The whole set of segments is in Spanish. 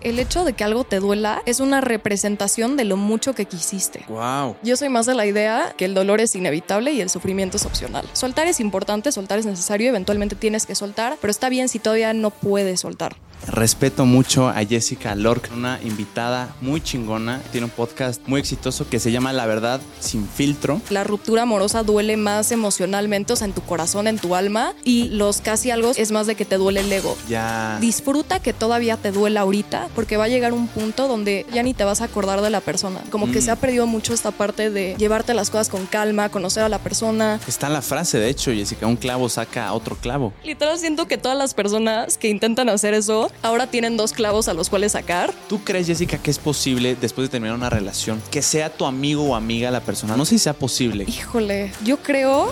El hecho de que algo te duela es una representación de lo mucho que quisiste. Wow. Yo soy más de la idea que el dolor es inevitable y el sufrimiento es opcional. Soltar es importante, soltar es necesario, eventualmente tienes que soltar, pero está bien si todavía no puedes soltar. Respeto mucho a Jessica Lork, una invitada muy chingona. Tiene un podcast muy exitoso que se llama La Verdad sin filtro. La ruptura amorosa duele más emocionalmente, o sea, en tu corazón, en tu alma, y los casi algo es más de que te duele el ego. Ya. Disfruta que todavía te duela ahorita, porque va a llegar un punto donde ya ni te vas a acordar de la persona. Como que Mm. se ha perdido mucho esta parte de llevarte las cosas con calma, conocer a la persona. Está la frase, de hecho, Jessica, un clavo saca a otro clavo. Literal siento que todas las personas que intentan hacer eso ahora tienen dos clavos a los cuales sacar. ¿Tú crees, Jessica, que es posible, después de terminar una relación, que sea tu amigo o amiga la persona? No sé si sea posible. Híjole, yo creo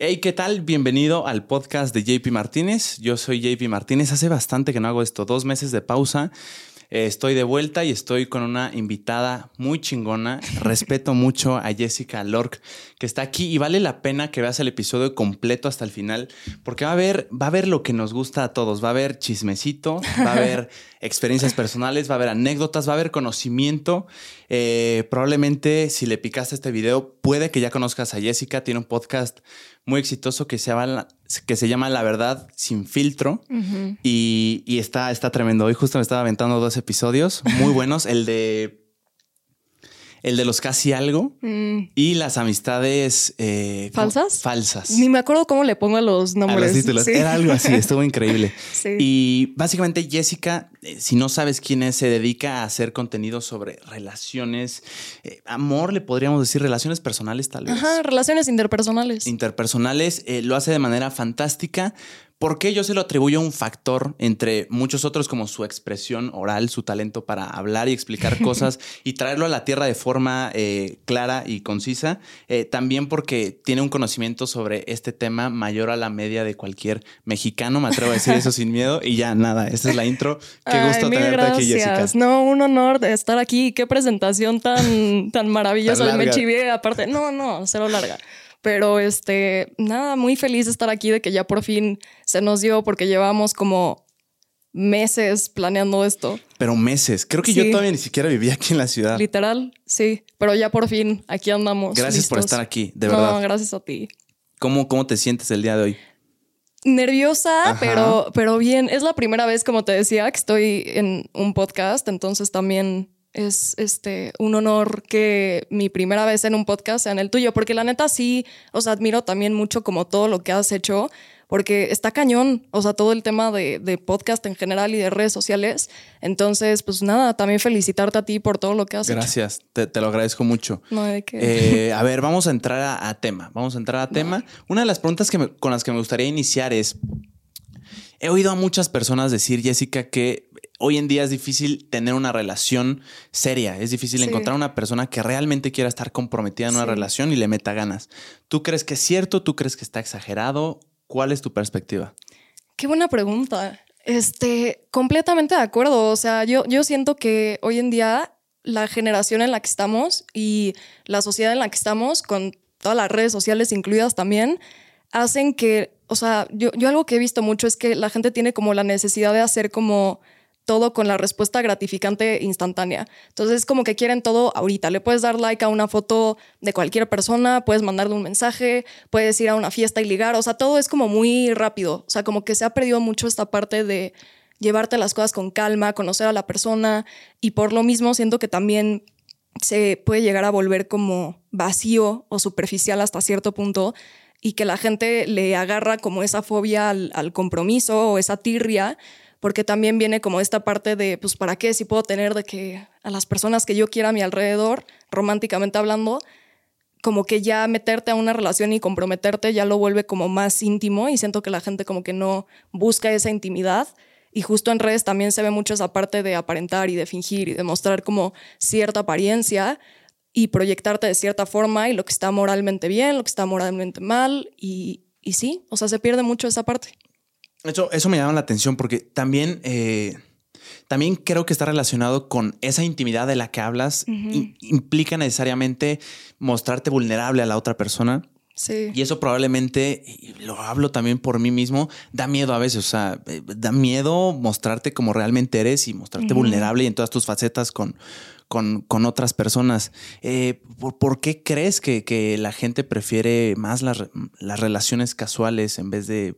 Hey, ¿qué tal? Bienvenido al podcast de JP Martínez. Yo soy JP Martínez. Hace bastante que no hago esto, dos meses de pausa. Eh, estoy de vuelta y estoy con una invitada muy chingona. Respeto mucho a Jessica Lork, que está aquí y vale la pena que veas el episodio completo hasta el final, porque va a haber, va a haber lo que nos gusta a todos. Va a haber chismecito, va a haber experiencias personales, va a haber anécdotas, va a haber conocimiento. Eh, probablemente si le picaste este video, puede que ya conozcas a Jessica. Tiene un podcast muy exitoso que se llama, que se llama La Verdad sin filtro. Y, y está, está tremendo. Hoy justo me estaba aventando dos episodios muy buenos. El de. El de los casi algo mm, y las amistades eh. ¿Falsas? Falsas. ni me acuerdo cómo le pongo a los A nombres. los títulos. Sí. Era algo así, estuvo increíble. Sí. Y básicamente Jessica, eh, si no sabes quién es, se dedica a hacer contenido sobre relaciones, eh, amor, le podríamos decir, relaciones personales tal vez. Ajá, relaciones interpersonales. interpersonales, lo hace de manera fantástica. Porque yo se lo atribuyo a un factor entre muchos otros como su expresión oral, su talento para hablar y explicar cosas y traerlo a la tierra de forma eh, clara y concisa? Eh, también porque tiene un conocimiento sobre este tema mayor a la media de cualquier mexicano, me atrevo a decir eso sin miedo. Y ya, nada, esta es la intro. Qué Ay, gusto mil tenerte aquí, Jessica. No, un honor de estar aquí. Qué presentación tan, tan maravillosa. Tan Me chivié, aparte. No, no, cero larga. Pero este, nada, muy feliz de estar aquí, de que ya por fin se nos dio, porque llevamos como meses planeando esto. Pero meses. Creo que yo todavía ni siquiera vivía aquí en la ciudad. Literal, sí. Pero ya por fin aquí andamos. Gracias por estar aquí, de No, verdad. gracias a ti. ¿Cómo, ¿Cómo te sientes el día de hoy? Nerviosa, Ajá. pero, pero bien. Es la primera vez, como te decía, que estoy en un podcast, entonces también es este un honor que mi primera vez en un podcast sea en el tuyo, porque la neta sí, o sea, admiro también mucho como todo lo que has hecho, porque está cañón, o sea, todo el tema de, de podcast en general y de redes sociales. Entonces, pues nada, también felicitarte a ti por todo lo que has hecho. Gracias, te, te lo agradezco mucho. No hay de qué. Eh, a ver, vamos a entrar a, a tema. Vamos a entrar a tema. Una de las preguntas que me- con las que me gustaría iniciar es: he oído a muchas personas decir, Jessica, que hoy en día es difícil tener una relación seria. Es difícil Sí. encontrar una persona que realmente quiera estar comprometida en una Sí. relación y le meta ganas. ¿Tú crees que es cierto? ¿Tú crees que está exagerado? ¿Cuál es tu perspectiva? Qué buena pregunta. Este, completamente de acuerdo. O sea, yo, yo siento que hoy en día la generación en la que estamos y la sociedad en la que estamos, con todas las redes sociales incluidas también, hacen que, o sea, yo, yo algo que he visto mucho es que la gente tiene como la necesidad de hacer como todo con la respuesta gratificante instantánea. Entonces, como que quieren todo ahorita. Le puedes dar like a una foto de cualquier persona, puedes mandarle un mensaje, puedes ir a una fiesta y ligar. O sea, todo es como muy rápido. O sea, como que se ha perdido mucho esta parte de llevarte las cosas con calma, conocer a la persona. Y por lo mismo, siento que también se puede llegar a volver como vacío o superficial hasta cierto punto y que la gente le agarra como esa fobia al, al compromiso o esa tirria, porque también viene como esta parte de, pues, ¿para qué? Si puedo tener de que a las personas que yo quiera a mi alrededor, románticamente hablando, como que ya meterte a una relación y comprometerte ya lo vuelve como más íntimo y siento que la gente como que no busca esa intimidad. Y justo en redes también se ve mucho esa parte de aparentar y de fingir y de mostrar como cierta apariencia y proyectarte de cierta forma y lo que está moralmente bien, lo que está moralmente mal y, y sí, o sea, se pierde mucho esa parte. Eso, eso me llama la atención porque también, eh, también creo que está relacionado con esa intimidad de la que hablas. I- implica necesariamente mostrarte vulnerable a la otra persona. Sí. Y eso probablemente, y lo hablo también por mí mismo, da miedo a veces, o sea, eh, da miedo mostrarte como realmente eres y mostrarte vulnerable y en todas tus facetas con, con, con otras personas. Eh, ¿por, por qué crees que, que, la gente prefiere más las, las relaciones casuales en vez de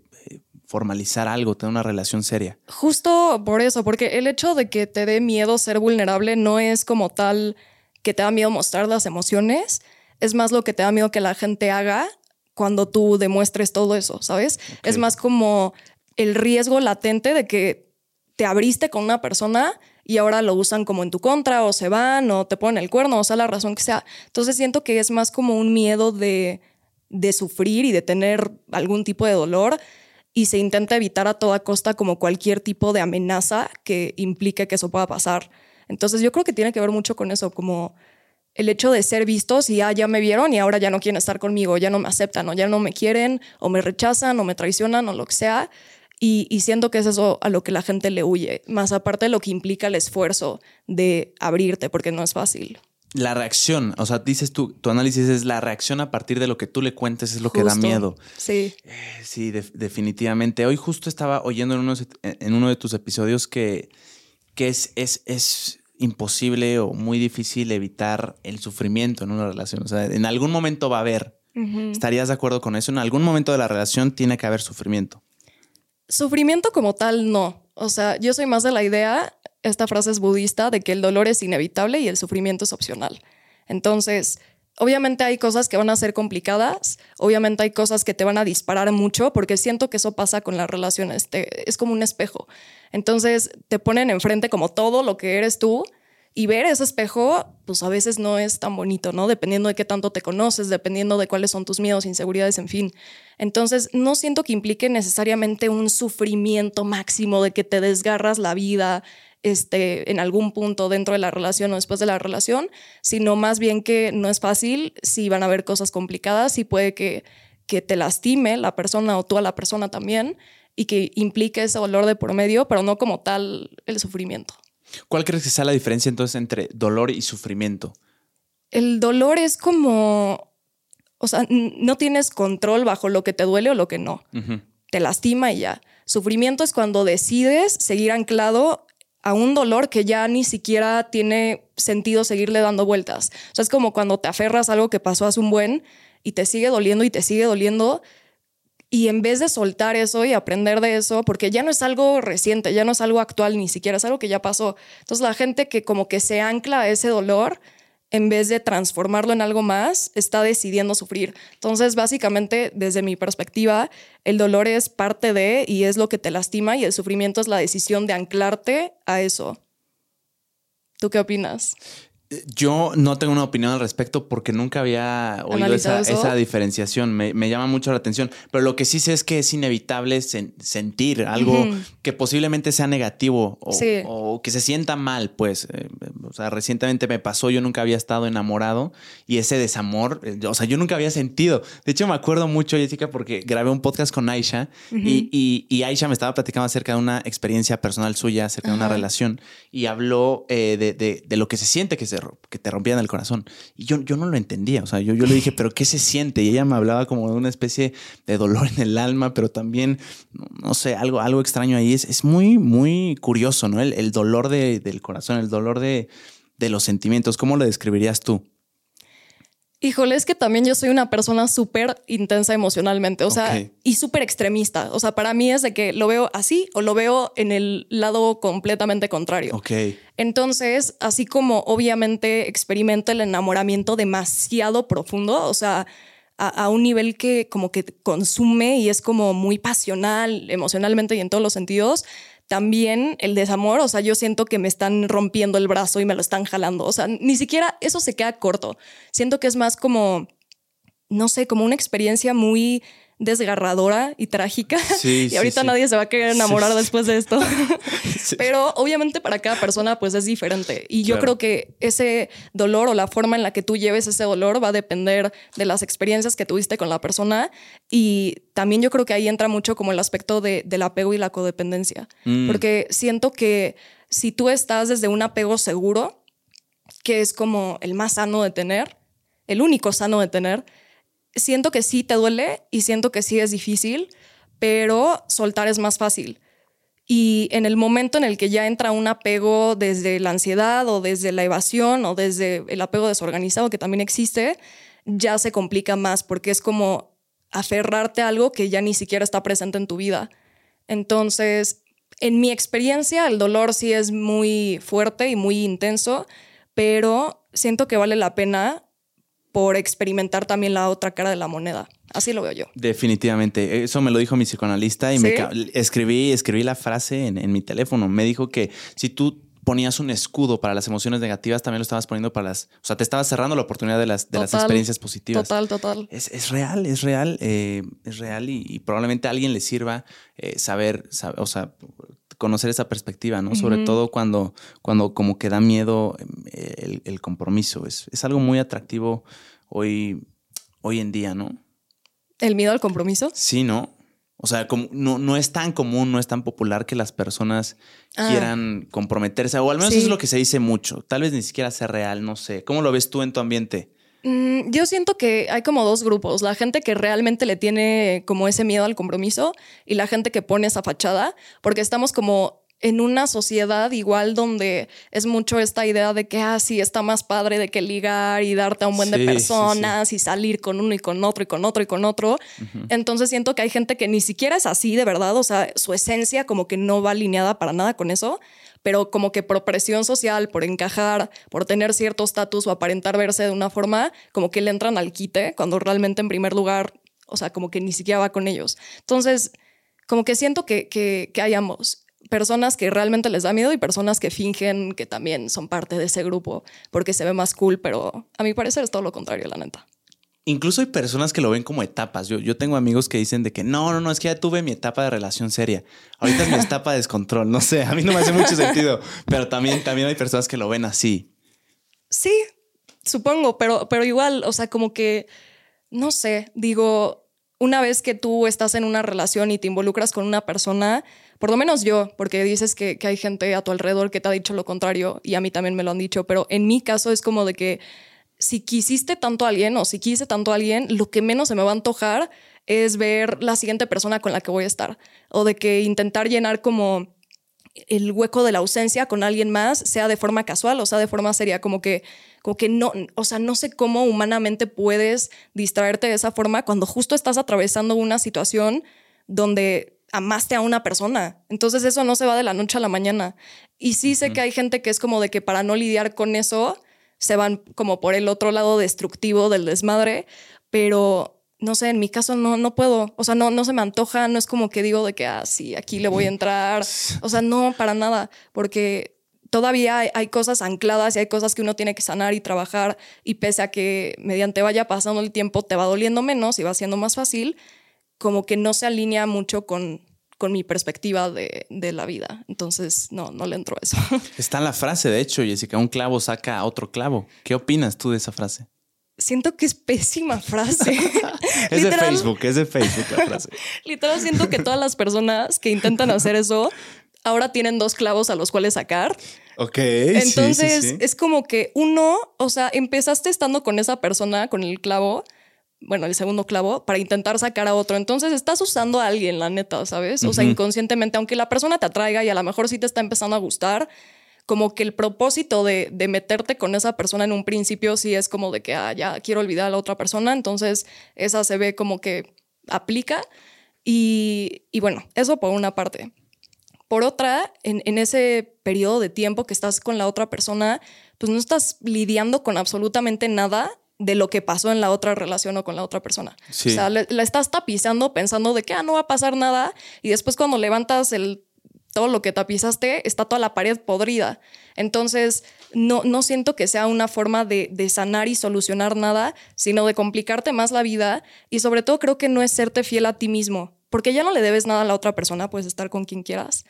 formalizar algo, tener una relación seria? Justo por eso, porque el hecho de que te dé miedo ser vulnerable no es como tal que te da miedo mostrar las emociones, es más lo que te da miedo que la gente haga cuando tú demuestres todo eso, ¿sabes? Okay. Es más como el riesgo latente de que te abriste con una persona y ahora lo usan como en tu contra o se van o te ponen el cuerno, o sea, la razón que sea. Entonces siento que es más como un miedo de, de sufrir y de tener algún tipo de dolor y se intenta evitar a toda costa como cualquier tipo de amenaza que implique que eso pueda pasar. Entonces yo creo que tiene que ver mucho con eso, como el hecho de ser vistos y ah, ya me vieron y ahora ya no quieren estar conmigo, ya no me aceptan o ya no me quieren o me rechazan o me traicionan o lo que sea. Y, y, siento que es eso a lo que la gente le huye, más aparte de lo que implica el esfuerzo de abrirte, porque no es fácil. La reacción, o sea, dices tú, tu análisis es la reacción a partir de lo que tú le cuentes es lo justo. que da miedo. Sí. Eh, sí, de, definitivamente. Hoy justo estaba oyendo en, uno de tus episodios que, que es, es, es imposible o muy difícil evitar el sufrimiento en una relación. O sea, en algún momento va a haber. Uh -huh. ¿Estarías de acuerdo con eso? En algún momento de la relación tiene que haber sufrimiento. Sufrimiento como tal, no. O sea, yo soy más de la idea, esta frase es budista, de que el dolor es inevitable y el sufrimiento es opcional. Entonces, obviamente hay cosas que van a ser complicadas, obviamente hay cosas que te van a disparar mucho, porque siento que eso pasa con las relaciones, te, es como un espejo. Entonces, te ponen enfrente como todo lo que eres tú y ver ese espejo, pues a veces no es tan bonito, ¿no? Dependiendo de qué tanto te conoces, dependiendo de cuáles son tus miedos, inseguridades, en fin. Entonces, no siento que implique necesariamente un sufrimiento máximo de que te desgarras la vida este, en algún punto dentro de la relación o después de la relación, sino más bien que no es fácil, si van a haber cosas complicadas y puede que, que te lastime la persona o tú a la persona también y que implique ese dolor de por medio, pero no como tal el sufrimiento. ¿Cuál crees que sea la diferencia entonces entre dolor y sufrimiento? El dolor es como, o sea, no tienes control bajo lo que te duele o lo que no. Uh -huh. Te lastima y ya. Sufrimiento es cuando decides seguir anclado a un dolor que ya ni siquiera tiene sentido seguirle dando vueltas. O sea, es como cuando te aferras a algo que pasó hace un buen y te sigue doliendo y te sigue doliendo y en vez de soltar eso y aprender de eso, porque ya no es algo reciente, ya no es algo actual, ni siquiera es algo que ya pasó. Entonces la gente que como que se ancla a ese dolor, en vez de transformarlo en algo más, está decidiendo sufrir. Entonces, básicamente, desde mi perspectiva, el dolor es parte de y es lo que te lastima y el sufrimiento es la decisión de anclarte a eso. ¿Tú qué opinas? Yo no tengo una opinión al respecto porque nunca había oído esa, esa, diferenciación. Me, me, llama mucho la atención. Pero lo que sí sé es que es inevitable sen sentir algo uh -huh. que posiblemente sea negativo o, sí. o, que se sienta mal. Pues, eh, o sea, recientemente me pasó, yo nunca había estado enamorado y ese desamor, eh, o sea, yo nunca había sentido. De hecho, me acuerdo mucho, Jessica, porque grabé un podcast con Aisha uh -huh. y, y, y, Aisha me estaba platicando acerca de una experiencia personal suya, acerca uh -huh. de una relación y habló eh, de, de, de, lo que se siente que se que te rompían el corazón. Y yo, yo no lo entendía. O sea, yo, yo le dije, ¿pero qué se siente? Y ella me hablaba como de una especie de dolor en el alma, pero también, no sé, algo, algo extraño ahí. Es, es muy, muy curioso, ¿no? El, el dolor de, del corazón, el dolor de, de los sentimientos. ¿Cómo lo describirías tú? Híjole, es que también yo soy una persona súper intensa emocionalmente, o sea, okay. y súper extremista. O sea, para mí es de que lo veo así o lo veo en el lado completamente contrario. Ok. Entonces, así como obviamente experimento el enamoramiento demasiado profundo, o sea, a, a, un nivel que como que consume y es como muy pasional emocionalmente y en todos los sentidos, también el desamor, o sea, yo siento que me están rompiendo el brazo y me lo están jalando, o sea, ni siquiera eso se queda corto. Siento que es más como, no sé, como una experiencia muy desgarradora y trágica. Sí, y ahorita sí, nadie se va a querer enamorar después de esto. Pero obviamente para cada persona pues es diferente. Y yo claro. creo que ese dolor o la forma en la que tú lleves ese dolor va a depender de las experiencias que tuviste con la persona. Y también yo creo que ahí entra mucho como el aspecto de, del apego y la codependencia. Mm. Porque siento que si tú estás desde un apego seguro, que es como el más sano de tener, el único sano de tener, siento que sí te duele y siento que sí es difícil, pero soltar es más fácil. Y en el momento en el que ya entra un apego desde la ansiedad o desde la evasión o desde el apego desorganizado que también existe, ya se complica más porque es como aferrarte a algo que ya ni siquiera está presente en tu vida. Entonces, en mi experiencia, el dolor sí es muy fuerte y muy intenso, pero siento que vale la pena por experimentar también la otra cara de la moneda. Así lo veo yo. Definitivamente. Eso me lo dijo mi psicoanalista y me escribí, escribí la frase en, mi teléfono. Me dijo que si tú ponías un escudo para las emociones negativas, también lo estabas poniendo para las. O sea, te estabas cerrando la oportunidad de las, de las experiencias positivas. Total, total. Es, real, es real, eh, es real y, probablemente a alguien le sirva eh, saber, o sea, conocer esa perspectiva, ¿no? Sobre todo cuando, cuando como que da miedo eh, el, compromiso. Es, es, algo muy atractivo hoy, hoy en día, ¿no? ¿El miedo al compromiso? Sí, ¿no? O sea, como, no, no es tan común, no es tan popular que las personas ah. quieran comprometerse, o al menos eso es lo que se dice mucho. Tal vez ni siquiera sea real, no sé. ¿Cómo lo ves tú en tu ambiente? Mm, yo siento que hay como dos grupos, la gente que realmente le tiene como ese miedo al compromiso y la gente que pone esa fachada, porque estamos como en una sociedad igual donde es mucho esta idea de que, ah, sí, está más padre de que ligar y darte a un buen de personas y salir con uno y con otro y con otro y con otro. Entonces siento que hay gente que ni siquiera es así de verdad, o sea, su esencia como que no va alineada para nada con eso, pero como que por presión social, por encajar, por tener cierto estatus o aparentar verse de una forma, como que le entran al quite cuando realmente en primer lugar, o sea, como que ni siquiera va con ellos. Entonces, como que siento que, que, que hay ambos personas que realmente les da miedo y personas que fingen que también son parte de ese grupo porque se ve más cool, pero a mi parecer es todo lo contrario, la neta. Incluso hay personas que lo ven como etapas. Yo, yo tengo amigos que dicen de que no, no, no, es que ya tuve mi etapa de relación seria. Ahorita es mi etapa de descontrol. No sé, a mí no me hace mucho sentido, pero también, también hay personas que lo ven así. Sí, supongo, pero, pero igual, o sea, como que, no sé, digo, una vez que tú estás en una relación y te involucras con una persona, por lo menos yo, porque dices que, hay gente a tu alrededor que te ha dicho lo contrario y a mí también me lo han dicho, pero en mi caso es como de que si quisiste tanto a alguien o si quise tanto a alguien, lo que menos se me va a antojar es ver la siguiente persona con la que voy a estar o de que intentar llenar como el hueco de la ausencia con alguien más, sea de forma casual o sea de forma seria, como que, como que no, o sea, no sé cómo humanamente puedes distraerte de esa forma cuando justo estás atravesando una situación donde amaste a una persona. Entonces eso no se va de la noche a la mañana. Y sí sé que hay gente que es como de que para no lidiar con eso se van como por el otro lado destructivo del desmadre, pero no sé, en mi caso no, no puedo, o sea, no, no se me antoja, no es como que digo de que, ah, sí, aquí le voy a entrar, o sea, no, para nada, porque todavía hay, hay, cosas ancladas y hay cosas que uno tiene que sanar y trabajar y pese a que mediante vaya pasando el tiempo te va doliendo menos y va siendo más fácil, como que no se alinea mucho con, con mi perspectiva de, de, la vida. Entonces, no, no le entro a eso. Está en la frase, de hecho, Jessica, un clavo saca a otro clavo. ¿Qué opinas tú de esa frase? Siento que es pésima frase. es de Facebook, es de Facebook la frase. Literal, siento que todas las personas que intentan hacer eso ahora tienen dos clavos a los cuales sacar. Ok. Entonces, es como que uno, o sea, empezaste estando con esa persona, con el clavo, bueno, el segundo clavo, para intentar sacar a otro. Entonces estás usando a alguien, la neta, ¿sabes? O sea, inconscientemente, aunque la persona te atraiga y a lo mejor sí te está empezando a gustar, como que el propósito de, de meterte con esa persona en un principio sí es como de que, ah, ya quiero olvidar a la otra persona. Entonces esa se ve como que aplica. Y, y bueno, eso por una parte. Por otra, en, en, ese periodo de tiempo que estás con la otra persona, pues no estás lidiando con absolutamente nada de lo que pasó en la otra relación o con la otra persona. O sea, la estás tapizando pensando de que ah, no va a pasar nada y después cuando levantas el todo lo que tapizaste está toda la pared podrida. Entonces, no, no siento que sea una forma de, de, sanar y solucionar nada, sino de complicarte más la vida y sobre todo creo que no es serte fiel a ti mismo, porque ya no le debes nada a la otra persona, puedes estar con quien quieras,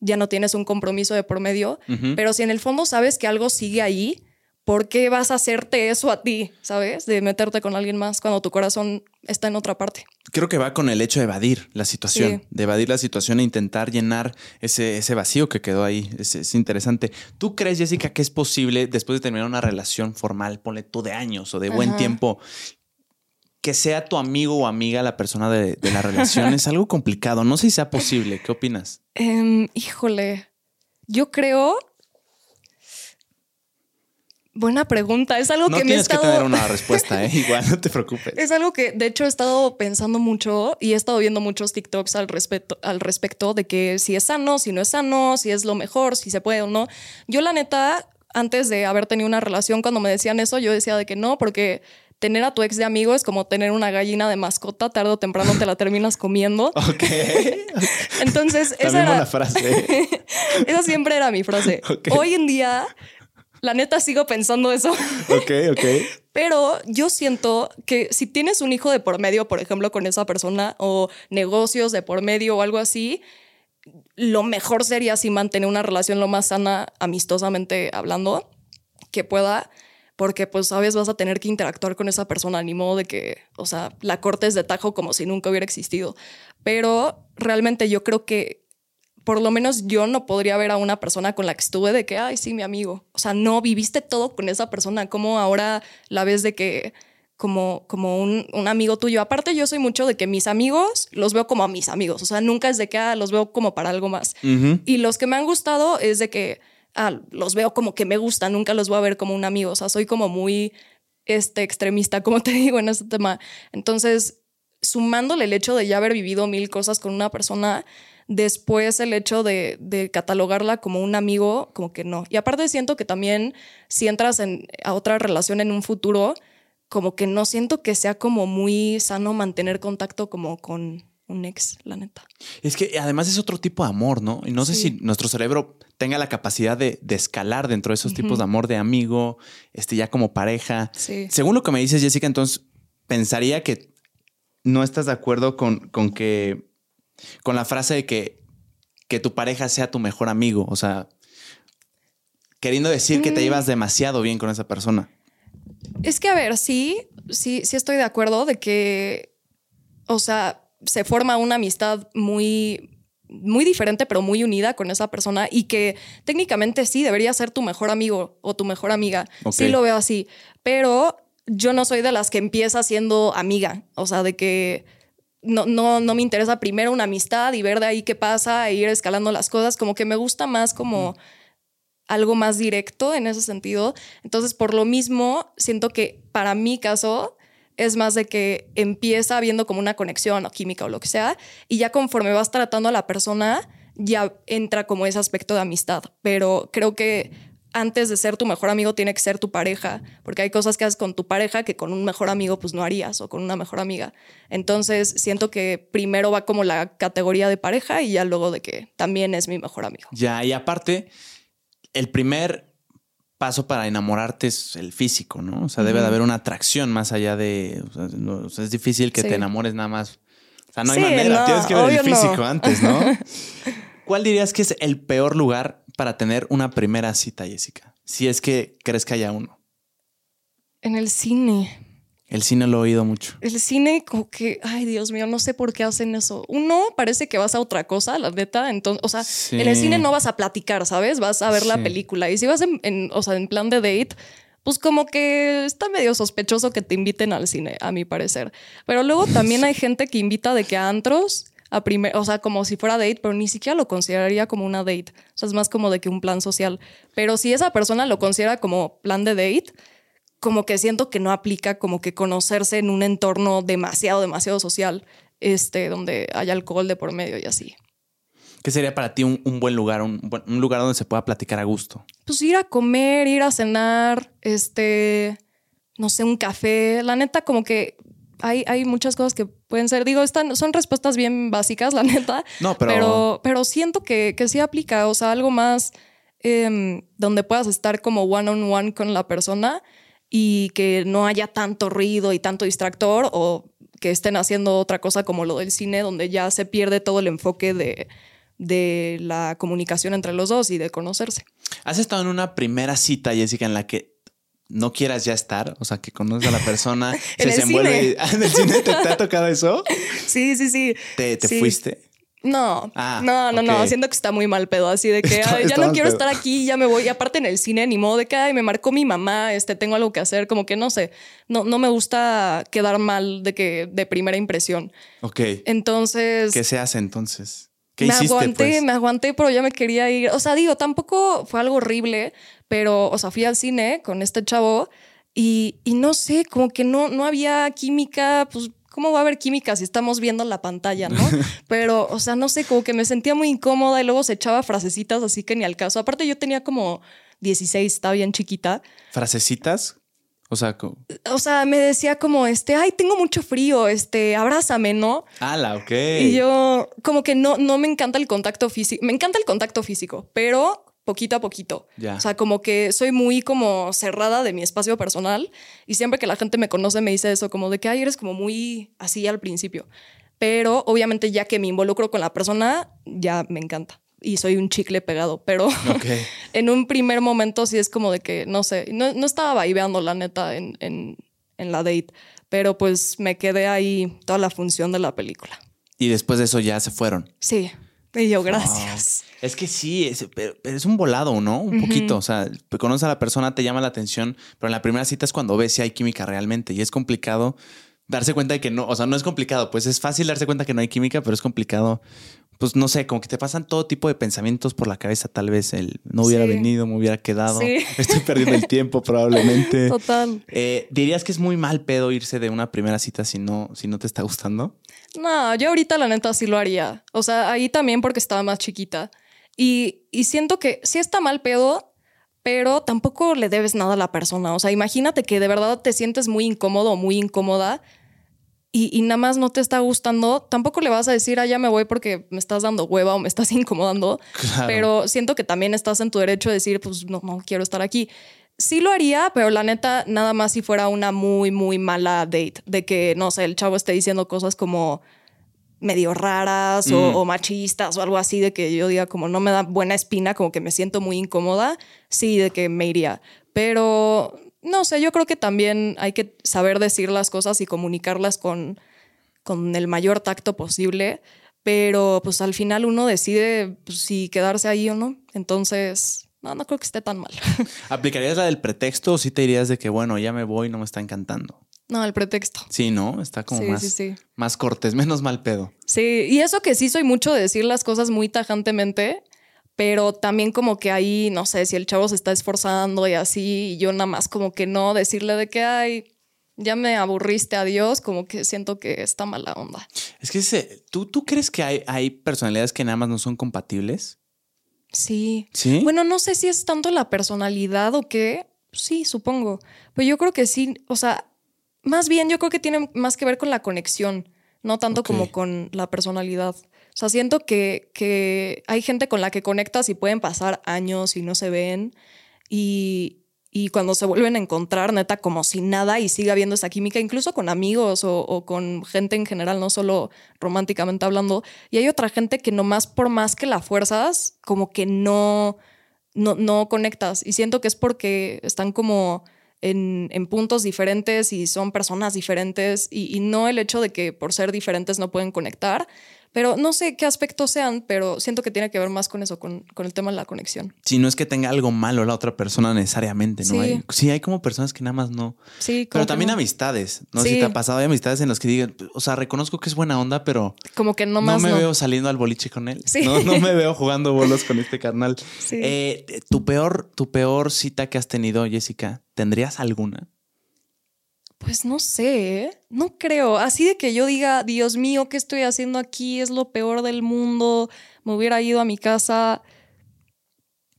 ya no tienes un compromiso de por medio, pero si en el fondo sabes que algo sigue ahí, ¿por qué vas a hacerte eso a ti? ¿Sabes? De meterte con alguien más cuando tu corazón está en otra parte. Creo que va con el hecho de evadir la situación, de evadir la situación e intentar llenar ese, ese vacío que quedó ahí. Es, interesante. ¿Tú crees, Jessica, que es posible después de terminar una relación formal, ponle tú de años o de buen tiempo, que sea tu amigo o amiga la persona de, de la relación es algo complicado. No sé si sea posible. ¿Qué opinas? Em, híjole, yo creo. Buena pregunta. Es algo No que me he tienes que tener una respuesta, ¿eh? igual no te preocupes. Es algo que de hecho he estado pensando mucho y he estado viendo muchos TikToks al respecto, al respecto de que si es sano, si no es sano, si es lo mejor, si se puede o no. Yo la neta, antes de haber tenido una relación, cuando me decían eso, yo decía de que no, porque tener a tu ex de amigo es como tener una gallina de mascota, tarde o temprano te la terminas comiendo. Ok. Entonces, esa era, frase. esa siempre era mi frase. Hoy en día, la neta sigo pensando eso. Ok, ok. Pero yo siento que si tienes un hijo de por medio, por ejemplo, con esa persona o negocios de por medio o algo así, lo mejor sería si mantener una relación lo más sana, amistosamente hablando, que pueda, porque pues sabes, vas a tener que interactuar con esa persona, ni modo de que, o sea, la cortes de tajo como si nunca hubiera existido. Pero realmente yo creo que por lo menos yo no podría ver a una persona con la que estuve de que, ay, sí, mi amigo. O sea, no viviste todo con esa persona, como ahora la ves de que como, como un, un amigo tuyo. Aparte, yo soy mucho de que mis amigos los veo como a mis amigos. O sea, nunca es de que ah, los veo como para algo más. Y los que me han gustado es de que ah, los veo como que me gustan, nunca los voy a ver como un amigo. O sea, soy como muy este, extremista, como te digo, en este tema. Entonces, sumándole el hecho de ya haber vivido mil cosas con una persona, después el hecho de, de catalogarla como un amigo, como que no. Y aparte siento que también si entras en, a otra relación en un futuro, como que no siento que sea como muy sano mantener contacto como con un ex, la neta. Es que además es otro tipo de amor, ¿no? Y no sé si nuestro cerebro tenga la capacidad de, de escalar dentro de esos tipos de amor de amigo, este ya como pareja. Sí. Según lo que me dices, Jessica, entonces pensaría que no estás de acuerdo con, con que con la frase de que, que tu pareja sea tu mejor amigo. O sea, queriendo decir que te Mm. llevas demasiado bien con esa persona. Es que, a ver, sí, sí, sí estoy de acuerdo de que, o sea, se forma una amistad muy, muy diferente, pero muy unida con esa persona y que técnicamente sí debería ser tu mejor amigo o tu mejor amiga. Sí lo veo así, pero yo no soy de las que empieza siendo amiga, o sea, de que no, no, no me interesa primero una amistad y ver de ahí qué pasa e ir escalando las cosas, como que me gusta más como algo más directo en ese sentido. Entonces, por lo mismo, siento que para mi caso es más de que empieza habiendo como una conexión o química o lo que sea, y ya conforme vas tratando a la persona, ya entra como ese aspecto de amistad. Pero creo que antes de ser tu mejor amigo tiene que ser tu pareja, porque hay cosas que haces con tu pareja que con un mejor amigo pues no harías o con una mejor amiga. Entonces siento que primero va como la categoría de pareja y ya luego de que también es mi mejor amigo. Ya, y aparte, el primer paso para enamorarte es el físico, ¿no? O sea, debe de haber una atracción más allá de. o sea, no- o sea, es difícil que Sí. te enamores nada más. O sea, no hay Sí, manera, no, tienes que ver el no. físico antes, ¿no? ¿Cuál dirías que es el peor lugar para tener una primera cita, Jessica? Si es que crees que haya uno. En el cine. El cine lo he oído mucho. El cine, como que, ay Dios mío, no sé por qué hacen eso. Uno, parece que vas a otra cosa, la neta. Entonces, o sea, Sí. en el cine no vas a platicar, ¿sabes? Vas a ver la película. Y si vas en, en, o sea, en plan de date, pues como que está medio sospechoso que te inviten al cine, a mi parecer. Pero luego también hay gente que invita de que a antros, a primer, o sea, como si fuera date, pero ni siquiera lo consideraría como una date. O sea, es más como de que un plan social. Pero si esa persona lo considera como plan de date, como que siento que no aplica como que conocerse en un entorno demasiado, demasiado social, este, donde hay alcohol de por medio y así. ¿Qué sería para ti un, un buen lugar, un, un lugar donde se pueda platicar a gusto? Pues ir a comer, ir a cenar, este, no sé, un café. La neta, como que hay, hay muchas cosas que pueden ser. Digo, están, son respuestas bien básicas, la neta. No, pero- Pero, pero siento que, que sí aplica. O sea, algo más em, donde puedas estar como one on one con la persona y que no haya tanto ruido y tanto distractor o que estén haciendo otra cosa como lo del cine, donde ya se pierde todo el enfoque de, de la comunicación entre los dos y de conocerse. ¿Has estado en una primera cita, Jessica, en la que no quieras ya estar? O sea, que conoces a la persona, se En el desenvuelve. ¿En el cine te, te ha tocado eso? Sí, sí, sí. ¿Te, te Sí. fuiste? No, Ah, no, no, no, ok. siento que está muy mal pedo, así de que Está- "Ay, está ya no quiero pedo. estar aquí, ya me voy, y aparte en el cine, ni modo de que "Ay, me marcó mi mamá, este, tengo algo que hacer, como que no sé, no, no me gusta quedar mal de que de primera impresión. Ok. Entonces, ¿Qué se hace entonces? ¿Qué me hiciste, aguanté, pues? me aguanté, pero ya me quería ir. O sea, digo, tampoco fue algo horrible, pero, o sea, fui al cine con este chavo y, y no sé, como que no, no había química, pues, ¿cómo va a haber química si estamos viendo la pantalla, no? pero, o sea, no sé, como que me sentía muy incómoda y luego se echaba frasecitas así que ni al caso. Aparte, yo tenía como 16, estaba bien chiquita. ¿Frasecitas? O sea, co- O sea, me decía como, este, ay, tengo mucho frío, este, abrázame, ¿no? ala, ok. Y yo como que no, no me encanta el contacto físico. Me encanta el contacto físico, pero poquito a poquito. Ya. O sea, como que soy muy como cerrada de mi espacio personal y siempre que la gente me conoce me dice eso, como de que, ay, eres como muy así al principio. Pero obviamente ya que me involucro con la persona, ya me encanta. Y soy un chicle pegado, pero en un primer momento sí es como de que, no sé, no, no estaba vaiveando la neta en, en, en la date, pero pues me quedé ahí toda la función de la película. Y después de eso ya se fueron. Sí. Y yo, gracias. Es que sí, es, pero, pero es un volado, ¿no? Un poquito. O sea, conoces a la persona, te llama la atención, pero en la primera cita es cuando ves si hay química realmente. Y es complicado darse cuenta de que no, o sea, no es complicado, pues es fácil darse cuenta que no hay química, pero es complicado. Pues no sé, como que te pasan todo tipo de pensamientos por la cabeza. Tal vez el no hubiera Sí. venido, me hubiera quedado. Sí. Estoy perdiendo el tiempo, probablemente. Total. Eh, ¿Dirías que es muy mal pedo irse de una primera cita si no, si no te está gustando? No, yo ahorita la neta sí lo haría. O sea, ahí también porque estaba más chiquita. Y, y siento que sí está mal pedo, pero tampoco le debes nada a la persona. O sea, imagínate que de verdad te sientes muy incómodo o muy incómoda y, y nada más no te está gustando. Tampoco le vas a decir, ah, ya me voy porque me estás dando hueva o me estás incomodando. Claro. Pero siento que también estás en tu derecho de decir, pues no, no quiero estar aquí. Sí lo haría, pero la neta, nada más si fuera una muy, muy mala date. De que, no sé, el chavo esté diciendo cosas como medio raras o, Mm. o machistas o algo así, de que yo diga como no me da buena espina, como que me siento muy incómoda, sí, de que me iría. Pero, no sé, yo creo que también hay que saber decir las cosas y comunicarlas con, con el mayor tacto posible, pero pues al final uno decide pues, si quedarse ahí o no. Entonces, no, no creo que esté tan mal. ¿Aplicarías la del pretexto o sí te dirías de que, bueno, ya me voy, no me está encantando? no, el pretexto. Sí, ¿no? Está como Sí, más, sí, sí. más cortés, menos mal pedo. Sí, y eso que sí soy mucho de decir las cosas muy tajantemente, pero también como que ahí, no sé, si el chavo se está esforzando y así, y yo nada más como que no, decirle de que, ay, ya me aburriste, adiós, como que siento que está mala onda. Es que ese- ¿tú, ¿tú crees que hay, hay personalidades que nada más no son compatibles? Sí. Sí. Bueno, no sé si es tanto la personalidad o qué. Sí, supongo. Pero yo creo que sí, o sea, más bien yo creo que tiene más que ver con la conexión, no tanto como con la personalidad. O sea, siento que, que hay gente con la que conectas y pueden pasar años y no se ven. Y, y cuando se vuelven a encontrar, neta, como si nada y sigue habiendo esa química, incluso con amigos o, con gente en general, no solo románticamente hablando. Y hay otra gente que nomás por más que la fuerzas, como que no, no, no conectas. Y siento que es porque están como en, puntos diferentes y son personas diferentes y no el hecho de que por ser diferentes no pueden conectar. Pero no sé qué aspectos sean, pero siento que tiene que ver más con eso, con, con el tema de la conexión. Si no es que tenga algo malo la otra persona necesariamente, ¿no? Sí. Hay, sí, hay como personas que nada más no. Sí, Pero también no- amistades. No si te ha pasado, hay amistades en las que digan, o sea, reconozco que es buena onda, pero como que no no, más me no. veo saliendo al boliche con él. Sí. No, no me veo jugando bolos con este carnal. Sí. Eh, tu peor, tu peor cita que has tenido, Jessica, ¿tendrías alguna? Pues no sé, ¿eh? no creo. Así de que yo diga, Dios mío, ¿qué estoy haciendo aquí? Es lo peor del mundo. Me hubiera ido a mi casa.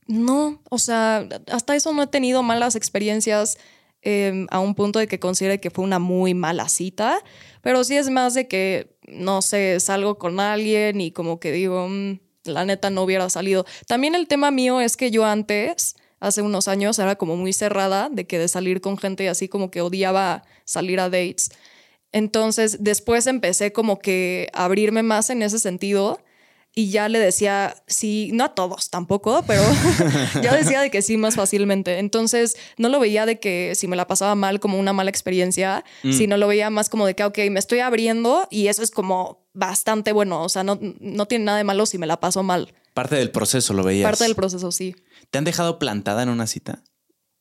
No, o sea, hasta eso no he tenido malas experiencias eh, a un punto de que considere que fue una muy mala cita, pero sí es más de que, no sé, salgo con alguien y como que digo, "Mm, la neta no hubiera salido. También el tema mío es que yo antes, hace unos años, era como muy cerrada de que de salir con gente y así como que odiaba salir a dates. Entonces después empecé como que a abrirme más en ese sentido y ya le decía sí, no a todos tampoco, pero ya decía de que sí más fácilmente. Entonces no lo veía de que si me la pasaba mal como una mala experiencia, Mm. sino lo veía más como de que, ok, me estoy abriendo y eso es como bastante bueno. O sea, no, no tiene nada de malo si me la paso mal. Parte del proceso lo veías. Parte del proceso, sí. ¿Te han dejado plantada en una cita?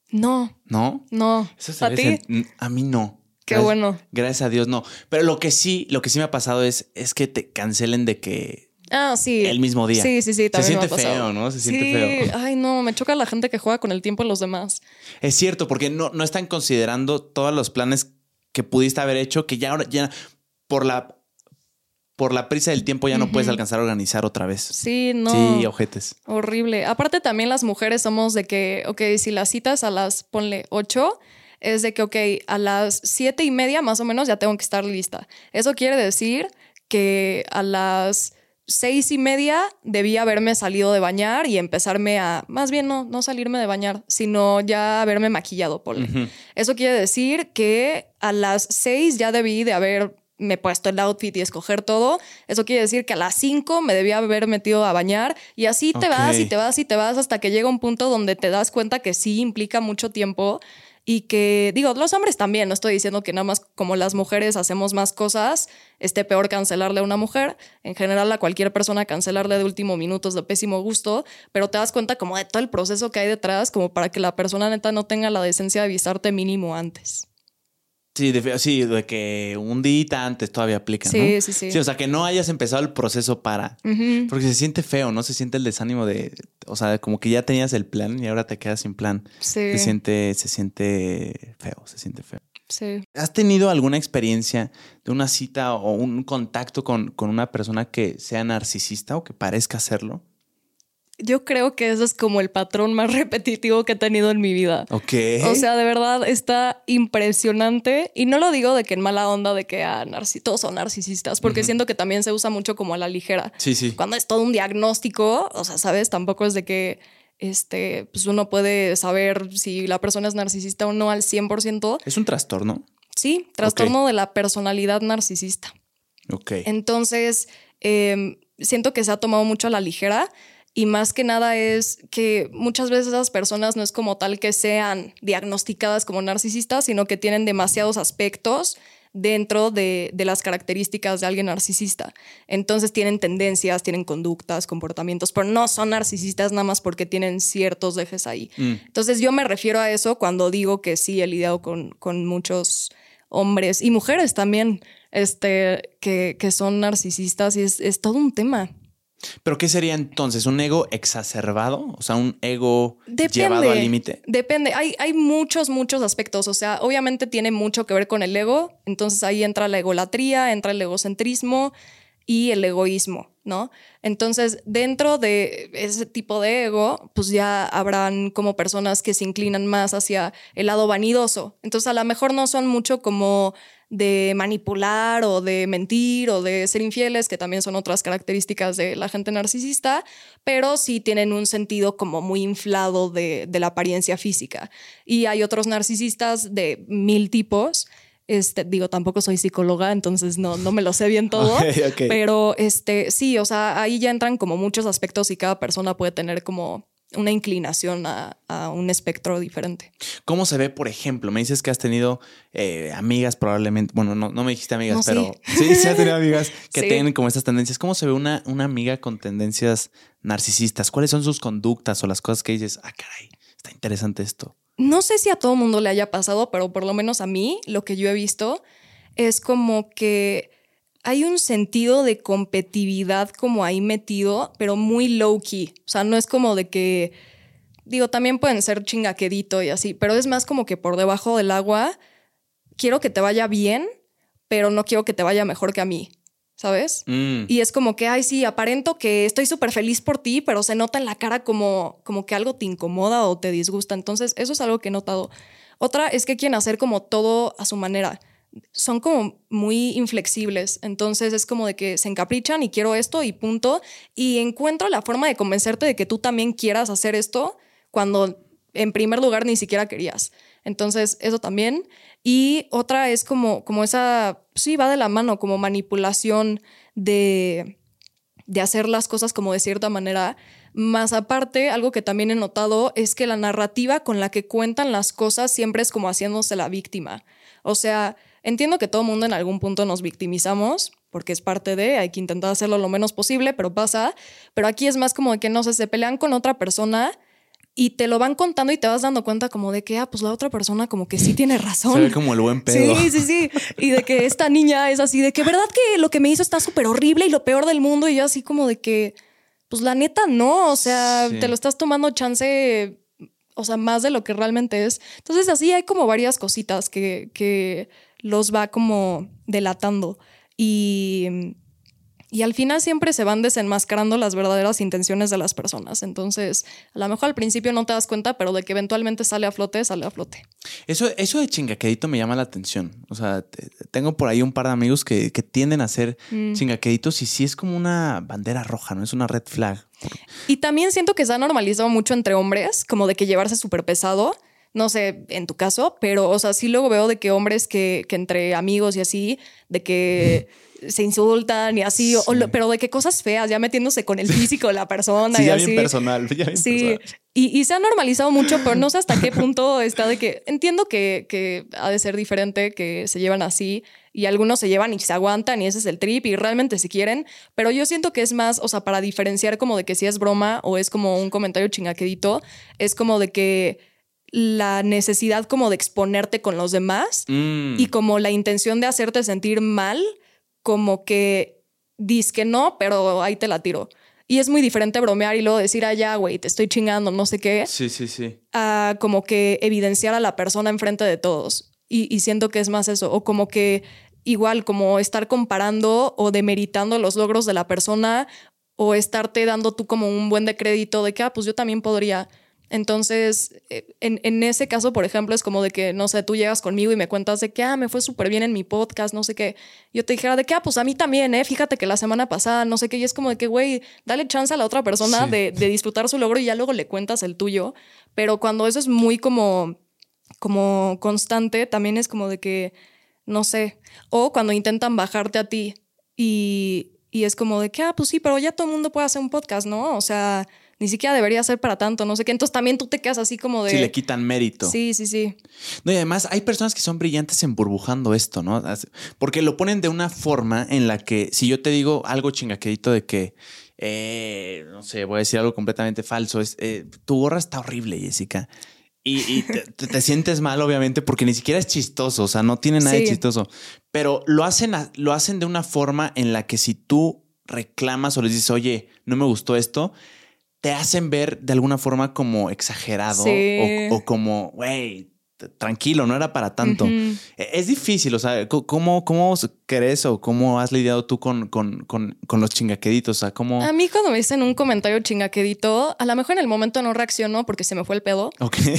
No, ¿No? no. Eso se ¿A ti? A mí no. Qué Gracias- bueno. Gracias a Dios no. Pero lo que sí, lo que sí me ha pasado es, es que te cancelen de que Ah, sí. el mismo día. Sí, sí, sí. Se me siente ha pasado. feo, ¿no? Se siente Sí. feo. Ay, no, me choca la gente que juega con el tiempo de los demás. Es cierto, porque no, no están considerando todos los planes que pudiste haber hecho, que ya ahora ya por la por la prisa del tiempo ya no puedes alcanzar a organizar otra vez. Sí, no. Sí, ojetes. Horrible. Aparte también las mujeres somos de que, ok, si las citas a las, ponle 8, es de que, ok, a las siete y media más o menos ya tengo que estar lista. Eso quiere decir que a las seis y media debía haberme salido de bañar y empezarme a, más bien no, no salirme de bañar, sino ya haberme maquillado, ponle. Eso quiere decir que a las seis ya debí de haber me puesto el outfit y escoger todo. Eso quiere decir que a las 5 me debía haber metido a bañar y así te vas y te vas y te vas hasta que llega un punto donde te das cuenta que sí implica mucho tiempo y que, digo, los hombres también, no estoy diciendo que nada más como las mujeres hacemos más cosas, esté peor cancelarle a una mujer. En general, a cualquier persona cancelarle de último minuto es de pésimo gusto, pero te das cuenta como de todo el proceso que hay detrás, como para que la persona neta no tenga la decencia de avisarte mínimo antes. Sí, de, sí, de que un día antes todavía aplica, Sí, ¿no? sí, sí. Sí, o sea, que no hayas empezado el proceso para. Porque se siente feo, ¿no? Se siente el desánimo de. O sea, como que ya tenías el plan y ahora te quedas sin plan. Sí. Se siente, se siente feo, se siente feo. Sí. ¿Has tenido alguna experiencia de una cita o un contacto con, con una persona que sea narcisista o que parezca serlo? Yo creo que ese es como el patrón más repetitivo que he tenido en mi vida. Ok. O sea, de verdad está impresionante. Y no lo digo de que en mala onda de que ah, todos son narcisistas, porque siento que también se usa mucho como a la ligera. Sí, sí. Cuando es todo un diagnóstico, o sea, ¿sabes? Tampoco es de que este, pues uno puede saber si la persona es narcisista o no al 100%. Es un trastorno. Sí, trastorno de la personalidad narcisista. Ok. Entonces, eh, siento que se ha tomado mucho a la ligera y más que nada es que muchas veces esas personas no es como tal que sean diagnosticadas como narcisistas, sino que tienen demasiados aspectos dentro de, de las características de alguien narcisista. Entonces tienen tendencias, tienen conductas, comportamientos, pero no son narcisistas nada más porque tienen ciertos dejes ahí. Entonces yo me refiero a eso cuando digo que sí he lidiado con, con muchos hombres y mujeres también este, que, que son narcisistas y es, es todo un tema. ¿Pero qué sería entonces? ¿Un ego exacerbado? O sea, un ego Depende. llevado al límite. Depende. Hay, hay muchos, muchos aspectos. O sea, obviamente tiene mucho que ver con el ego. Entonces ahí entra la egolatría, entra el egocentrismo y el egoísmo, ¿no? Entonces, dentro de ese tipo de ego, pues ya habrán como personas que se inclinan más hacia el lado vanidoso. Entonces, a lo mejor no son mucho como de manipular o de mentir o de ser infieles, que también son otras características de la gente narcisista, pero sí tienen un sentido como muy inflado de, de la apariencia física. Y hay otros narcisistas de mil tipos. Este, digo, tampoco soy psicóloga, entonces no, no me lo sé bien todo. Pero este, sí, o sea, ahí ya entran como muchos aspectos y cada persona puede tener como una inclinación a, a un espectro diferente. ¿Cómo se ve, por ejemplo? Me dices que has tenido eh, amigas probablemente. Bueno, no, no me dijiste amigas, No, sí. pero sí, sí has tenido amigas que Sí. tienen como estas tendencias. ¿Cómo se ve una, una amiga con tendencias narcisistas? ¿Cuáles son sus conductas o las cosas que dices, ah, caray, está interesante esto? No sé si a todo mundo le haya pasado, pero por lo menos a mí lo que yo he visto es como que hay un sentido de competitividad como ahí metido, pero muy low key. O sea, no es como de que, digo, también pueden ser chingaquedito y así, pero es más como que por debajo del agua quiero que te vaya bien, pero no quiero que te vaya mejor que a mí, ¿sabes? Mm, Y es como que, ay, sí, aparento que estoy súper feliz por ti, pero se nota en la cara como, como que algo te incomoda o te disgusta. Entonces, eso es algo que he notado. Otra es que quieren hacer como todo a su manera. Son como muy inflexibles. Entonces, es como de que se encaprichan y quiero esto y punto. Y encuentro la forma de convencerte de que tú también quieras hacer esto cuando en primer lugar ni siquiera querías. Entonces, eso también. Y otra es como, como esa, sí, va de la mano, como manipulación de, de hacer las cosas como de cierta manera. Más aparte, algo que también he notado es que la narrativa con la que cuentan las cosas siempre es como haciéndose la víctima. O sea, entiendo que todo el mundo en algún punto nos victimizamos, porque es parte de, hay que intentar hacerlo lo menos posible, pero pasa. Pero aquí es más como de que, no sé, se pelean con otra persona y te lo van contando y te vas dando cuenta como de que, ah, pues la otra persona como que sí tiene razón. Se ve como el buen pedo. Sí, sí, sí. Y de que esta niña es así, de que verdad que lo que me hizo está súper horrible y lo peor del mundo. Y yo así como de que, pues la neta no, o sea, te lo estás tomando chance, o sea, más de lo que realmente es. Entonces así hay como varias cositas que, que los va como delatando. Y y al final siempre se van desenmascarando las verdaderas intenciones de las personas. Entonces, a lo mejor al principio no te das cuenta, pero de que eventualmente sale a flote, sale a flote. Eso, eso de chingaquedito me llama la atención. O sea, tengo por ahí un par de amigos que, tienden a hacer mm. chingaqueditos y sí es como una bandera roja, ¿no? Es una red flag. Y también siento que se ha normalizado mucho entre hombres, como de que llevarse súper pesado no sé, en tu caso, pero, o sea, sí luego veo de que hombres que, que entre amigos y así, de que se insultan y así, pero de qué cosas feas, ya metiéndose con el físico de la persona. sí, y ya así. bien personal. sí, Y, se ha normalizado mucho, pero no sé hasta qué punto está de que entiendo que, que ha de ser diferente, que se llevan así y algunos se llevan y se aguantan y ese es el trip y realmente si quieren, pero yo siento que es más, o sea, para diferenciar como de que si es broma o es como un comentario chingaquedito, es como de que la necesidad como de exponerte con los demás mm. y como la intención de hacerte sentir mal como que dices que no, pero ahí te la tiro. Y es muy diferente bromear y luego decir, ah, ya, güey, te estoy chingando, no sé qué. Sí, sí, sí. A como que evidenciar a la persona enfrente de todos. Y, siento que es más eso. O como que igual, como estar comparando o demeritando los logros de la persona o estarte dando tú como un buen de crédito de que, ah, pues yo también podría. Entonces, eh, en, ese caso, por ejemplo, es como de que, no sé, tú llegas conmigo y me cuentas de que, ah, me fue súper bien en mi podcast, no sé qué. Yo te dijera de que, ah, pues a mí también, ¿eh? Fíjate que la semana pasada, no sé qué, y es como de que, güey, dale chance a la otra persona de, de, disfrutar su logro y ya luego le cuentas el tuyo. Pero cuando eso es muy como, como constante, también es como de que, no sé, o cuando intentan bajarte a ti y, y es como de que, ah, pues sí, pero ya todo el mundo puede hacer un podcast, ¿no? O sea ni siquiera debería ser para tanto, no sé qué. Entonces también tú te quedas así como de... Sí, le quitan mérito. Sí, sí, sí. No, y además hay personas que son brillantes en burbujando esto, ¿no? Porque lo ponen de una forma en la que si yo te digo algo chingaquedito de que, eh, no sé, voy a decir algo completamente falso, es, eh, tu gorra está horrible, Jessica. Y, te, sientes mal, obviamente, porque ni siquiera es chistoso, o sea, no tiene nada de chistoso. Pero lo hacen, lo hacen de una forma en la que si tú reclamas o les dices, oye, no me gustó esto, te hacen ver de alguna forma como exagerado o, como, güey, tranquilo, no era para tanto. E, es difícil, o sea, ¿cómo, cómo crees o cómo has lidiado tú con, con, con, los chingaqueditos? O sea, ¿cómo... A mí cuando me dicen un comentario chingaquedito, a lo mejor en el momento no reacciono porque se me fue el pedo,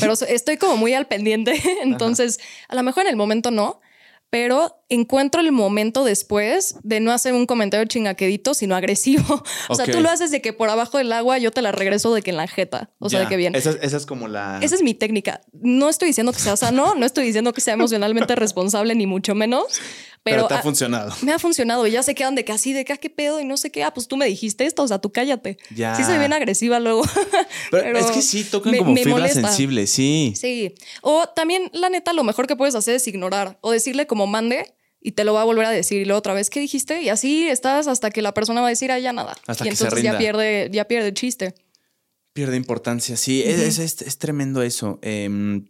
pero estoy como muy al pendiente, entonces a lo mejor en el momento no, pero encuentro el momento después de no hacer un comentario chingaquedito, sino agresivo. o sea, tú lo haces de que por abajo del agua yo te la regreso de que en la jeta. O sea, de que bien. Esa, es como la. Esa es mi técnica. No estoy diciendo que sea sano, no estoy diciendo que sea emocionalmente responsable, ni mucho menos. Pero, te ha, funcionado. Me ha funcionado y ya se quedan de que así, de que, ah, qué pedo y no sé qué. Ah, pues tú me dijiste esto, o sea, tú cállate. Ya. Sí, soy bien agresiva luego. Pero, es que sí, tocan como fibra sensible, sí. Sí. O también, la neta, lo mejor que puedes hacer es ignorar o decirle como mande y te lo va a volver a decir y luego otra vez, ¿qué dijiste? Y así estás hasta que la persona va a decir, ah, ya nada. Hasta y entonces ya pierde, ya pierde el chiste. Pierde importancia, sí, es, es, tremendo eso. Em,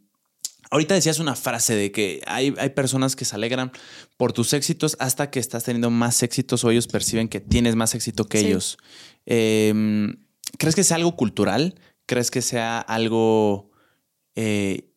ahorita decías una frase de que hay, hay, personas que se alegran por tus éxitos hasta que estás teniendo más éxitos o ellos perciben que tienes más éxito que ellos. Em, ¿Crees que sea algo cultural? ¿Crees que sea algo eh,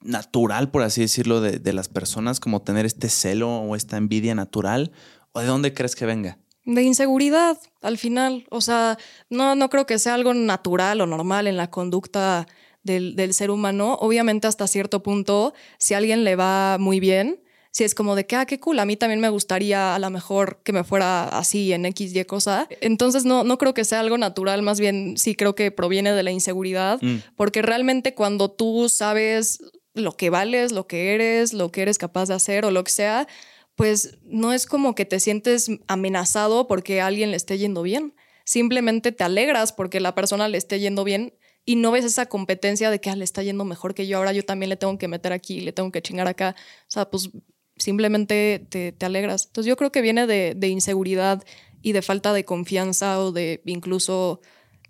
natural, por así decirlo, de, las personas, como tener este celo o esta envidia natural? ¿O de dónde crees que venga? De inseguridad, al final. O sea, no, no creo que sea algo natural o normal en la conducta del, del ser humano. Obviamente, hasta cierto punto, si a alguien le va muy bien, si es como de que, ah, qué cool, a mí también me gustaría a lo mejor que me fuera así en X, Y cosa. Entonces no, no creo que sea algo natural, más bien sí creo que proviene de la inseguridad, mm. porque realmente cuando tú sabes lo que vales, lo que eres, lo que eres capaz de hacer o lo que sea, pues no es como que te sientes amenazado porque alguien le esté yendo bien. Simplemente te alegras porque la persona le esté yendo bien y no ves esa competencia de que ah, le está yendo mejor que yo, ahora yo también le tengo que meter aquí, le tengo que chingar acá. O sea, pues simplemente te, alegras. Entonces yo creo que viene de, inseguridad y de falta de confianza o de incluso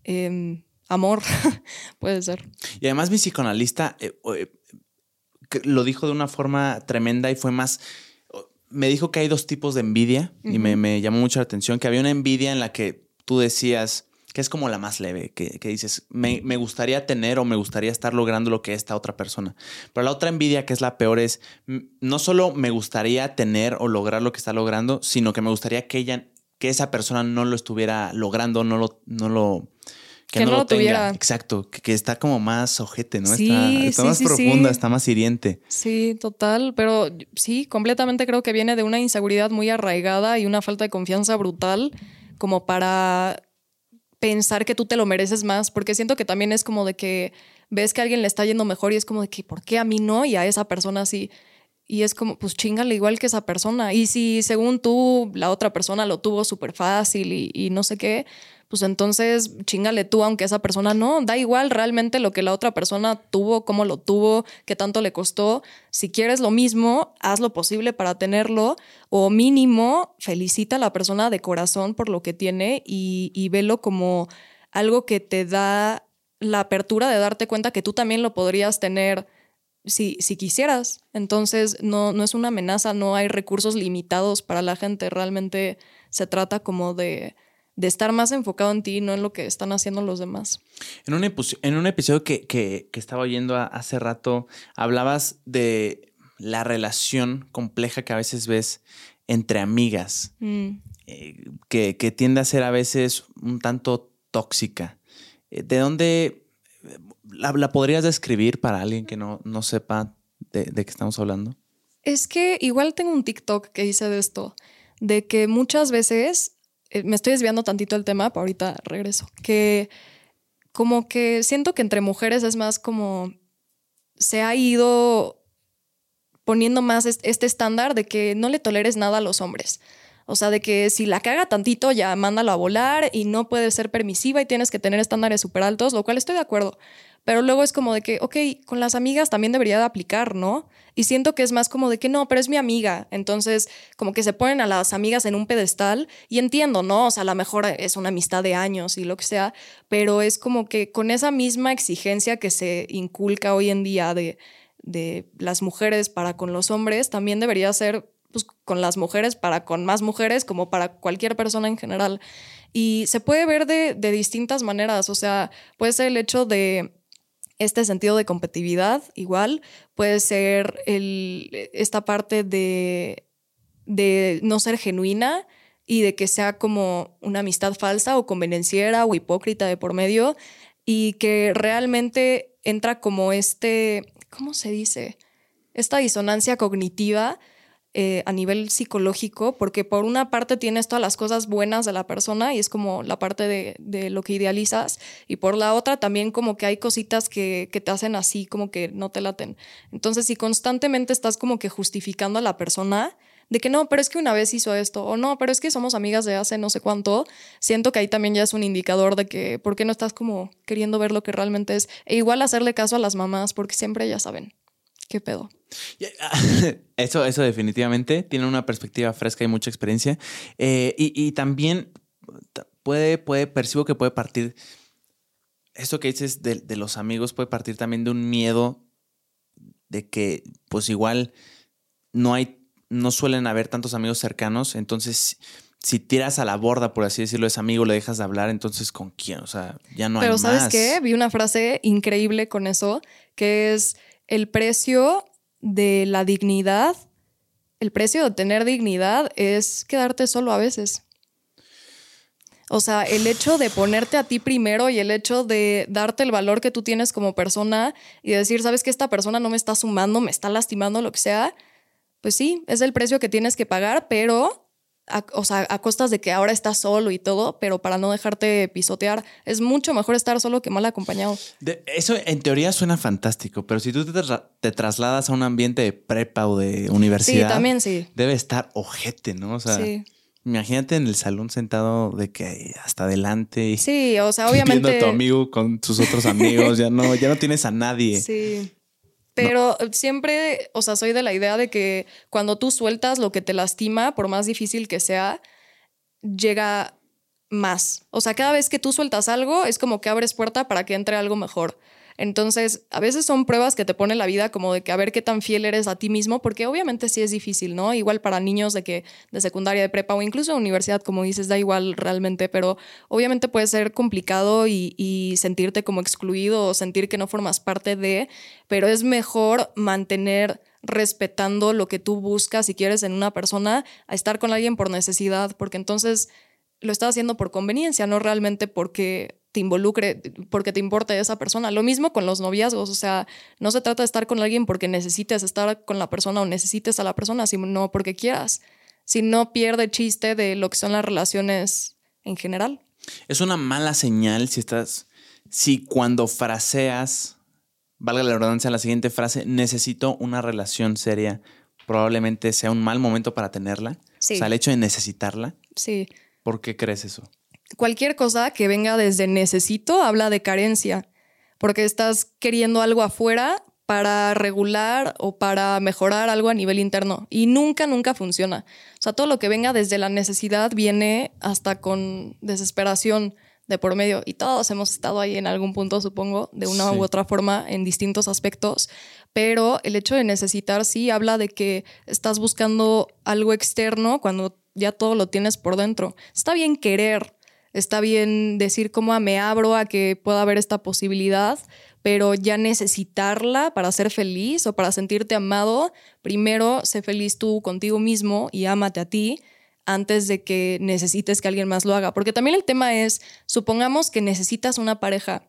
em, amor, puede ser. Y además mi psicoanalista eh, eh, lo dijo de una forma tremenda y fue más me dijo que hay dos tipos de envidia y me, llamó mucho la atención, que había una envidia en la que tú decías, que es como la más leve, que, dices, me, gustaría tener o me gustaría estar logrando lo que esta otra persona. Pero la otra envidia, que es la peor, es no solo me gustaría tener o lograr lo que está logrando, sino que me gustaría que ella, que esa persona no lo estuviera logrando, no lo, no lo que, no, lo, tuviera. Exacto, que, está como más ojete, ¿no? está, más profunda, está más hiriente. Sí, total, pero sí, completamente creo que viene de una inseguridad muy arraigada y una falta de confianza brutal como para pensar que tú te lo mereces más, porque siento que también es como de que ves que a alguien le está yendo mejor y es como de que, ¿por qué a mí no? Y a esa persona sí. Y es como, pues chingale igual que esa persona. Y si según tú la otra persona lo tuvo súper fácil y, no sé qué, pues entonces chingale tú, aunque esa persona no, da igual realmente lo que la otra persona tuvo, cómo lo tuvo, qué tanto le costó. Si quieres lo mismo, haz lo posible para tenerlo o mínimo felicita a la persona de corazón por lo que tiene y, y velo como algo que te da la apertura de darte cuenta que tú también lo podrías tener si, si quisieras. Entonces no, no es una amenaza, no hay recursos limitados para la gente, realmente se trata como de de estar más enfocado en ti, no en lo que están haciendo los demás. En un, en un episodio que, que, estaba oyendo hace rato, hablabas de la relación compleja que a veces ves entre amigas, mm. eh, que, que, tiende a ser a veces un tanto tóxica. Eh, ¿De dónde la, podrías describir para alguien que no, no sepa de, de qué estamos hablando? Es que igual tengo un TikTok que hice de esto, de que muchas veces eh, me estoy desviando tantito el tema, pero ahorita regreso, que como que siento que entre mujeres es más como se ha ido poniendo más este estándar de que no le toleres nada a los hombres. O sea, de que si la caga tantito ya mándalo a volar y no puede ser permisiva y tienes que tener estándares súper altos, lo cual estoy de acuerdo. Pero luego es como de que, ok, con las amigas también debería de aplicar, ¿no? Y siento que es más como de que no, pero es mi amiga. Entonces, como que se ponen a las amigas en un pedestal y entiendo, ¿no? O sea, a lo mejor es una amistad de años y lo que sea, pero es como que con esa misma exigencia que se inculca hoy en día de, de las mujeres para con los hombres, también debería ser pues, con las mujeres para con más mujeres como para cualquier persona en general. Y se puede ver de, de distintas maneras, o sea, puede ser el hecho de este sentido de competitividad igual, puede ser el, esta parte de, de no ser genuina y de que sea como una amistad falsa o convenenciera o hipócrita de por medio y que realmente entra como este, ¿cómo se dice? Esta disonancia cognitiva eh, a nivel psicológico, porque por una parte tienes todas las cosas buenas de la persona y es como la parte de, lo que idealizas, y por la otra también como que hay cositas que, que, te hacen así, como que no te laten. Entonces, si constantemente estás como que justificando a la persona, de que no, pero es que una vez hizo esto, o no, pero es que somos amigas de hace no sé cuánto, siento que ahí también ya es un indicador de que, ¿por qué no estás como queriendo ver lo que realmente es? E igual hacerle caso a las mamás, porque siempre ya saben. ¿Qué pedo? Eso, eso definitivamente tiene una perspectiva fresca y mucha experiencia. Eh, y, también puede, puede, percibo que puede partir, esto que dices de, de, los amigos puede partir también de un miedo de que pues igual no hay, no suelen haber tantos amigos cercanos, entonces si tiras a la borda, por así decirlo, ese amigo, le dejas de hablar, entonces ¿con quién? O sea, ya no hay Pero ¿sabes qué? Vi una frase increíble con eso, que es el precio de la dignidad, el precio de tener dignidad es quedarte solo a veces. O sea, el hecho de ponerte a ti primero y el hecho de darte el valor que tú tienes como persona y decir, sabes que esta persona no me está sumando, me está lastimando, lo que sea, pues sí, es el precio que tienes que pagar, pero o sea, a costas de que ahora estás solo y todo, pero para no dejarte pisotear, es mucho mejor estar solo que mal acompañado. eso en teoría suena fantástico, pero si tú te, trasladas a un ambiente de prepa o de universidad, sí, también sí. debe estar ojete, ¿no? O sea, imagínate en el salón sentado de que hasta adelante. Sí, o sea, obviamente. Viendo a tu amigo con sus otros amigos, ya no, ya no tienes a nadie. Sí. Pero siempre, o sea, soy de la idea de que cuando tú sueltas lo que te lastima, por más difícil que sea, llega más. O sea, cada vez que tú sueltas algo, es como que abres puerta para que entre algo mejor. Entonces, a veces son pruebas que te pone la vida como de que a ver qué tan fiel eres a ti mismo, porque obviamente sí es difícil, ¿no? Igual para niños de que de secundaria, de prepa o incluso de universidad, como dices, da igual realmente, pero obviamente puede ser complicado y, y sentirte como excluido o sentir que no formas parte de, pero es mejor mantener respetando lo que tú buscas si quieres en una persona a estar con alguien por necesidad, porque entonces lo estás haciendo por conveniencia, no realmente porque te involucre, porque te importe esa persona. Lo mismo con los noviazgos, o sea, no se trata de estar con alguien porque necesites estar con la persona o necesites a la persona, sino porque quieras. Si no pierde chiste de lo que son las relaciones en general. Es una mala señal si estás, si cuando fraseas, valga la redundancia, la siguiente frase, necesito una relación seria, probablemente sea un mal momento para tenerla. Sí. O sea, el hecho de necesitarla. Sí. ¿Por qué crees eso? Cualquier cosa que venga desde necesito habla de carencia, porque estás queriendo algo afuera para regular o para mejorar algo a nivel interno y nunca, nunca funciona. O sea, todo lo que venga desde la necesidad viene hasta con desesperación de por medio y todos hemos estado ahí en algún punto, supongo, de una u otra forma en distintos aspectos, pero el hecho de necesitar sí habla de que estás buscando algo externo cuando ya todo lo tienes por dentro. Está bien querer, Está bien decir cómo me abro a que pueda haber esta posibilidad, pero ya necesitarla para ser feliz o para sentirte amado, primero sé feliz tú contigo mismo y ámate a ti antes de que necesites que alguien más lo haga. Porque también el tema es, supongamos que necesitas una pareja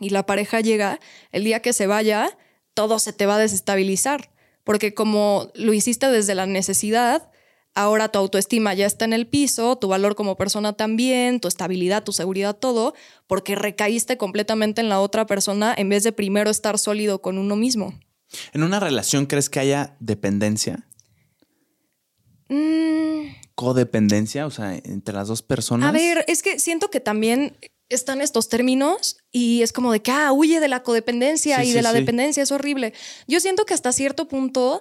y la pareja llega, el día que se vaya, todo se te va a desestabilizar. Porque como lo hiciste desde la necesidad, ahora tu autoestima ya está en el piso, tu valor como persona también, tu estabilidad, tu seguridad, todo, porque recaíste completamente en la otra persona en vez de primero estar sólido con uno mismo. ¿En una relación crees que haya dependencia? Mm. ¿Codependencia? O sea, entre las dos personas. A ver, es que siento que también están estos términos y es como de que, ah, huye de la codependencia y de la dependencia, es horrible. Yo siento que hasta cierto punto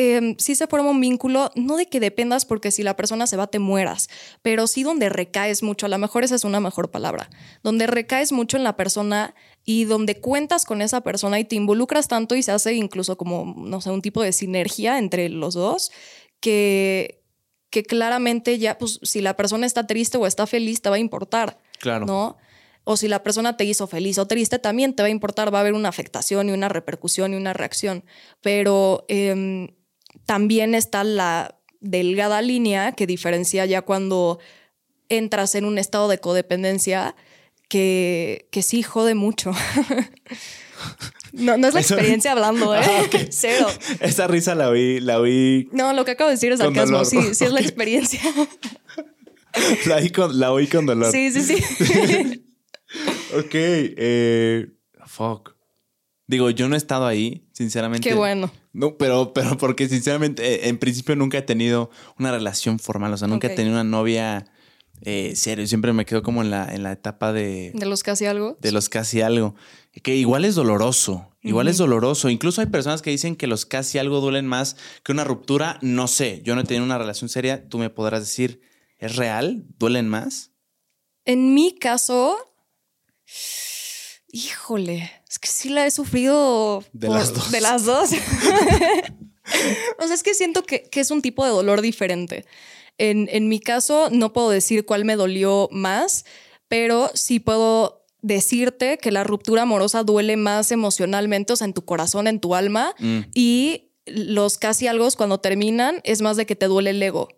eh, sí se forma un vínculo, no de que dependas porque si la persona se va te mueras, pero sí donde recaes mucho, a lo mejor esa es una mejor palabra, donde recaes mucho en la persona y donde cuentas con esa persona y te involucras tanto y se hace incluso como, no sé, un tipo de sinergia entre los dos que, que claramente ya, pues si la persona está triste o está feliz, te va a importar. Claro. ¿No? o si la persona te hizo feliz o triste, también te va a importar, va a haber una afectación y una repercusión y una reacción. Pero em, también está la delgada línea que diferencia ya cuando entras en un estado de codependencia que, que sí jode mucho. No, no es la experiencia hablando, ¿eh? Ah, Cero. Esa risa la oí, la oí. No, lo que acabo de decir es sarcasmo. Sí, sí es la experiencia. La, oí con, la oí con dolor. Sí, sí, sí. ok. Eh, fuck. Digo, yo no he estado ahí, sinceramente. Qué bueno. No, pero, pero porque sinceramente, eh, en principio nunca he tenido una relación formal. O sea, nunca he tenido una novia eh, serio. Siempre me quedo como en la, en la etapa de. De los casi algo. De los casi algo. Que igual es doloroso. Igual es doloroso. Incluso hay personas que dicen que los casi algo duelen más que una ruptura. No sé. Yo no he tenido una relación seria. Tú me podrás decir, ¿es real? ¿Duelen más? En mi caso. Híjole, es que sí la he sufrido de las dos. De las dos. o sea, es que siento que, es un tipo de dolor diferente. En, en, mi caso, no puedo decir cuál me dolió más, pero sí puedo decirte que la ruptura amorosa duele más emocionalmente, o sea, en tu corazón, en tu alma, mm. y los casi algo cuando terminan es más de que te duele el ego.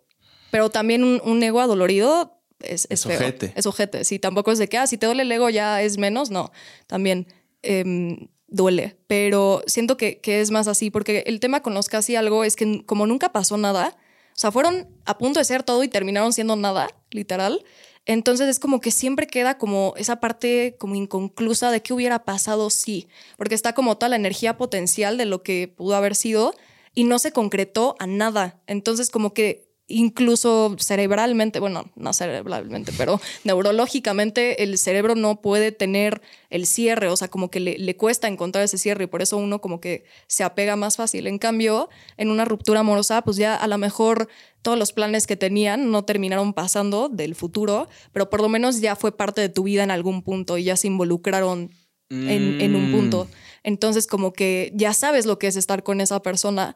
Pero también un, un ego adolorido es, es, ojete. Es ojete. Sí, tampoco es de que, ah, si te duele el ego ya es menos. No, también em, duele. Pero siento que, que, es más así, porque el tema con los casi algo es que como nunca pasó nada, O sea, fueron a punto de ser todo y terminaron siendo nada, literal. Entonces es como que siempre queda como esa parte como inconclusa de qué hubiera pasado si, porque está como toda la energía potencial de lo que pudo haber sido y no se concretó a nada. Entonces como que incluso cerebralmente, bueno, no cerebralmente, pero neurológicamente el cerebro no puede tener el cierre, o sea, como que le, cuesta encontrar ese cierre y por eso uno como que se apega más fácil. En cambio, en una ruptura amorosa, pues ya a lo mejor todos los planes que tenían no terminaron pasando del futuro, pero por lo menos ya fue parte de tu vida en algún punto y ya se involucraron en, en un punto. Mm. Entonces, como que ya sabes lo que es estar con esa persona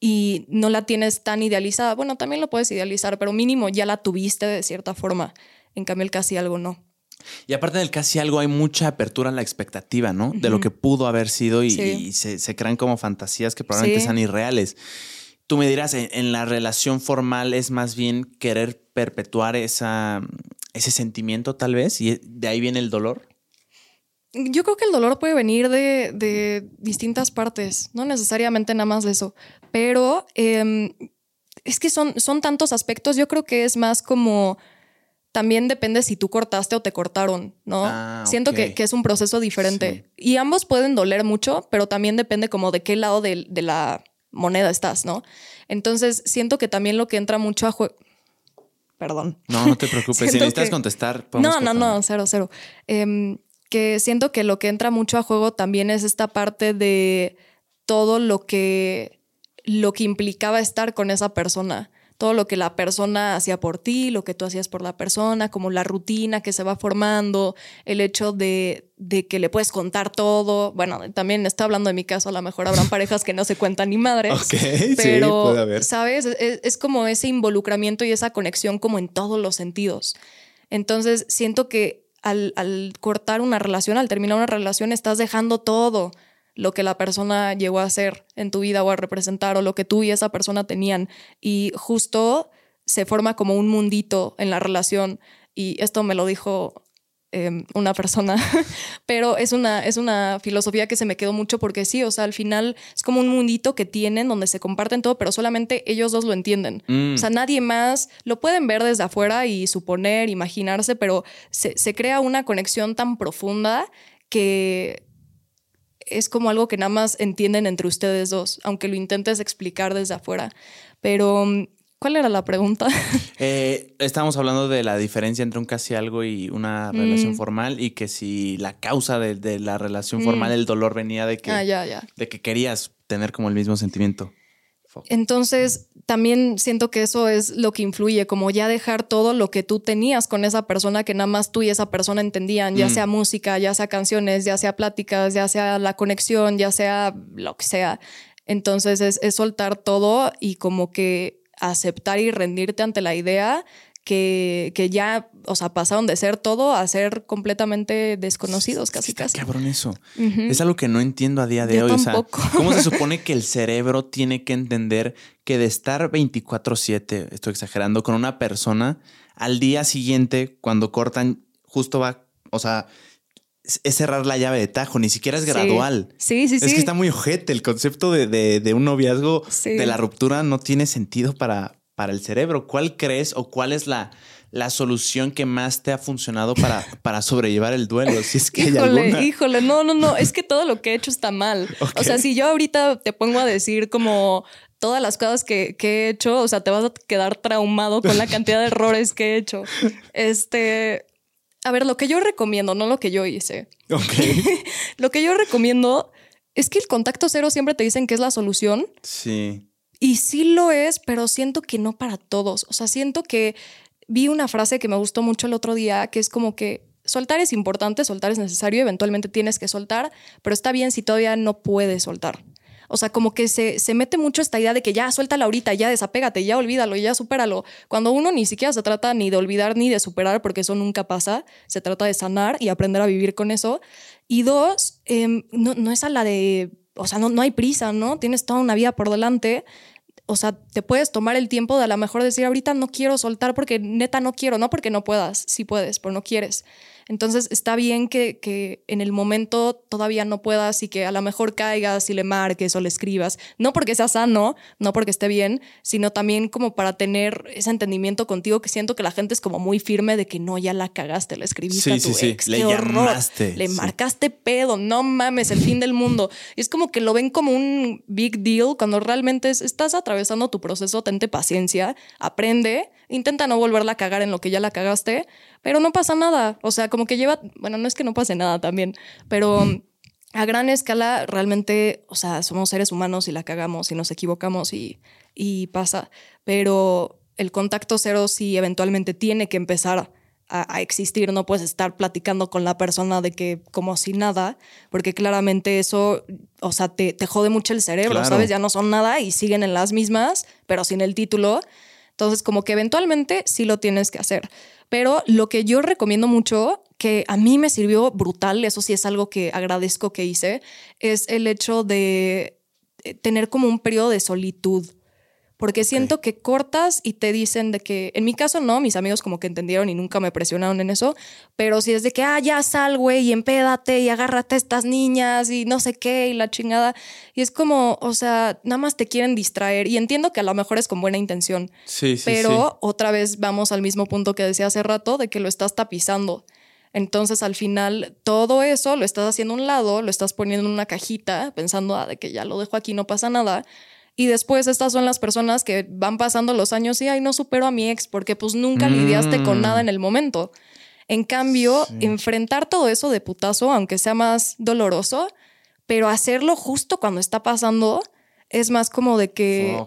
y no la tienes tan idealizada. Bueno, también lo puedes idealizar, pero mínimo ya la tuviste de cierta forma. En cambio, el casi algo no. Y aparte del casi algo, hay mucha apertura a la expectativa, ¿no? De lo que pudo haber sido y, se, crean como fantasías que probablemente sean irreales. Tú me dirás, en, la relación formal es más bien querer perpetuar esa, ese sentimiento tal vez y de ahí viene el dolor. Yo creo que el dolor puede venir de, distintas partes, no necesariamente nada más de eso, pero em, es que son, son tantos aspectos, yo creo que es más como también depende si tú cortaste o te cortaron, ¿no? Ah, Siento que, es un proceso diferente. Y ambos pueden doler mucho, pero también depende como de qué lado de, la moneda estás, ¿no? Entonces, siento que también lo que entra mucho a juego... Perdón. No, no te preocupes. si necesitas contestar, No, no, no, cero, cero. Em, que siento que lo que entra mucho a juego también es esta parte de todo lo que, lo que implicaba estar con esa persona. Todo lo que la persona hacía por ti, lo que tú hacías por la persona, como la rutina que se va formando, el hecho de, que le puedes contar todo. Bueno, también estoy hablando de mi caso, a lo mejor habrán parejas que no se cuentan ni madres. pero, ¿sabes? Es, es como ese involucramiento y esa conexión como en todos los sentidos. Entonces, siento que al, cortar una relación, al terminar una relación, estás dejando todo lo que la persona llegó a hacer en tu vida o a representar o lo que tú y esa persona tenían. Y justo se forma como un mundito en la relación. Y esto me lo dijo Em, una persona, pero es una, es una filosofía que se me quedó mucho porque sí, o sea, al final es como un mundito que tienen donde se comparten todo, pero solamente ellos dos lo entienden. Mm. O sea, nadie más lo pueden ver desde afuera y suponer, imaginarse, pero se, se crea una conexión tan profunda que es como algo que nada más entienden entre ustedes dos, aunque lo intentes explicar desde afuera. Pero ¿Cuál era la pregunta? Eh, estábamos hablando de la diferencia entre un casi algo y una relación mm. formal y que si la causa de, la relación formal, mm. el dolor venía de que, ah, de que querías tener como el mismo sentimiento. Entonces, también siento que eso es lo que influye, como ya dejar todo lo que tú tenías con esa persona que nada más tú y esa persona entendían, ya mm. sea música, ya sea canciones, ya sea pláticas, ya sea la conexión, ya sea lo que sea. Entonces es soltar todo y como que aceptar y rendirte ante la idea que, que, ya, o sea, pasaron de ser todo a ser completamente desconocidos, casi casi. Cabrón, eso. Es algo que no entiendo a día de hoy. O sea, ¿cómo se supone que el cerebro tiene que entender que de estar 24-7, estoy exagerando, con una persona, al día siguiente, cuando cortan, justo va, o sea, es cerrar la llave de tajo, ni siquiera es gradual. Sí, sí, sí. Es que está muy ojete. El concepto de, un noviazgo de la ruptura no tiene sentido para, para el cerebro. ¿Cuál crees o cuál es la, la solución que más te ha funcionado para, para sobrellevar el duelo? Si es que híjole, híjole, no, no, no. Es que todo lo que he hecho está mal. O sea, si yo ahorita te pongo a decir como todas las cosas que, que, he hecho, o sea, te vas a quedar traumado con la cantidad de errores que he hecho. Este, a ver, lo que yo recomiendo, no lo que yo hice. Ok. lo que yo recomiendo es que el contacto cero siempre te dicen que es la solución. Sí. Y sí lo es, pero siento que no para todos. O sea, siento que vi una frase que me gustó mucho el otro día, que es como que soltar es importante, soltar es necesario, eventualmente tienes que soltar, pero está bien si todavía no puedes soltar. O sea, como que se, se mete mucho esta idea de que ya suéltala ahorita, ya desapégate, ya olvídalo, ya supéralo. Cuando uno ni siquiera se trata ni de olvidar ni de superar, porque eso nunca pasa, se trata de sanar y aprender a vivir con eso. Y dos, em, no, no, es a la de, o sea, no, no hay prisa, ¿no? Tienes toda una vida por delante o sea, te puedes tomar el tiempo de a lo mejor decir, ahorita no quiero soltar porque neta no quiero, no porque no puedas, sí puedes, pero no quieres. Entonces está bien que, que en el momento todavía no puedas y que a lo mejor caigas y le marques o le escribas, no porque sea sano, no porque esté bien, sino también como para tener ese entendimiento contigo que siento que la gente es como muy firme de que no, ya la cagaste, le escribiste a tu ex, le llamaste, le marcaste pedo, no mames, el fin del mundo. Y es como que lo ven como un big deal cuando realmente estás atravesando tu proceso, tente paciencia, aprende, intenta no volverla a cagar en lo que ya la cagaste, pero no pasa nada. O sea, como que lleva, bueno, no es que no pase nada también, pero a gran escala realmente, o sea, somos seres humanos y la cagamos y nos equivocamos y, y pasa, pero el contacto cero sí eventualmente tiene que empezar a, existir, no puedes estar platicando con la persona de que como si nada, porque claramente eso, o sea, te, te jode mucho el cerebro, ¿sabes? Ya no son nada y siguen en las mismas, pero sin el título. Entonces, como que eventualmente sí lo tienes que hacer. Pero lo que yo recomiendo mucho, que a mí me sirvió brutal, eso sí es algo que agradezco que hice, es el hecho de eh, tener como un periodo de solitud porque siento que cortas y te dicen de que, en mi caso no, mis amigos como que entendieron y nunca me presionaron en eso, pero si es de que, ah, ya sal, güey, y empédate y agárrate a estas niñas y no sé qué y la chingada. Y es como, o sea, nada más te quieren distraer y entiendo que a lo mejor es con buena intención. Sí, sí. Pero otra vez vamos al mismo punto que decía hace rato, de que lo estás tapizando. Entonces al final todo eso lo estás haciendo a un lado, lo estás poniendo en una cajita pensando ah, de que ya lo dejo aquí, no pasa nada. Y después estas son las personas que van pasando los años y, ay, no supero a mi ex porque pues nunca lidiaste con nada en el momento. En cambio, enfrentar todo eso de putazo, aunque sea más doloroso, pero hacerlo justo cuando está pasando, es más como de que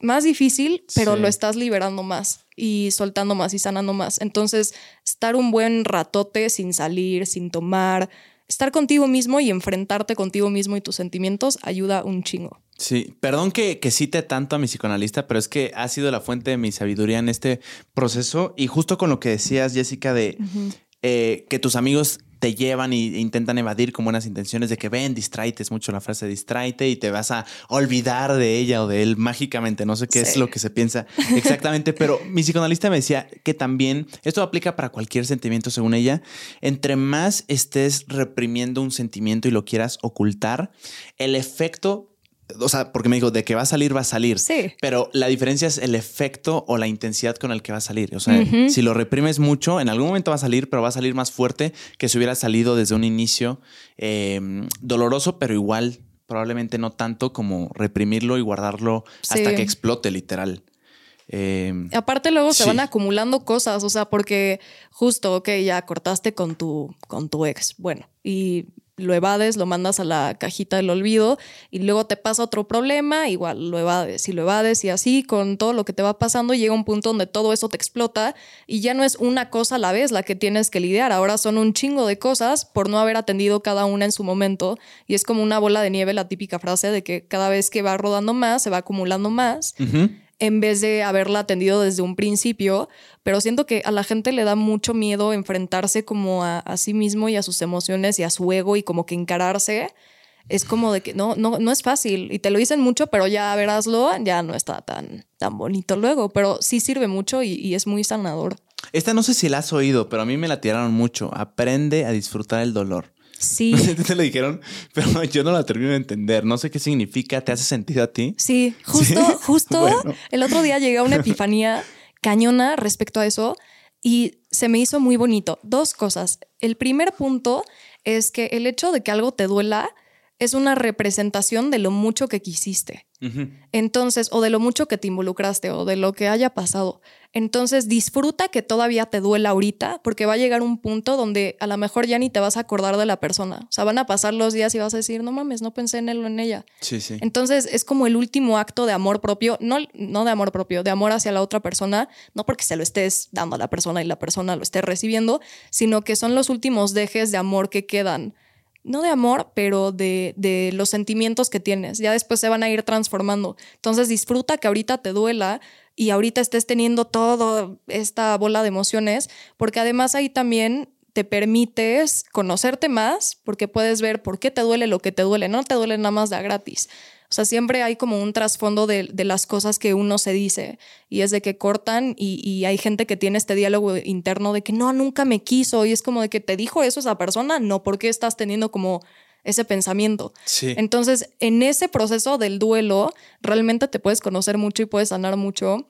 más difícil, pero lo estás liberando más y soltando más y sanando más. Entonces, estar un buen ratote sin salir, sin tomar, estar contigo mismo y enfrentarte contigo mismo y tus sentimientos ayuda un chingo. Sí, perdón que, que, cite tanto a mi psicoanalista, pero es que ha sido la fuente de mi sabiduría en este proceso. Y justo con lo que decías, Jessica, de eh, que tus amigos te llevan e intentan evadir con buenas intenciones de que ven, distráete, es mucho la frase distráete y te vas a olvidar de ella o de él mágicamente. No sé qué es lo que se piensa exactamente, pero mi psicoanalista me decía que también esto aplica para cualquier sentimiento, según ella. Entre más estés reprimiendo un sentimiento y lo quieras ocultar, el efecto o sea, porque me dijo, de que va a salir, va a salir. Sí. Pero la diferencia es el efecto o la intensidad con el que va a salir. O sea, si lo reprimes mucho, en algún momento va a salir, pero va a salir más fuerte que si hubiera salido desde un inicio em, doloroso, pero igual probablemente no tanto como reprimirlo y guardarlo hasta que explote, literal. Em, Aparte luego se van acumulando cosas, o sea, porque justo, ok, ya cortaste con tu, con tu ex, bueno, y lo evades, lo mandas a la cajita del olvido y luego te pasa otro problema, igual lo evades y lo evades y así con todo lo que te va pasando llega un punto donde todo eso te explota y ya no es una cosa a la vez la que tienes que lidiar, ahora son un chingo de cosas por no haber atendido cada una en su momento y es como una bola de nieve la típica frase de que cada vez que va rodando más se va acumulando más en vez de haberla atendido desde un principio, pero siento que a la gente le da mucho miedo enfrentarse como a, sí mismo y a sus emociones y a su ego y como que encararse. Es como de que no, no, no es fácil y te lo dicen mucho, pero ya veráslo, ya no está tan, tan bonito luego, pero sí sirve mucho y, y es muy sanador. Esta no sé si la has oído, pero a mí me la tiraron mucho. Aprende a disfrutar el dolor. Sí. No sé si te lo dijeron, pero yo no la termino de entender. No sé qué significa. ¿Te hace sentido a ti? Sí, justo, justo el otro día llegué a una epifanía cañona respecto a eso y se me hizo muy bonito. Dos cosas. El primer punto es que el hecho de que algo te duela es una representación de lo mucho que quisiste. Entonces, o de lo mucho que te involucraste o de lo que haya pasado. Entonces, disfruta que todavía te duela ahorita, porque va a llegar un punto donde a lo mejor ya ni te vas a acordar de la persona. O sea, van a pasar los días y vas a decir, no mames, no pensé en él o en ella. Sí, sí. Entonces, es como el último acto de amor propio, no, no de amor propio, de amor hacia la otra persona, no porque se lo estés dando a la persona y la persona lo esté recibiendo, sino que son los últimos dejes de amor que quedan no de amor, pero de, de, los sentimientos que tienes. Ya después se van a ir transformando. Entonces disfruta que ahorita te duela y ahorita estés teniendo toda esta bola de emociones, porque además ahí también te permites conocerte más, porque puedes ver por qué te duele lo que te duele. No te duele nada más de gratis. O sea, siempre hay como un trasfondo de, las cosas que uno se dice y es de que cortan y, y, hay gente que tiene este diálogo interno de que no, nunca me quiso y es como de que te dijo eso esa persona, no, ¿por qué estás teniendo como ese pensamiento? Sí. Entonces, en ese proceso del duelo, realmente te puedes conocer mucho y puedes sanar mucho.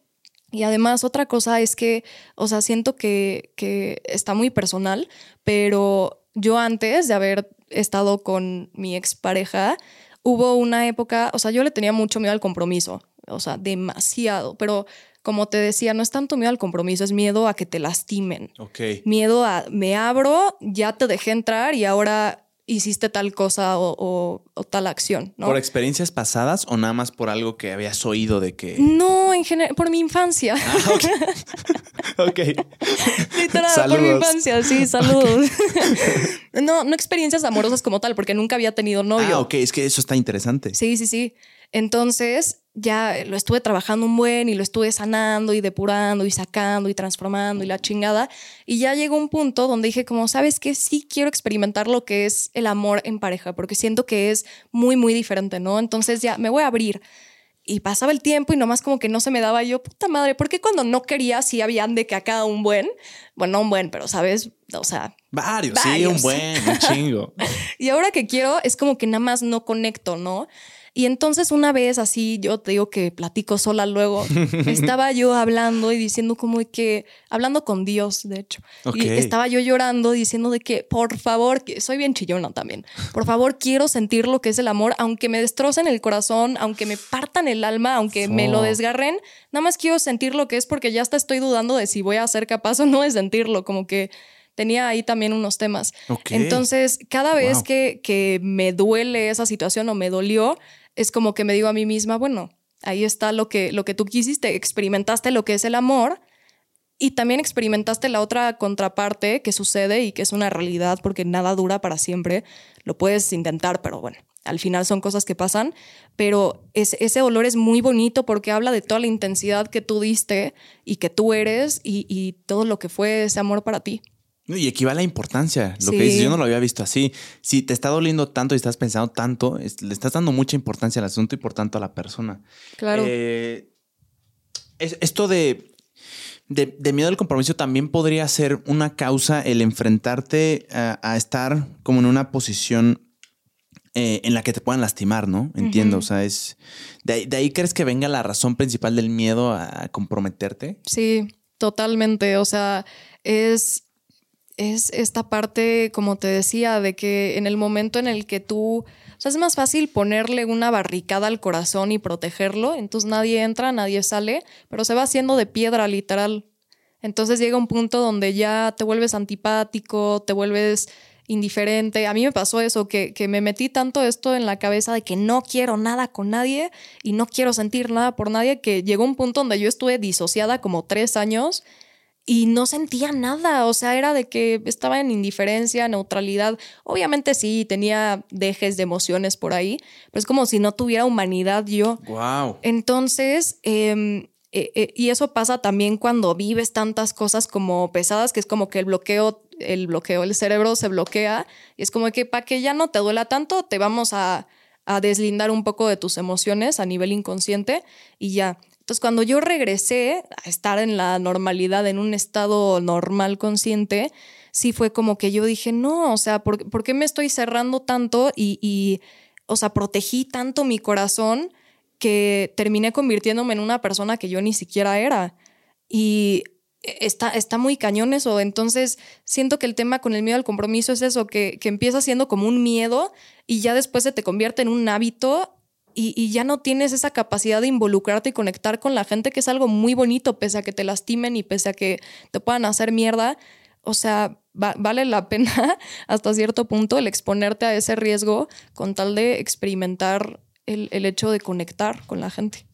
Y además, otra cosa es que, o sea, siento que, que está muy personal, pero yo antes de haber estado con mi expareja, hubo una época, o sea, yo le tenía mucho miedo al compromiso, o sea, demasiado, pero como te decía, no es tanto miedo al compromiso, es miedo a que te lastimen. Ok. Miedo a, me abro, ya te dejé entrar y ahora hiciste tal cosa o, tal acción, ¿no? ¿Por experiencias pasadas o nada más por algo que habías oído de que...? No, en general, por mi infancia. Ah, ok. Literal, por mi infancia, sí, saludos. no, no experiencias amorosas como tal, porque nunca había tenido novio. Ah, ok, es que eso está interesante. Sí, sí, sí. Entonces, ya lo estuve trabajando un buen y lo estuve sanando y depurando y sacando y transformando y la chingada. Y ya llegó un punto donde dije como, ¿sabes qué? Sí quiero experimentar lo que es el amor en pareja, porque siento que es muy, muy diferente, ¿no? Entonces ya me voy a abrir. Y pasaba el tiempo y nomás como que no se me daba yo, puta madre, porque cuando no quería sí habían de que acá un buen, bueno, no un buen, pero sabes, o sea... Varios, sí, un buen, un chingo. y ahora que quiero es como que nada más no conecto, ¿no? Y entonces una vez así, yo te digo que platico sola luego, estaba yo hablando y diciendo como que, hablando con Dios, de hecho, y estaba yo llorando diciendo de que, por favor, que soy bien chillona también, por favor quiero sentir lo que es el amor, aunque me destrocen el corazón, aunque me partan el alma, aunque me lo desgarren, nada más quiero sentir lo que es porque ya hasta estoy dudando de si voy a ser capaz o no de sentirlo, como que tenía ahí también unos temas. Entonces, cada vez que, que, me duele esa situación o me dolió, es como que me digo a mí misma, bueno, ahí está lo que, lo que tú quisiste, experimentaste lo que es el amor y también experimentaste la otra contraparte que sucede y que es una realidad porque nada dura para siempre. Lo puedes intentar, pero bueno, al final son cosas que pasan, pero ese olor es muy bonito porque habla de toda la intensidad que tú diste y que tú eres y, y todo lo que fue ese amor para ti. Y equivale a importancia. Lo que dices, yo no lo había visto así. Si te está doliendo tanto y estás pensando tanto, le estás dando mucha importancia al asunto y por tanto a la persona. Claro. Eh, esto de, de, miedo al compromiso también podría ser una causa el enfrentarte a, estar como en una posición eh, en la que te puedan lastimar, ¿no? Entiendo. O sea, es. De de ahí, crees que venga la razón principal del miedo a comprometerte? Sí, totalmente. O sea, es es esta parte, como te decía, de que en el momento en el que tú, o sea, es más fácil ponerle una barricada al corazón y protegerlo, entonces nadie entra, nadie sale, pero se va haciendo de piedra literal. Entonces llega un punto donde ya te vuelves antipático, te vuelves indiferente. A mí me pasó eso, que, que me metí tanto esto en la cabeza de que no quiero nada con nadie y no quiero sentir nada por nadie, que llegó un punto donde yo estuve disociada como tres años y no sentía nada, o sea, era de que estaba en indiferencia, neutralidad. Obviamente sí, tenía dejes de emociones por ahí, pero es como si no tuviera humanidad yo. Wow. Entonces, em, eh, eh, y eso pasa también cuando vives tantas cosas como pesadas, que es como que el bloqueo, el bloqueo, el cerebro se bloquea y es como que para que ya no te duela tanto, te vamos a, a deslindar un poco de tus emociones a nivel inconsciente y ya. Entonces, cuando yo regresé a estar en la normalidad, en un estado normal consciente, sí fue como que yo dije, no, o sea, ¿por, qué me estoy cerrando tanto? Y, o sea, protegí tanto mi corazón que terminé convirtiéndome en una persona que yo ni siquiera era. Y está, está muy cañón eso. Entonces, siento que el tema con el miedo al compromiso es eso, que, que empieza siendo como un miedo y ya después se te convierte en un hábito y, ya no tienes esa capacidad de involucrarte y conectar con la gente, que es algo muy bonito, pese a que te lastimen y pese a que te puedan hacer mierda. O sea, vale la pena hasta cierto punto el exponerte a ese riesgo con tal de experimentar el, hecho de conectar con la gente.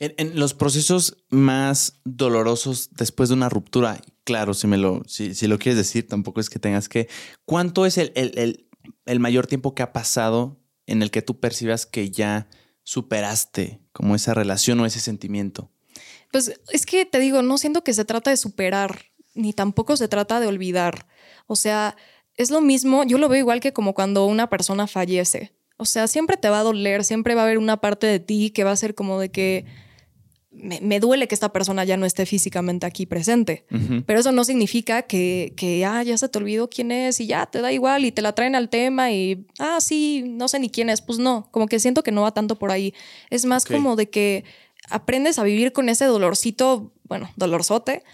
En, los procesos más dolorosos después de una ruptura, claro, si me lo, si, lo quieres decir, tampoco es que tengas que. ¿Cuánto es el, el, el mayor tiempo que ha pasado en el que tú percibas que ya superaste como esa relación o ese sentimiento? Pues es que te digo, no siento que se trata de superar, ni tampoco se trata de olvidar. O sea, es lo mismo, yo lo veo igual que como cuando una persona fallece. O sea, siempre te va a doler, siempre va a haber una parte de ti que va a ser como de que me, duele que esta persona ya no esté físicamente aquí presente. Pero eso no significa que, que ah, ya se te olvidó quién es y ya te da igual y te la traen al tema y, ah, sí, no sé ni quién es. Pues no, como que siento que no va tanto por ahí. Es más como de que aprendes a vivir con ese dolorcito, bueno, dolorzote,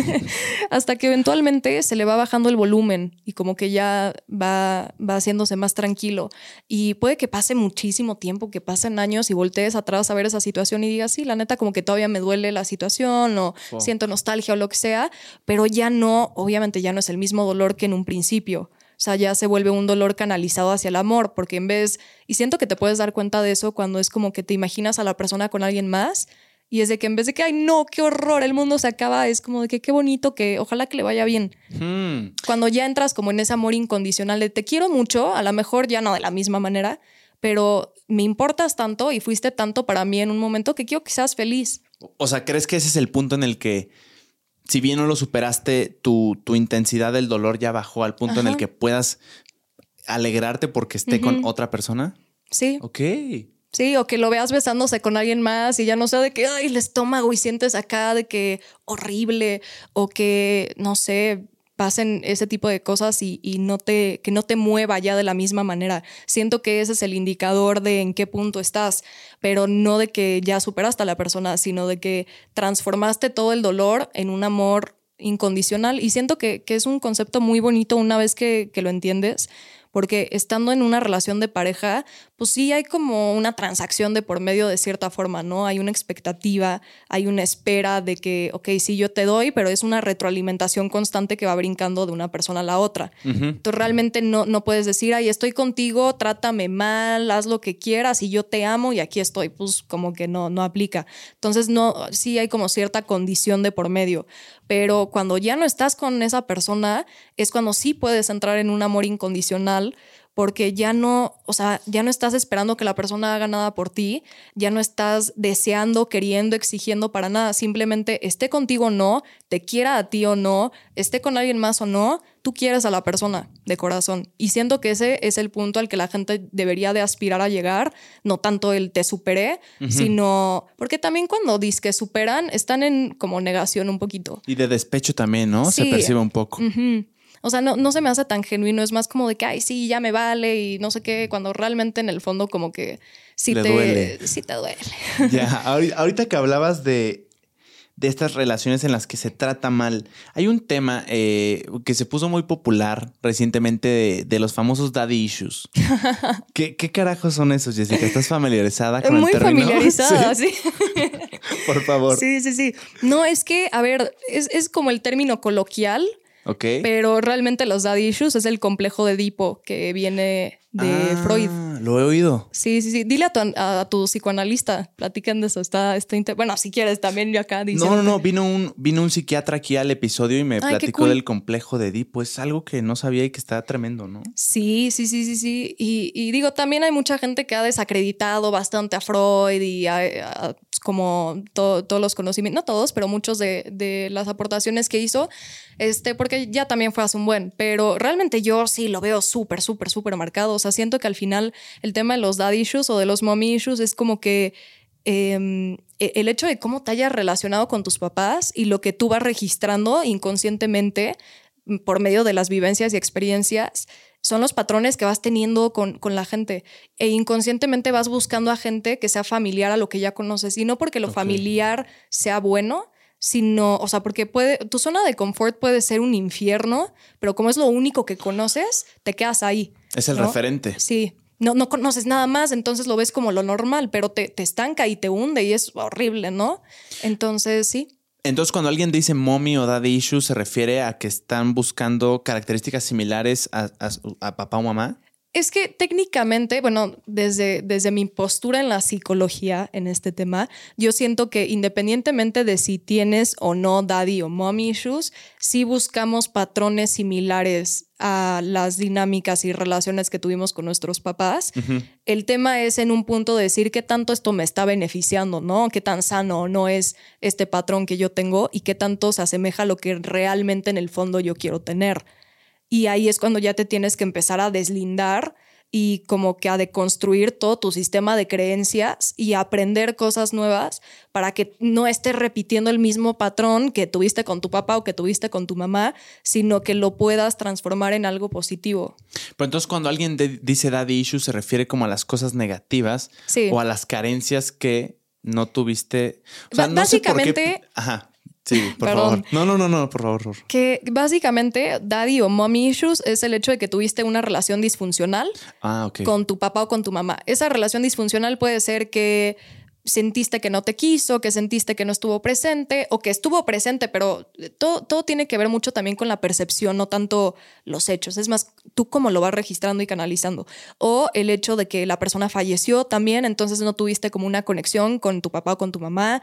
hasta que eventualmente se le va bajando el volumen y como que ya va, va haciéndose más tranquilo. Y puede que pase muchísimo tiempo, que pasen años y voltees atrás a ver esa situación y digas, sí, la neta como que todavía me duele la situación o siento nostalgia o lo que sea, pero ya no, obviamente ya no es el mismo dolor que en un principio. O sea, ya se vuelve un dolor canalizado hacia el amor, porque en vez, y siento que te puedes dar cuenta de eso cuando es como que te imaginas a la persona con alguien más y es de que en vez de que, ay, no, qué horror, el mundo se acaba, es como de que qué bonito, que ojalá que le vaya bien. Hmm. Cuando ya entras como en ese amor incondicional de te quiero mucho, a lo mejor ya no de la misma manera, pero me importas tanto y fuiste tanto para mí en un momento que quiero que seas feliz. O sea, ¿crees que ese es el punto en el que si bien no lo superaste, tu, intensidad del dolor ya bajó al punto en el que puedas alegrarte porque esté con otra persona. Sí. Ok. Sí, o que lo veas besándose con alguien más y ya no sé de que, ay, el estómago y sientes acá de que horrible o que, no sé, pasen ese tipo de cosas y, no te, que no te mueva ya de la misma manera. Siento que ese es el indicador de en qué punto estás, pero no de que ya superaste a la persona, sino de que transformaste todo el dolor en un amor incondicional. Y siento que, es un concepto muy bonito una vez que, que lo entiendes, porque estando en una relación de pareja, pues sí hay como una transacción de por medio de cierta forma, ¿no? Hay una expectativa, hay una espera de que, ok, sí, yo te doy, pero es una retroalimentación constante que va brincando de una persona a la otra. Entonces realmente no, no puedes decir, ay, estoy contigo, trátame mal, haz lo que quieras y yo te amo y aquí estoy, pues como que no, no aplica. Entonces no, sí hay como cierta condición de por medio, pero cuando ya no estás con esa persona es cuando sí puedes entrar en un amor incondicional porque ya no, o sea, ya no estás esperando que la persona haga nada por ti, ya no estás deseando, queriendo, exigiendo para nada, simplemente esté contigo o no, te quiera a ti o no, esté con alguien más o no, tú quieres a la persona de corazón. Y siento que ese es el punto al que la gente debería de aspirar a llegar, no tanto el te superé, sino porque también cuando dices que superan, están en como negación un poquito. Y de despecho también, ¿no? Se percibe un poco. O sea, no, no se me hace tan genuino, es más como de que, ay, sí, ya me vale y no sé qué, cuando realmente en el fondo como que sí, te, duele. sí te duele. Ya, ahorita que hablabas de, de estas relaciones en las que se trata mal, hay un tema eh, que se puso muy popular recientemente de, los famosos daddy issues. ¿Qué, ¿Qué, carajos son esos, Jessica? ¿Estás familiarizada con muy el término? Muy familiarizada, sí. Por favor. Sí, sí, sí. No, es que, a ver, es, es como el término coloquial pero realmente los daddy issues es el complejo de Edipo que viene de ah, Freud. Lo he oído. Sí, sí, sí. Dile a tu, psicoanalista, platican de eso. Está, está bueno, si quieres también yo acá No, no, no. Vino un, vino un psiquiatra aquí al episodio y me platicó del complejo de Edipo. Es algo que no sabía y que está tremendo, ¿no? Sí, sí, sí, sí, sí. Y, digo, también hay mucha gente que ha desacreditado bastante a Freud y como todos los conocimientos, no todos, pero muchos de, de las aportaciones que hizo este, porque ya también fue hace un buen, pero realmente yo sí lo veo súper, súper, súper marcado. O sea, siento que al final el tema de los dad issues o de los mommy issues es como que em, e, el hecho de cómo te hayas relacionado con tus papás y lo que tú vas registrando inconscientemente mm, por medio de las vivencias y experiencias son los patrones que vas teniendo con, con, la gente e inconscientemente vas buscando a gente que sea familiar a lo que ya conoces y no porque lo familiar sea bueno, sino, o sea, porque puede, tu zona de confort puede ser un infierno, pero como es lo único que conoces, te quedas ahí. Es el referente. Sí. No, no conoces nada más, entonces lo ves como lo normal, pero te, te estanca y te hunde y es horrible, ¿no? Entonces, sí. Entonces, cuando alguien dice mommy o daddy issues, ¿se refiere a que están buscando características similares a, a papá o mamá? Es que técnicamente, bueno, desde, desde mi postura en la psicología en este tema, yo siento que independientemente de si tienes o no daddy o mommy issues, sí buscamos patrones similares a las dinámicas y relaciones que tuvimos con nuestros papás. El tema es en un punto de decir qué tanto esto me está beneficiando, ¿no? Qué tan sano no es este patrón que yo tengo y qué tanto se asemeja a lo que realmente en el fondo yo quiero tener. Y ahí es cuando ya te tienes que empezar a deslindar y como que a deconstruir todo tu sistema de creencias y aprender cosas nuevas para que no estés repitiendo el mismo patrón que tuviste con tu papá o que tuviste con tu mamá, sino que lo puedas transformar en algo positivo. Pero entonces cuando alguien dice daddy issues se refiere como a las cosas negativas o a las carencias que no tuviste. O sea, básicamente, Ajá. Sí, por favor. No, no, no, no, por favor. Que básicamente daddy o mommy issues es el hecho de que tuviste una relación disfuncional ah, con tu papá o con tu mamá. Esa relación disfuncional puede ser que sentiste que no te quiso, que sentiste que no estuvo presente o que estuvo presente, pero todo, todo, tiene que ver mucho también con la percepción, no tanto los hechos. Es más, tú cómo lo vas registrando y canalizando. O el hecho de que la persona falleció también, entonces no tuviste como una conexión con tu papá o con tu mamá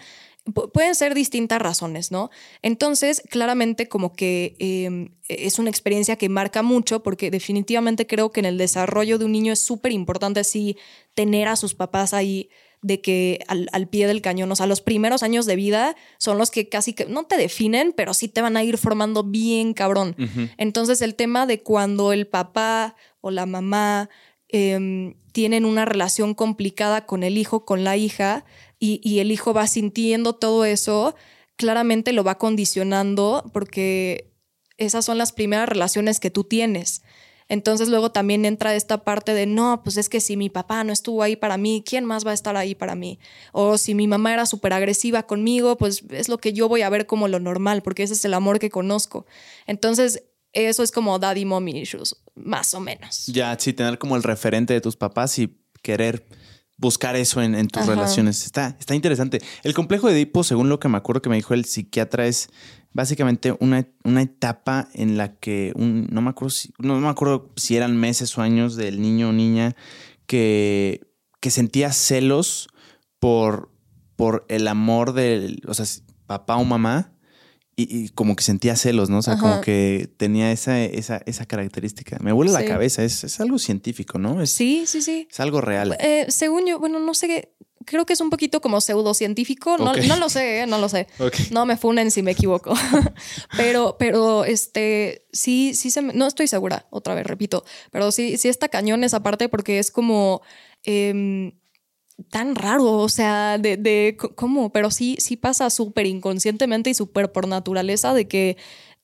pueden ser distintas razones, ¿no? Entonces, claramente como que em, es una experiencia que marca mucho porque definitivamente creo que en el desarrollo de un niño es súper importante así tener a sus papás ahí de que al, pie del cañón, o sea, los primeros años de vida son los que casi que no te definen, pero sí te van a ir formando bien cabrón. Entonces, el tema de cuando el papá o la mamá em, tienen una relación complicada con el hijo, con la hija, y, el hijo va sintiendo todo eso, claramente lo va condicionando porque esas son las primeras relaciones que tú tienes. Entonces luego también entra esta parte de, no, pues es que si mi papá no estuvo ahí para mí, ¿quién más va a estar ahí para mí? O si mi mamá era súper agresiva conmigo, pues es lo que yo voy a ver como lo normal, porque ese es el amor que conozco. Entonces eso es como daddy mommy issues, más o menos. Ya, sí, tener como el referente de tus papás y querer buscar eso en, tus relaciones. Está, está interesante. El complejo de Edipo, según lo que me acuerdo que me dijo el psiquiatra, es básicamente una, una etapa en la que un, no me acuerdo si, no me acuerdo si eran meses o años del niño o niña que, que sentía celos por, por el amor del, o sea, papá o mamá y, como que sentía celos, ¿no? O sea, como que tenía esa, esa, esa característica. Me vuelve la cabeza, es, es, algo científico, ¿no? Es, sí, sí, sí. Es algo real. Eh, según yo, bueno, no sé, creo que es un poquito como pseudocientífico, no, no lo sé, ¿eh? no lo sé. No me funen si me equivoco. pero, pero, este, sí, sí se no estoy segura, otra vez, repito, pero sí, sí está cañón esa parte porque es como... Em, tan raro, o sea, de, de cómo, pero sí, sí pasa súper inconscientemente y súper por naturaleza de que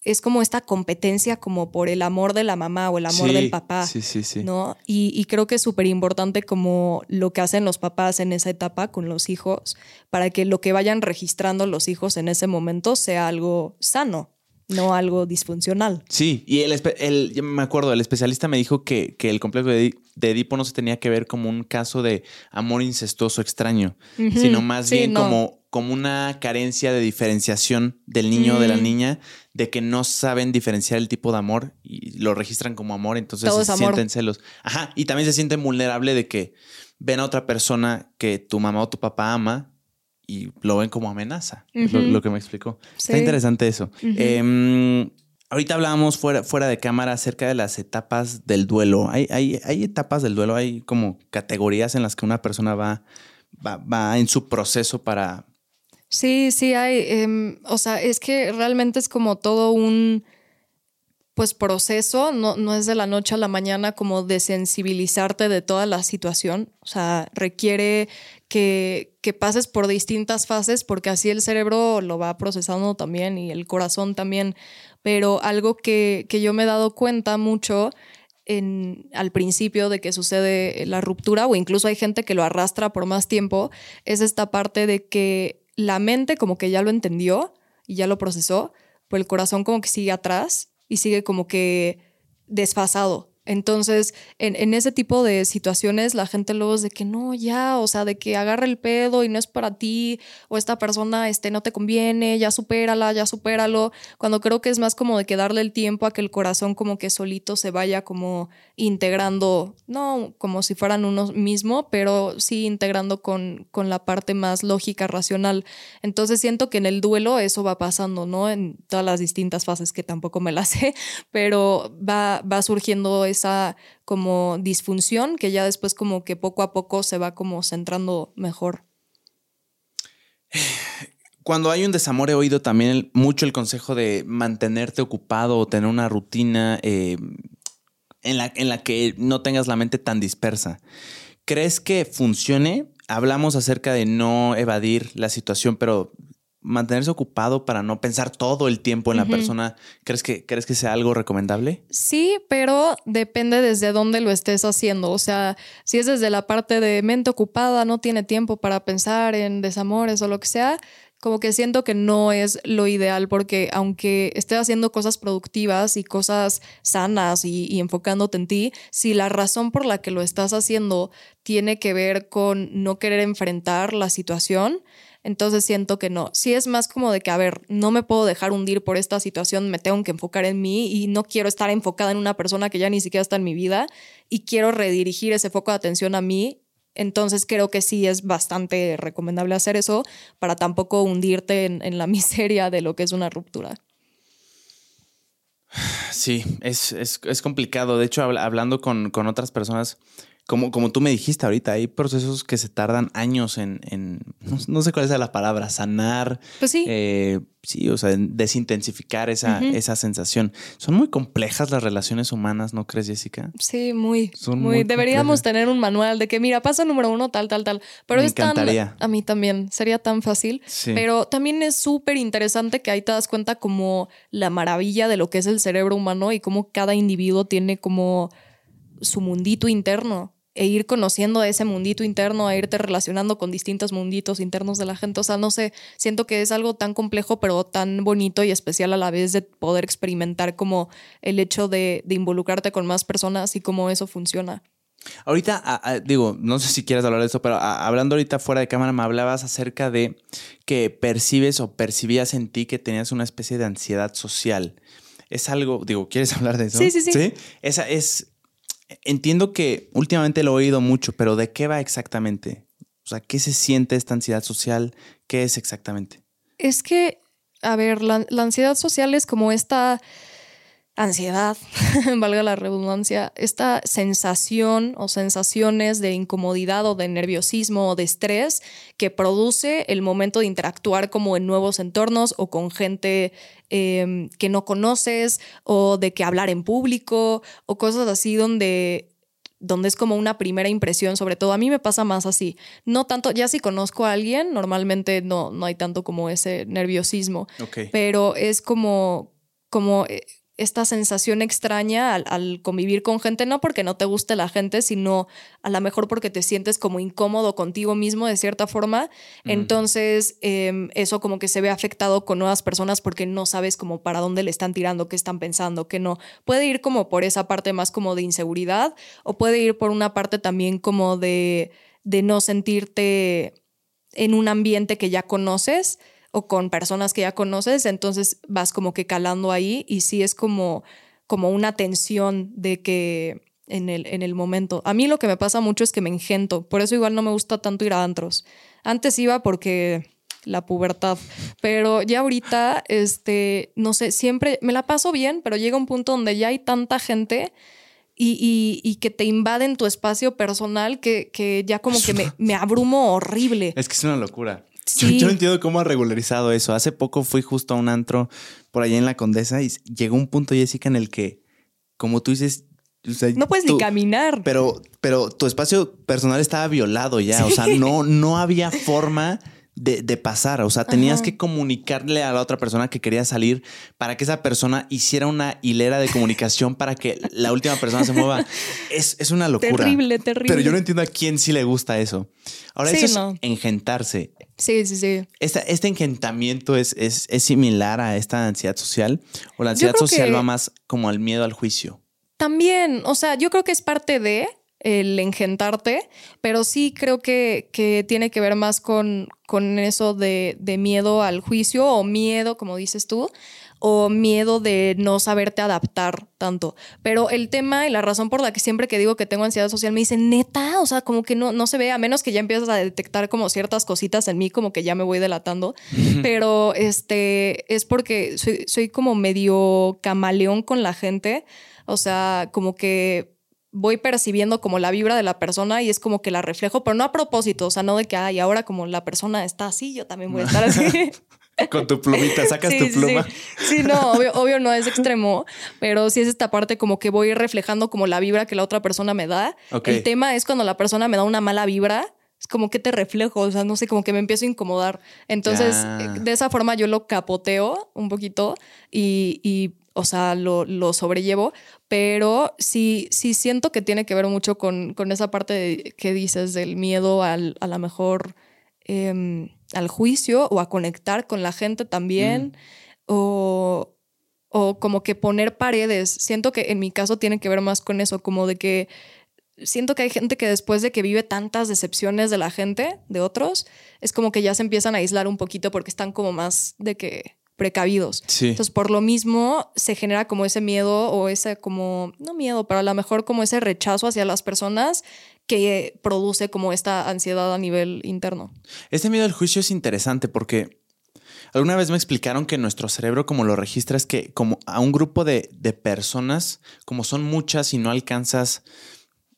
es como esta competencia como por el amor de la mamá o el amor del papá. Sí, sí, sí. ¿no? Y, y creo que es súper importante como lo que hacen los papás en esa etapa con los hijos, para que lo que vayan registrando los hijos en ese momento sea algo sano no algo disfuncional. Sí, y el, el, me acuerdo, el especialista me dijo que, que el complejo de, Edipo no se tenía que ver como un caso de amor incestuoso extraño, sino más bien como, como una carencia de diferenciación del niño o de la niña, de que no saben diferenciar el tipo de amor y lo registran como amor, entonces se sienten celos. Ajá, y también se sienten vulnerable de que ven a otra persona que tu mamá o tu papá ama y lo ven como amenaza, lo, que me explicó. Está interesante eso. Em, ahorita hablábamos fuera, fuera de cámara acerca de las etapas del duelo. Hay, hay, hay etapas del duelo, hay como categorías en las que una persona va, va, en su proceso para... Sí, sí, hay. Em, o sea, es que realmente es como todo un pues proceso, no, no es de la noche a la mañana como desensibilizarte de toda la situación, o sea, requiere que, que, pases por distintas fases porque así el cerebro lo va procesando también y el corazón también, pero algo que, que yo me he dado cuenta mucho en, al principio de que sucede la ruptura o incluso hay gente que lo arrastra por más tiempo, es esta parte de que la mente como que ya lo entendió y ya lo procesó, pero el corazón como que sigue atrás y sigue como que desfasado. Entonces, en, ese tipo de situaciones, la gente luego es de que no, ya, o sea, de que agarra el pedo y no es para ti, o esta persona este, no te conviene, ya supérala, ya supéralo, cuando creo que es más como de que darle el tiempo a que el corazón como que solito se vaya como integrando, no como si fueran uno mismo, pero sí integrando con, con la parte más lógica, racional. Entonces siento que en el duelo eso va pasando, ¿no? En todas las distintas fases que tampoco me las sé, pero va, va surgiendo esa como disfunción que ya después como que poco a poco se va como centrando mejor. Cuando hay un desamor he oído también mucho el consejo de mantenerte ocupado o tener una rutina. Eh, en la, en la que no tengas la mente tan dispersa. ¿Crees que funcione? Hablamos acerca de no evadir la situación, pero mantenerse ocupado para no pensar todo el tiempo en la persona, ¿crees que, ¿crees que sea algo recomendable? Sí, pero depende desde dónde lo estés haciendo. O sea, si es desde la parte de mente ocupada, no tiene tiempo para pensar en desamores o lo que sea, como que siento que no es lo ideal porque aunque estés haciendo cosas productivas y cosas sanas y, y, enfocándote en ti, si la razón por la que lo estás haciendo tiene que ver con no querer enfrentar la situación, entonces siento que no. Si es más como de que, a ver, no me puedo dejar hundir por esta situación, me tengo que enfocar en mí y no quiero estar enfocada en una persona que ya ni siquiera está en mi vida y quiero redirigir ese foco de atención a mí. Entonces creo que sí es bastante recomendable hacer eso para tampoco hundirte en, la miseria de lo que es una ruptura. Sí, es, es, complicado. De hecho, hablando con, con otras personas, como, como tú me dijiste ahorita, hay procesos que se tardan años en, en no, sé cuál es la palabra, sanar. Pues sí. Eh, sí, o sea, desintensificar esa, esa sensación. Son muy complejas las relaciones humanas, ¿no crees, Jessica? Sí, muy. Son muy, Deberíamos tener un manual de que, mira, paso número uno, tal, tal, tal. Pero me es encantaría. a mí también, sería tan fácil. Pero también es súper interesante que ahí te das cuenta como la maravilla de lo que es el cerebro humano y cómo cada individuo tiene como su mundito interno e ir conociendo ese mundito interno, a irte relacionando con distintos munditos internos de la gente. O sea, no sé, siento que es algo tan complejo, pero tan bonito y especial a la vez de poder experimentar como el hecho de, involucrarte con más personas y cómo eso funciona. Ahorita, digo, no sé si quieres hablar de eso, pero hablando ahorita fuera de cámara, me hablabas acerca de que percibes o percibías en ti que tenías una especie de ansiedad social. Es algo, digo, ¿quieres hablar de eso? Sí, sí, sí. ¿Sí? Esa es, entiendo que últimamente lo he oído mucho, pero ¿de qué va exactamente? O sea, ¿qué se siente esta ansiedad social? ¿Qué es exactamente? Es que, a ver, la, la ansiedad social es como esta ansiedad, valga la redundancia, esta sensación o sensaciones de incomodidad o de nerviosismo o de estrés que produce el momento de interactuar como en nuevos entornos o con gente em, que no conoces o de que hablar en público o cosas así donde donde es como una primera impresión, sobre todo a mí me pasa más así. No tanto, ya si conozco a alguien, normalmente no, no hay tanto como ese nerviosismo, pero es como, como eh, esta sensación extraña al, convivir con gente, no porque no te guste la gente, sino a lo mejor porque te sientes como incómodo contigo mismo de cierta forma. Entonces, em, eso como que se ve afectado con nuevas personas porque no sabes como para dónde le están tirando, qué están pensando, qué no. Puede ir como por esa parte más como de inseguridad o puede ir por una parte también como de, de no sentirte en un ambiente que ya conoces o con personas que ya conoces, entonces vas como que calando ahí y sí es como, como una tensión de que en el, en el momento. A mí lo que me pasa mucho es que me engento, por eso igual no me gusta tanto ir a antros. Antes iba porque la pubertad, pero ya ahorita, este, no sé, siempre me la paso bien, pero llega un punto donde ya hay tanta gente y, y, que te invaden tu espacio personal que, que ya como que me, me abrumo horrible. Es que es una locura. Yo, no entiendo cómo ha regularizado eso. Hace poco fui justo a un antro por allá en la Condesa y llegó un punto, Jessica, en el que, como tú dices, no puedes ni caminar. Pero, pero tu espacio personal estaba violado ya. O sea, no, no había forma de, pasar. O sea, tenías que comunicarle a la otra persona que quería salir para que esa persona hiciera una hilera de comunicación para que la última persona se mueva. Es, una locura. Terrible, terrible. Pero yo no entiendo a quién sí le gusta eso. Ahora, eso es engentarse. Sí, sí, sí. ¿Este engentamiento es, es, similar a esta ansiedad social? ¿O la ansiedad social va más como al miedo al juicio? También, o sea, yo creo que es parte de, el engentarte, pero sí creo que, que tiene que ver más con, con eso de, de, miedo al juicio o miedo, como dices tú, o miedo de no saberte adaptar tanto. Pero el tema y la razón por la que siempre que digo que tengo ansiedad social me dicen, neta, o sea, como que no, no se ve, a menos que ya empiezas a detectar como ciertas cositas en mí, como que ya me voy delatando. Pero este es porque soy, soy como medio camaleón con la gente. O sea, como que voy percibiendo como la vibra de la persona y es como que la reflejo, pero no a propósito, o sea, no de que, ay, ahora como la persona está así, yo también voy a estar así. Con tu plumita, sacas tu pluma. Sí, no, obvio, no es extremo, pero sí es esta parte como que voy reflejando como la vibra que la otra persona me da. El tema es cuando la persona me da una mala vibra, es como que te reflejo, o sea, no sé, como que me empiezo a incomodar. Entonces, de esa forma yo lo capoteo un poquito y, o sea, lo, sobrellevo, pero sí, sí siento que tiene que ver mucho con, con esa parte que dices del miedo al, a lo mejor em, al juicio o a conectar con la gente también, mm. o, o como que poner paredes. Siento que en mi caso tiene que ver más con eso, como de que siento que hay gente que después de que vive tantas decepciones de la gente, de otros, es como que ya se empiezan a aislar un poquito porque están como más de que precavidos. Entonces, por lo mismo, se genera como ese miedo o ese como, no miedo, pero a lo mejor como ese rechazo hacia las personas que produce como esta ansiedad a nivel interno. Este miedo al juicio es interesante porque alguna vez me explicaron que nuestro cerebro como lo registra es que como a un grupo de, de personas, como son muchas y no alcanzas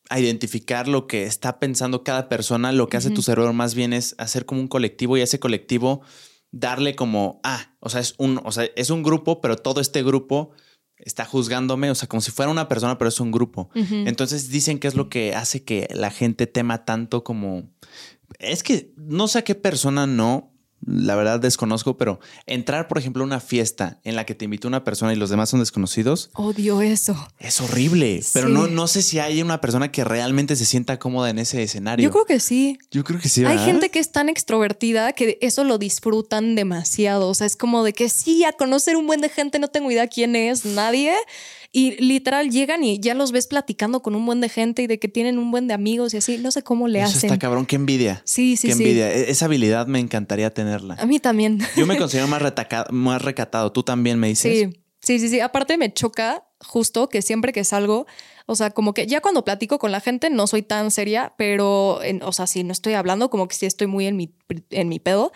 a identificar lo que está pensando cada persona, lo que hace tu cerebro más bien es hacer como un colectivo y ese colectivo darle como, ah, o sea, es un, o sea, es un grupo, pero todo este grupo está juzgándome, o sea, como si fuera una persona, pero es un grupo. Entonces dicen que es lo que hace que la gente tema tanto como... Es que no sé a qué persona no, la verdad desconozco, pero entrar, por ejemplo, a una fiesta en la que te invitó una persona y los demás son desconocidos. Odio eso. Es horrible, pero no, no sé si hay una persona que realmente se sienta cómoda en ese escenario. Yo creo que sí. Yo creo que sí. Hay gente que es tan extrovertida que eso lo disfrutan demasiado. O sea, es como de que sí, a conocer un buen de gente, no tengo idea quién es, nadie. Y literal llegan y ya los ves platicando con un buen de gente y de que tienen un buen de amigos y así. No sé cómo le Eso hacen. Está cabrón, qué envidia. Sí, sí, qué envidia. E-, esa habilidad me encantaría tenerla. A mí también. Yo me considero más, más recatado. Tú también me dices. Sí, sí, sí, sí. Aparte me choca justo que siempre que salgo, o sea, como que ya cuando platico con la gente no soy tan seria, pero, o sea, si no estoy hablando, como que sí estoy muy en mi, en mi pedo.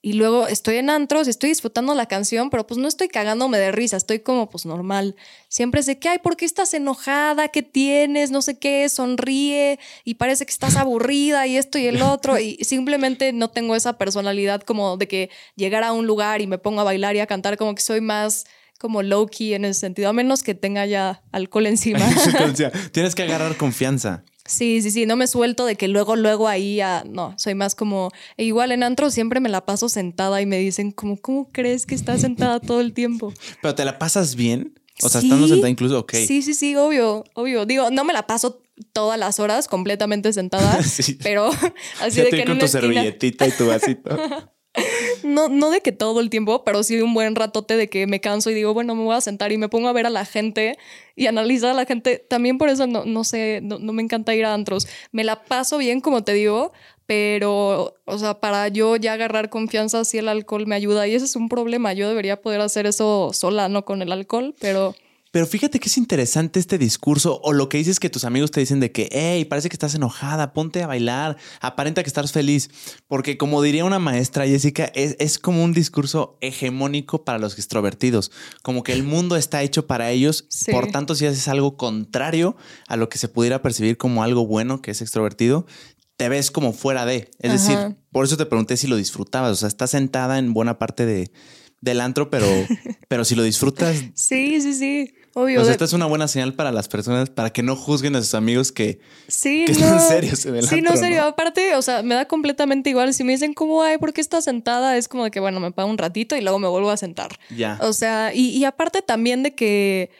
Y luego estoy en antros, estoy disfrutando la canción, pero pues no estoy cagándome de risa, estoy como pues normal. Siempre sé que, ay, ¿por qué estás enojada? ¿Qué tienes? No sé qué, sonríe y parece que estás aburrida y esto y el otro. Y simplemente no tengo esa personalidad como de que llegar a un lugar y me pongo a bailar y a cantar, como que soy más como low key en ese sentido, a menos que tenga ya alcohol encima. Tienes que agarrar confianza. Sí, sí, sí, no me suelto de que luego, luego ahí, a, no, soy más como, e igual en antro siempre me la paso sentada y me dicen como, ¿cómo crees que estás sentada todo el tiempo? Pero te la pasas bien, o sea, estando sentada incluso, ok. Sí, sí, sí, obvio, obvio. Digo, no me la paso todas las horas completamente sentada, pero así de que con tu servilletita y tu vasito. No, no de que todo el tiempo, pero sí un buen ratote de que me canso y digo, bueno, me voy a sentar y me pongo a ver a la gente y analizar a la gente. También por eso no, no sé, no, me encanta ir a antros. Me la paso bien, como te digo, pero, o sea, para yo ya agarrar confianza, sí el alcohol me ayuda y ese es un problema. Yo debería poder hacer eso sola, no con el alcohol, pero... Pero fíjate que es interesante este discurso o lo que dices que tus amigos te dicen de que, hey, parece que estás enojada, ponte a bailar, aparenta que estás feliz. Porque como diría una maestra, Jessica, es, como un discurso hegemónico para los extrovertidos. Como que el mundo está hecho para ellos. Por tanto, si haces algo contrario a lo que se pudiera percibir como algo bueno que es extrovertido, te ves como fuera de. Es decir, por eso te pregunté si lo disfrutabas. O sea, estás sentada en buena parte de, del antro, pero, pero si lo disfrutas. Sí, sí, sí. Obvio. O sea, esta es una buena señal para las personas, para que no juzguen a sus amigos que, sí, que están serios en el Sí, no, serio. Aparte, o sea, me da completamente igual. Si me dicen, ¿cómo hay? ¿Por qué estás sentada? Es como de que, bueno, me pago un ratito y luego me vuelvo a sentar. Ya. O sea, y, y aparte también de que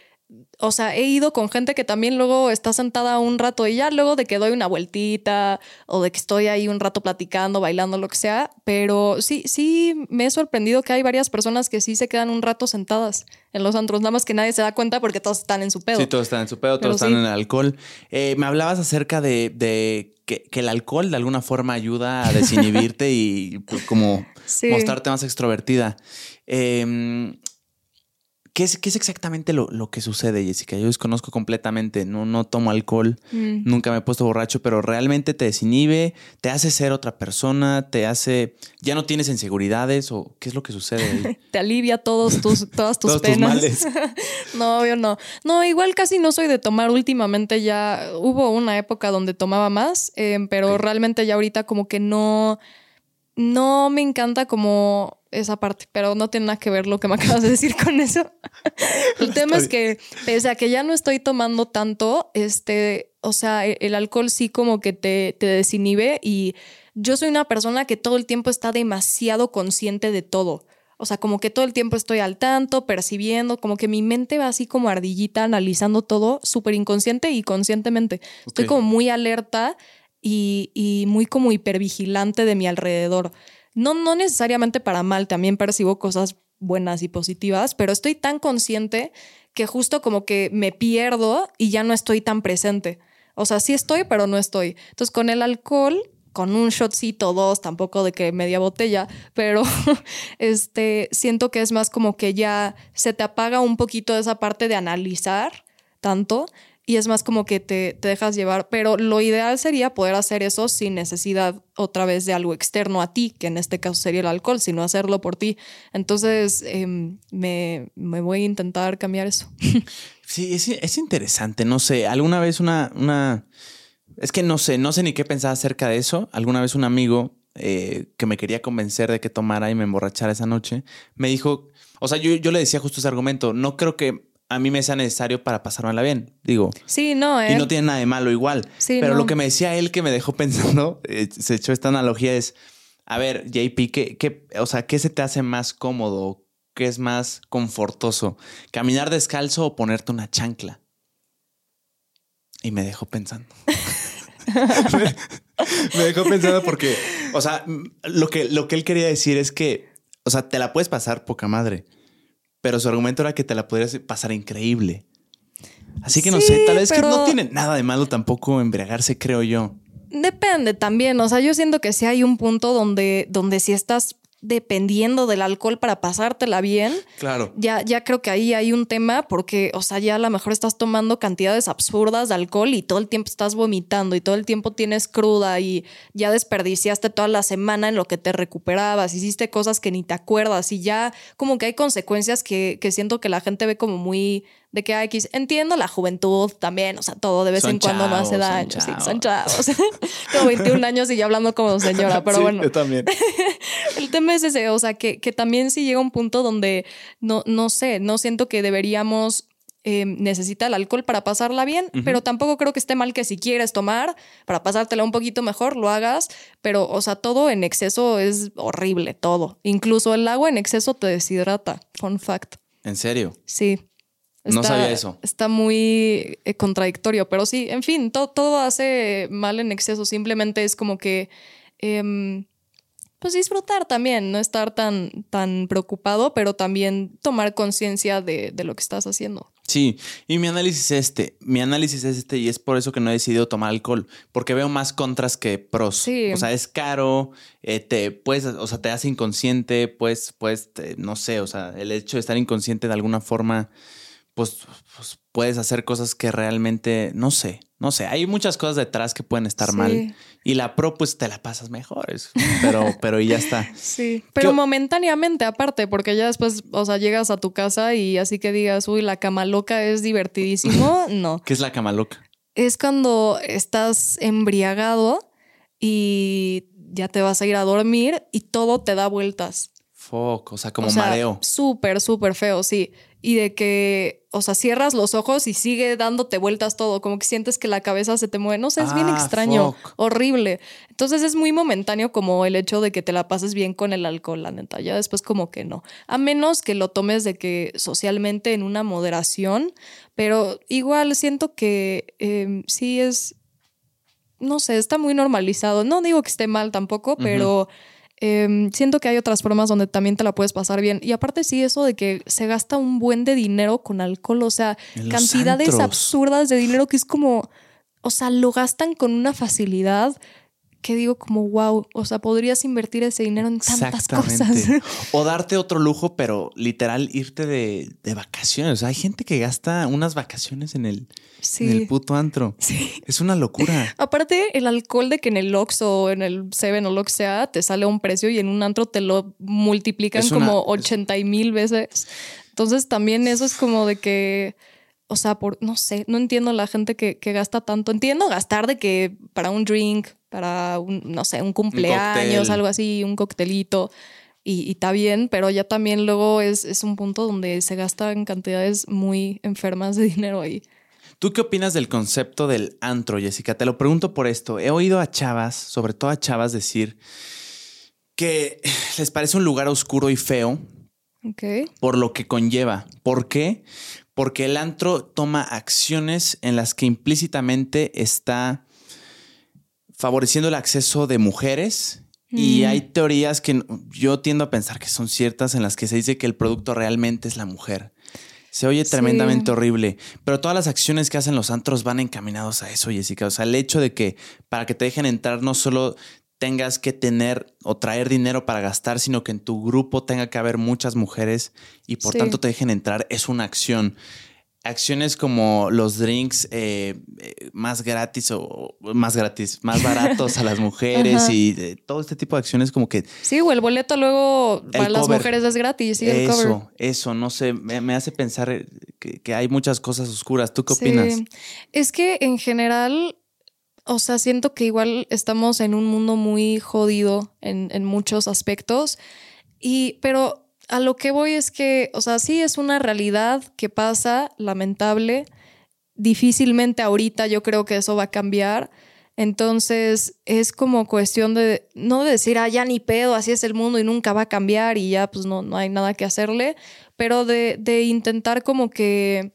o sea, he ido con gente que también luego está sentada un rato y ya luego de que doy una vueltita o de que estoy ahí un rato platicando, bailando, lo que sea, pero sí, sí me he sorprendido que hay varias personas que sí se quedan un rato sentadas en los antros, nada más que nadie se da cuenta porque todos están en su pedo. Sí, todos están en su pedo, todos están en el alcohol. Eh, me hablabas acerca de, que, el alcohol de alguna forma ayuda a desinhibirte y pues, como mostrarte más extrovertida. Eh, ¿Qué es, qué es exactamente lo, lo, que sucede, Jessica? Yo desconozco completamente, no, no tomo alcohol, mm. nunca me he puesto borracho, pero realmente te desinhibe, te hace ser otra persona, te hace, ya no tienes inseguridades o qué es lo que sucede. te alivia todos tus, todas tus penas. no, yo no. No, igual casi no soy de tomar últimamente ya, hubo una época donde tomaba más, eh, pero realmente ya ahorita como que no no me encanta como esa parte, pero no tiene nada que ver lo que me acabas de decir con eso. el tema es que, pese a que ya no estoy tomando tanto, este, o sea, e-, el alcohol sí como que te, te desinhibe y yo soy una persona que todo el tiempo está demasiado consciente de todo. O sea, como que todo el tiempo estoy al tanto, percibiendo, como que mi mente va así como ardillita, analizando todo súper inconsciente y conscientemente. Estoy como muy alerta y, muy como hipervigilante de mi alrededor. No, no necesariamente para mal, también percibo cosas buenas y positivas, pero estoy tan consciente que justo como que me pierdo y ya no estoy tan presente. O sea, sí estoy, pero no estoy. Entonces, con el alcohol con un shotcito, dos, tampoco de que media botella, pero este, siento que es más como que ya se te apaga un poquito esa parte de analizar tanto y es más como que te, dejas llevar, pero lo ideal sería poder hacer eso sin necesidad otra vez de algo externo a ti, que en este caso sería el alcohol, sino hacerlo por ti. Entonces em, me, voy a intentar cambiar eso. Sí, es, es interesante, no sé, alguna vez una... una es que no sé, no sé ni qué pensar acerca de eso. Alguna vez un amigo eh, que me quería convencer de que tomara y me emborrachara esa noche, me dijo, o sea, yo, yo le decía justo ese argumento, no creo que a mí me sea necesario para pasármela bien, digo. Sí, no, Y no tiene nada de malo igual. Sí, pero lo que me decía él que me dejó pensando, eh, se echó esta analogía es, a ver, JP, ¿qué, ¿qué, o sea, ¿qué se te hace más cómodo? ¿Qué es más confortoso? ¿Caminar descalzo o ponerte una chancla? Y me dejó pensando. me, dejó pensando porque, o sea, lo que, lo que él quería decir es que, o sea, te la puedes pasar poca madre, pero su argumento era que te la podrías pasar increíble. Así que no sé, tal vez que no tiene nada de malo tampoco embriagarse, creo yo. Depende también, o sea, yo siento que si hay un punto donde, donde si estás dependiendo del alcohol para pasártela bien. Claro. Ya, ya creo que ahí hay un tema porque, o sea, ya a lo mejor estás tomando cantidades absurdas de alcohol y todo el tiempo estás vomitando y todo el tiempo tienes cruda y ya desperdiciaste toda la semana en lo que te recuperabas, hiciste cosas que ni te acuerdas y ya como que hay consecuencias que, que siento que la gente ve como muy de que X, entiendo la juventud también, o sea, todo de vez en cuando no hace daño. Son sí, son chavos. Tengo 21 años y ya hablando como señora, pero bueno. Yo también. el tema es ese, o sea, que, que también sí llega un punto donde no, no sé, no siento que deberíamos eh, necesitar el alcohol para pasarla bien, pero tampoco creo que esté mal que si quieres tomar para pasártela un poquito mejor, lo hagas, pero, o sea, todo en exceso es horrible, todo. Incluso el agua en exceso te deshidrata, fun fact. ¿En serio? Sí no sabía eso. Está muy eh, contradictorio, pero sí, en fin, todo hace mal en exceso. Simplemente es como que, em, pues disfrutar también, no estar tan, tan preocupado, pero también tomar conciencia de, lo que estás haciendo. Sí, y mi análisis es este, mi análisis es este y es por eso que no he decidido tomar alcohol, porque veo más contras que pros. Sí. O sea, es caro, eh, te puedes, o sea, te hace inconsciente, pues, pues, no sé, o sea, el hecho de estar inconsciente de alguna forma pues, pues, puedes hacer cosas que realmente, no sé, no sé, hay muchas cosas detrás que pueden estar mal. Y la pro, pues te la pasas mejor, pero, pero y ya está. Sí, pero momentáneamente aparte, porque ya después, o sea, llegas a tu casa y así que digas, uy, la cama loca es divertidísimo, no. ¿Qué es la cama loca? Es cuando estás embriagado y ya te vas a ir a dormir y todo te da vueltas. Fuck, o sea, como mareo. Súper, súper feo, sí y de que, o sea, cierras los ojos y sigue dándote vueltas todo, como que sientes que la cabeza se te mueve. No sé, es bien ah, extraño, horrible. Entonces es muy momentáneo como el hecho de que te la pases bien con el alcohol, la neta. Ya después como que no. A menos que lo tomes de que socialmente en una moderación, pero igual siento que em, sí es, no sé, está muy normalizado. No digo que esté mal tampoco, pero... Em, siento que hay otras formas donde también te la puedes pasar bien. Y aparte sí, eso de que se gasta un buen de dinero con alcohol, o sea, cantidades absurdas de dinero que es como, o sea, lo gastan con una facilidad que digo como, wow, o sea, podrías invertir ese dinero en tantas cosas. O darte otro lujo, pero literal irte de, vacaciones. O sea, hay gente que gasta unas vacaciones en el, el puto antro. Sí. Es una locura. Aparte, el alcohol de que en el Ox o en el Seven o lo que sea, te sale a un precio y en un antro te lo multiplican como 80 mil veces. Entonces también eso es como de que o sea, por, no sé, no entiendo la gente que, que, gasta tanto. Entiendo gastar de que para un drink para un, no sé, un cumpleaños, algo así, un coctelito. Y, está bien, pero ya también luego es, es un punto donde se gastan cantidades muy enfermas de dinero ahí. ¿Tú qué opinas del concepto del antro, Jessica? Te lo pregunto por esto. He oído a chavas, sobre todo a chavas, decir que les parece un lugar oscuro y feo por lo que conlleva. ¿Por qué? Porque el antro toma acciones en las que implícitamente está favoreciendo el acceso de mujeres y mm. hay teorías que yo tiendo a pensar que son ciertas en las que se dice que el producto realmente es la mujer. Se oye tremendamente horrible, pero todas las acciones que hacen los antros van encaminados a eso, Jessica. O sea, el hecho de que para que te dejen entrar no solo tengas que tener o traer dinero para gastar, sino que en tu grupo tenga que haber muchas mujeres y por tanto te dejen entrar, es una acción. Acciones como los drinks eh, eh, más gratis o más gratis, más baratos a las mujeres y eh, todo este tipo de acciones como que... Sí, o el boleto luego para las mujeres es gratis. Sí, eso, eso, no sé, me, hace pensar que, hay muchas cosas oscuras. ¿Tú qué opinas? Es que en general o sea, siento que igual estamos en un mundo muy jodido en, en, muchos aspectos. Y, pero a lo que voy es que, o sea, sí es una realidad que pasa, lamentable. Difícilmente ahorita yo creo que eso va a cambiar. Entonces es como cuestión de no de decir, ah, ya ni pedo, así es el mundo y nunca va a cambiar y ya pues no, no hay nada que hacerle, pero de, de intentar como que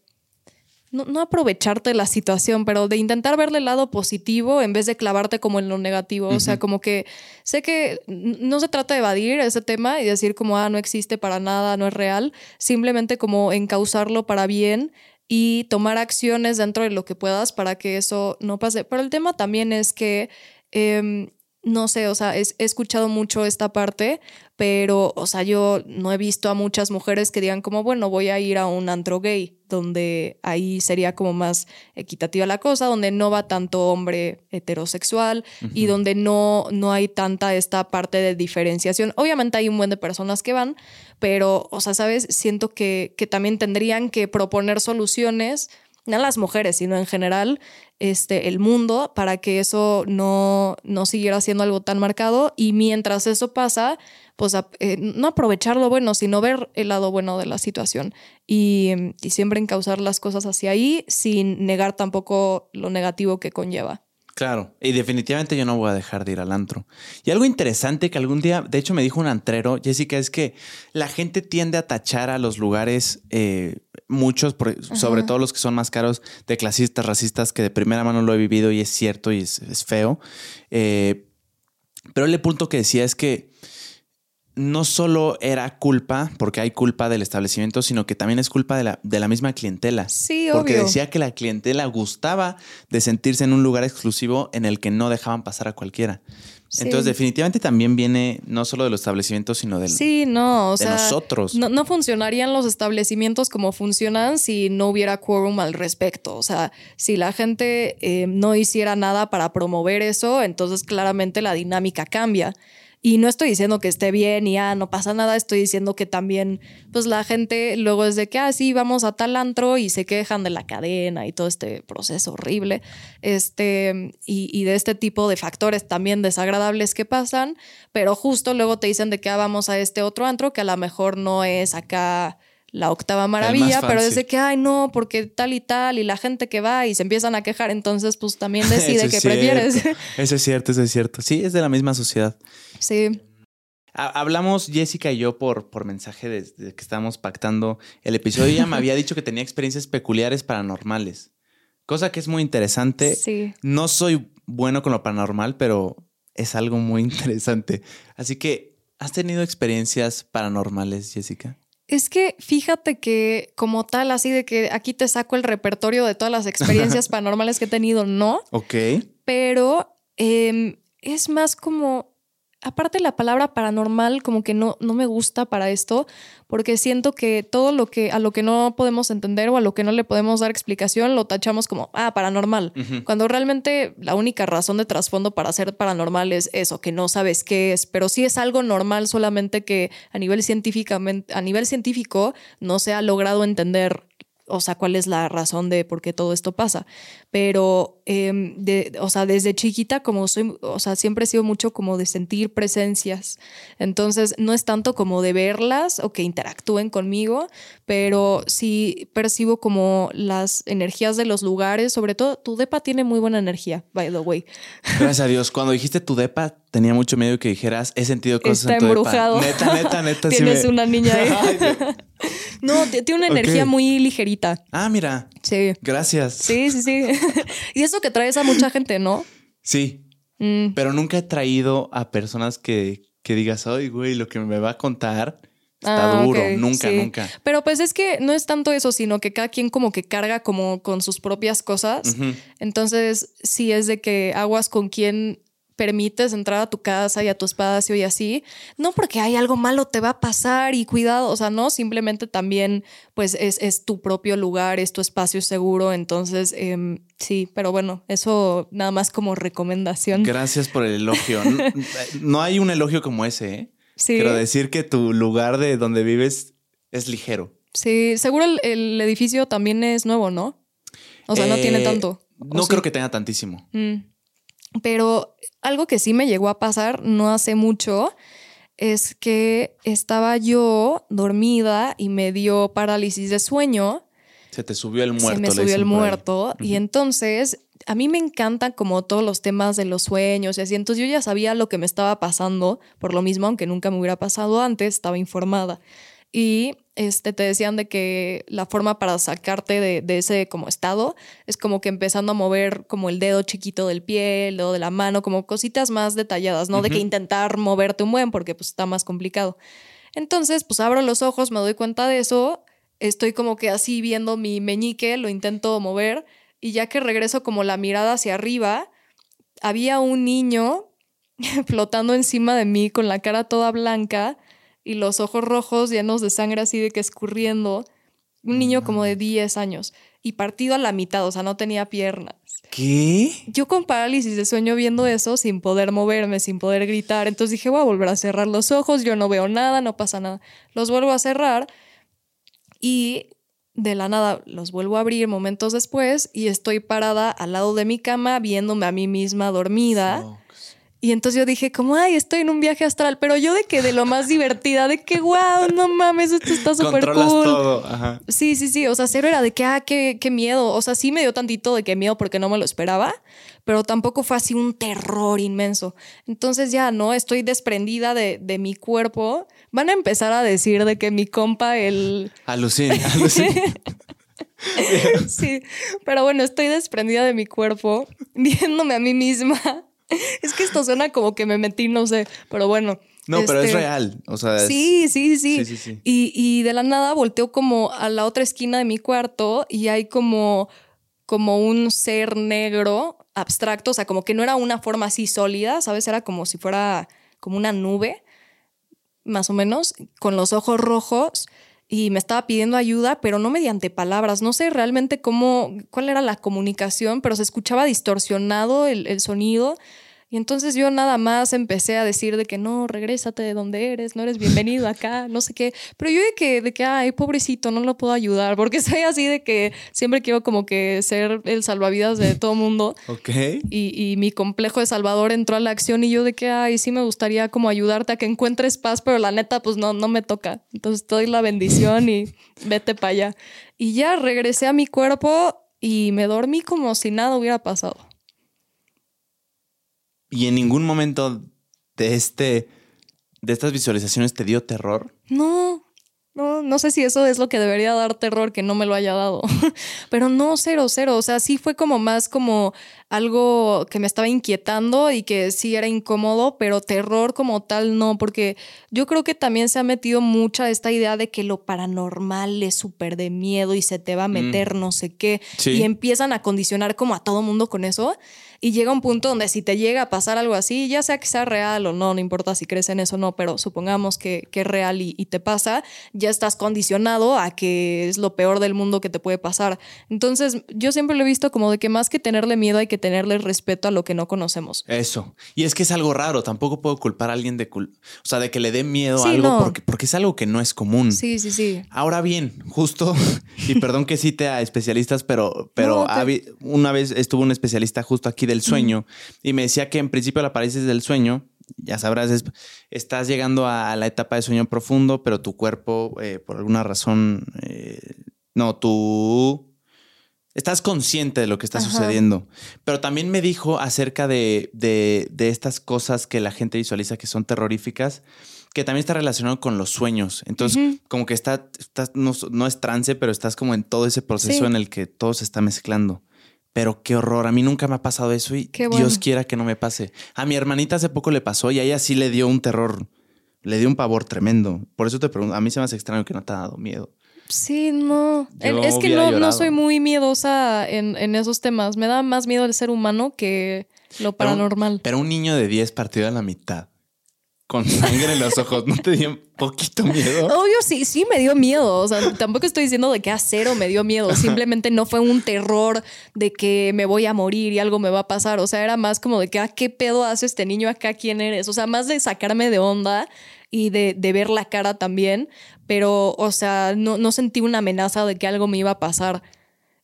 no, aprovecharte la situación, pero de intentar verle el lado positivo en vez de clavarte como en lo negativo. O sea, como que sé que no se trata de evadir ese tema y decir como, ah, no existe para nada, no es real, simplemente como encauzarlo para bien y tomar acciones dentro de lo que puedas para que eso no pase. Pero el tema también es que... Em, no sé, o sea, he, escuchado mucho esta parte, pero, o sea, yo no he visto a muchas mujeres que digan como, bueno, voy a ir a un antro gay, donde ahí sería como más equitativa la cosa, donde no va tanto hombre heterosexual y donde no, no hay tanta esta parte de diferenciación. Obviamente hay un buen de personas que van, pero, o sea, ¿sabes? Siento que, que también tendrían que proponer soluciones no las mujeres, sino en general, este, el mundo, para que eso no, no siguiera siendo algo tan marcado. Y mientras eso pasa, pues eh, no aprovechar lo bueno, sino ver el lado bueno de la situación y, y siempre encauzar las cosas hacia ahí sin negar tampoco lo negativo que conlleva. Claro, y definitivamente yo no voy a dejar de ir al antro. Y algo interesante que algún día, de hecho me dijo un antrero, Jessica, es que la gente tiende a tachar a los lugares, eh, muchos, sobre todo los que son más caros, de clasistas, racistas, que de primera mano lo he vivido y es cierto y es, feo. Eh, pero el punto que decía es que no solo era culpa, porque hay culpa del establecimiento, sino que también es culpa de la, de la misma clientela. Sí, Porque decía que la clientela gustaba de sentirse en un lugar exclusivo en el que no dejaban pasar a cualquiera. Entonces, definitivamente también viene no solo de los establecimientos, sino del, sí, no, de nosotros. No, no, funcionarían los establecimientos como funcionan si no hubiera quórum al respecto. O sea, si la gente eh, no hiciera nada para promover eso, entonces claramente la dinámica cambia. Y no estoy diciendo que esté bien y ah, no pasa nada, estoy diciendo que también, pues la gente luego es de que, ah, sí, vamos a tal antro y se quejan de la cadena y todo este proceso horrible, este, y, y de este tipo de factores también desagradables que pasan, pero justo luego te dicen de que ah, vamos a este otro antro que a lo mejor no es acá la octava maravilla, pero desde que, ay, no, porque tal y tal, y la gente que va y se empiezan a quejar, entonces pues también decide que prefieres. Eso es cierto, eso es cierto. Sí, es de la misma sociedad. Sí. Hablamos Jessica y yo por, por mensaje desde que estábamos pactando el episodio. Ella me había dicho que tenía experiencias peculiares paranormales, cosa que es muy interesante. Sí. No soy bueno con lo paranormal, pero es algo muy interesante. Así que, ¿has tenido experiencias paranormales, Jessica? Es que fíjate que como tal, así de que aquí te saco el repertorio de todas las experiencias paranormales que he tenido, no. Ok. Pero em, es más como aparte la palabra paranormal como que no, no me gusta para esto, porque siento que todo lo que a lo que no podemos entender o a lo que no le podemos dar explicación lo tachamos como, ah, paranormal, cuando realmente la única razón de trasfondo para ser paranormal es eso, que no sabes qué es, pero sí es algo normal solamente que a nivel científicamente, a nivel científico no se ha logrado entender o sea, cuál es la razón de por qué todo esto pasa. Pero, em, de, o sea, desde chiquita, como soy, o sea, siempre he sido mucho como de sentir presencias. Entonces, no es tanto como de verlas o que interactúen conmigo, pero sí percibo como las energías de los lugares, sobre todo, tu depa tiene muy buena energía, by the way. Gracias a Dios. Cuando dijiste tu depa, tenía mucho miedo que dijeras, he sentido cosas Está en tu embrujado. depa. Neta, neta, neta. sí Tienes me- una niña ahí. No, tiene una energía muy ligerita. ah, mira. Sí. Gracias. Sí, sí, sí. y eso que traes a mucha gente, ¿no? Sí, Mm, pero nunca he traído a personas que, que digas, ay, güey, lo que me va a contar está Ah, duro. nunca, sí. nunca. Pero pues es que no es tanto eso, sino que cada quien como que carga como con sus propias cosas. Entonces, sí es de que aguas con quien permites entrar a tu casa y a tu espacio y así. No porque hay algo malo te va a pasar y cuidado, o sea, no, simplemente también pues es, es tu propio lugar, es tu espacio seguro. Entonces, em, sí, pero bueno, eso nada más como recomendación. Gracias por el elogio. No, no hay un elogio como ese, ¿eh? Sí. Quiero decir que tu lugar de donde vives es ligero. Sí, seguro el, el edificio también es nuevo, ¿no? O sea, no tiene Eh, tanto. ¿o No sí? creo que tenga tantísimo. Mm. Pero algo que sí me llegó a pasar no hace mucho es que estaba yo dormida y me dio parálisis de sueño. Se te subió el muerto. se me subió el ahí. muerto. Y entonces a mí me encantan como todos los temas de los sueños y así. Entonces yo ya sabía lo que me estaba pasando, por lo mismo, aunque nunca me hubiera pasado antes, estaba informada. Y este, te decían de que la forma para sacarte de, de ese como estado es como que empezando a mover como el dedo chiquito del pie, el dedo de la mano, como cositas más detalladas, no de que intentar moverte un buen porque pues está más complicado. Entonces, pues abro los ojos, me doy cuenta de eso, estoy como que así viendo mi meñique, lo intento mover y ya que regreso como la mirada hacia arriba, había un niño flotando encima de mí con la cara toda blanca y los ojos rojos llenos de sangre así de que escurriendo. Un niño como de 10 años y partido a la mitad, o sea, no tenía piernas. ¿Qué? Yo con parálisis de sueño viendo eso sin poder moverme, sin poder gritar. Entonces dije, voy a volver a cerrar los ojos, yo no veo nada, no pasa nada. Los vuelvo a cerrar y de la nada los vuelvo a abrir momentos después y estoy parada al lado de mi cama viéndome a mí misma dormida. Y entonces yo dije, como, ay, estoy en un viaje astral, pero yo de que de lo más divertida, de que, wow, no mames, esto está súper cool. todo. Ajá. Sí, sí, sí. O sea, cero era de que, ah, qué, qué miedo. O sea, sí me dio tantito de que miedo porque no me lo esperaba, pero tampoco fue así un terror inmenso. Entonces ya no, estoy desprendida de, de mi cuerpo. Van a empezar a decir de que mi compa, el. Alucina, alucina. Sí, pero bueno, estoy desprendida de mi cuerpo, viéndome a mí misma. Es que esto suena como que me metí, no sé, pero bueno. No, pero es este, real. O sea, es- Sí, sí, sí. Sí, sí, sí. Y, y de la nada volteo como a la otra esquina de mi cuarto y hay como, como un ser negro abstracto, o sea, como que no era una forma así sólida, ¿sabes? Era como si fuera como una nube, más o menos, con los ojos rojos y me estaba pidiendo ayuda, pero no mediante palabras. No sé realmente cómo, cuál era la comunicación, pero se escuchaba distorsionado el, el sonido. Y entonces yo nada más empecé a decir de que no, regrésate de donde eres, no eres bienvenido acá, no sé qué. Pero yo de que, de que, ay, pobrecito, no lo puedo ayudar, porque soy así de que siempre quiero como que ser el salvavidas de todo mundo. Ok. Y, y mi complejo de Salvador entró a la acción y yo de que, ay, sí me gustaría como ayudarte a que encuentres paz, pero la neta, pues no, no me toca. Entonces te doy la bendición y vete para allá. Y ya regresé a mi cuerpo y me dormí como si nada hubiera pasado. ¿Y en ningún momento de este de estas visualizaciones te dio terror? No, no, no sé si eso es lo que debería dar terror que no me lo haya dado. Pero no, cero, cero. O sea, sí fue como más como algo que me estaba inquietando y que sí era incómodo, pero terror como tal no, porque yo creo que también se ha metido mucha esta idea de que lo paranormal es súper de miedo y se te va a meter no sé qué. Sí. Y empiezan a condicionar como a todo mundo con eso. Y llega un punto donde si te llega a pasar algo así, ya sea que sea real o no, no importa si crees en eso o no, pero supongamos que, que es real y, y te pasa, ya estás condicionado a que es lo peor del mundo que te puede pasar. Entonces, yo siempre lo he visto como de que más que tenerle miedo hay que tenerle respeto a lo que no conocemos. Eso. Y es que es algo raro. Tampoco puedo culpar a alguien de, cul o sea, de que le dé miedo a algo no. porque, porque es algo que no es común. Sí, sí, sí. Ahora bien, justo, y perdón que cite a especialistas, pero, pero No, te- habi- una vez estuvo un especialista justo aquí del sueño y me decía que en principio la parálisis del sueño, ya sabrás, es- estás llegando a, la etapa de sueño profundo, pero tu cuerpo, eh, por alguna razón, eh, no, tú estás consciente de lo que está Ajá. sucediendo. Pero también me dijo acerca de, de, de estas cosas que la gente visualiza que son terroríficas, que también está relacionado con los sueños. Entonces, como que está, no, no es trance, pero estás como en todo ese proceso Sí. en el que todo se está mezclando. Pero qué horror, a mí nunca me ha pasado eso y bueno. Dios quiera que no me pase. A mi hermanita hace poco le pasó y a ella sí le dio un terror, le dio un pavor tremendo. Por eso te pregunto, a mí se me hace extraño que no te ha dado miedo. Sí, no. Yo es que no, no soy muy miedosa en, en esos temas. Me da más miedo el ser humano que lo paranormal. Pero un niño de 10 partido a la mitad, con sangre en los ojos, ¿no te dio un poquito miedo? Obvio, sí, sí me dio miedo. O sea, tampoco estoy diciendo de que a cero me dio miedo. Simplemente no fue un terror de que me voy a morir y algo me va a pasar. O sea, era más como de que, ah, ¿qué pedo hace este niño acá? ¿Quién eres? O sea, más de sacarme de onda y de, de ver la cara también. Pero, o sea, no, no sentí una amenaza de que algo me iba a pasar.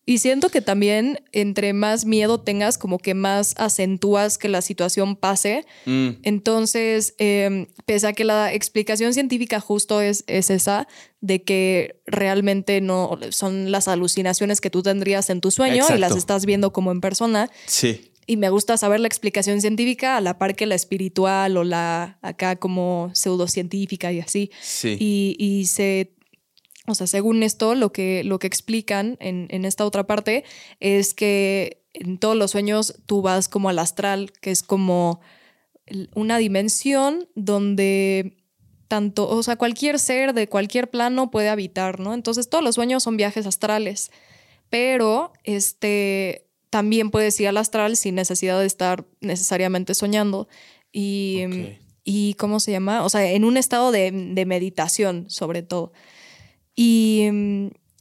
Y siento que también entre más miedo tengas, como que más acentúas que la situación pase. Mm, Entonces, eh, pese a que la explicación científica justo es, es esa, de que realmente no son las alucinaciones que tú tendrías en tu sueño y las estás viendo como en persona. sí. Y me gusta saber la explicación científica a la par que la espiritual o la acá como pseudocientífica y así. Sí. Y, y se, o sea, según esto, lo que, lo que explican en, en esta otra parte es que en todos los sueños tú vas como al astral, que es como una dimensión donde tanto, o sea, cualquier ser de cualquier plano puede habitar, ¿no? Entonces todos los sueños son viajes astrales, pero este también puedes ir al astral sin necesidad de estar necesariamente soñando. Y, Ok. y ¿cómo se llama? O sea, en un estado de, de meditación, sobre todo. Y,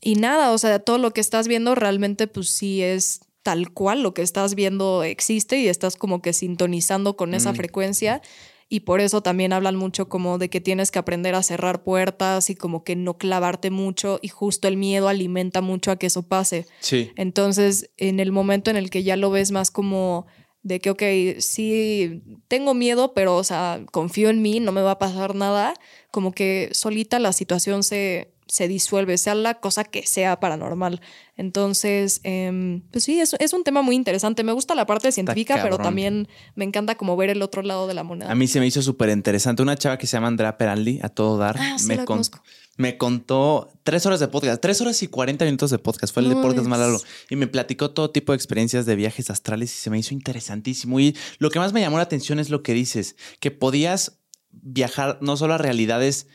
y nada, o sea, todo lo que estás viendo realmente, pues sí es tal cual, lo que estás viendo existe y estás como que sintonizando con esa Mm. frecuencia. Y por eso también hablan mucho como de que tienes que aprender a cerrar puertas y como que no clavarte mucho y justo el miedo alimenta mucho a que eso pase. Sí. Entonces, en el momento en el que ya lo ves más como de que, ok, sí, tengo miedo, pero, o sea, confío en mí, no me va a pasar nada, como que solita la situación se, se disuelve, sea la cosa que sea paranormal. Entonces, em, pues sí, es, es un tema muy interesante. Me gusta la parte científica, pero también me encanta como ver el otro lado de la moneda. A mí se me hizo súper interesante. Una chava que se llama Andrea Peraldi, a todo dar, Ah, sí, me, la con- conozco. me contó tres horas de podcast, tres horas y 40 minutos de podcast. Fue el de No, podcast más largo. Y me platicó todo tipo de experiencias de viajes astrales y se me hizo interesantísimo. Y lo que más me llamó la atención es lo que dices, que podías viajar no solo a realidades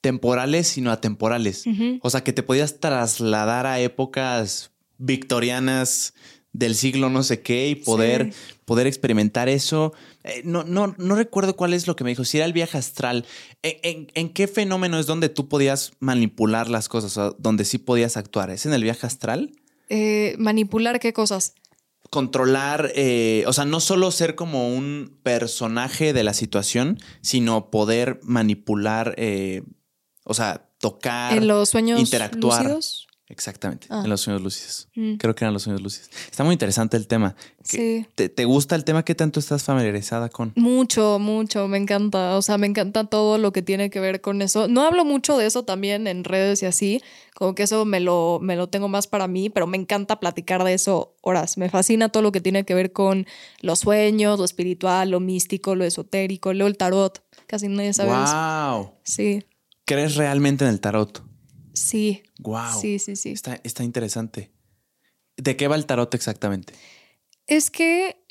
temporales, sino a temporales. Ujú. O sea, que te podías trasladar a épocas victorianas del siglo no sé qué y poder, poder experimentar eso. Eh, no, no, no recuerdo cuál es lo que me dijo. Si era el viaje astral, ¿en, en- en qué fenómeno es donde tú podías manipular las cosas? O donde sí podías actuar. ¿Es en el viaje astral? Eh, manipular qué cosas. Controlar, eh, o sea, no solo ser como un personaje de la situación, sino poder manipular, o sea, tocar. En los sueños interactuar. lúcidos. Exactamente, Ah. en los sueños lúcidos. Mm. Creo que eran los sueños lúcidos. Está muy interesante el tema. ¿Qué- Sí. ¿Te, te gusta el tema? ¿Qué tanto estás familiarizada con? Mucho, mucho, me encanta. O sea, me encanta todo lo que tiene que ver con eso. No hablo mucho de eso también en redes y así, como que eso me lo, me lo tengo más para mí, pero me encanta platicar de eso horas. Me fascina todo lo que tiene que ver con los sueños, lo espiritual, lo místico, lo esotérico, luego el tarot. Casi nadie sabe eso. ¡Wow! Sí, ¿Crees realmente en el tarot? sí, ¡Wow! sí, sí, sí. Está, está interesante. ¿De qué va el tarot exactamente? Es que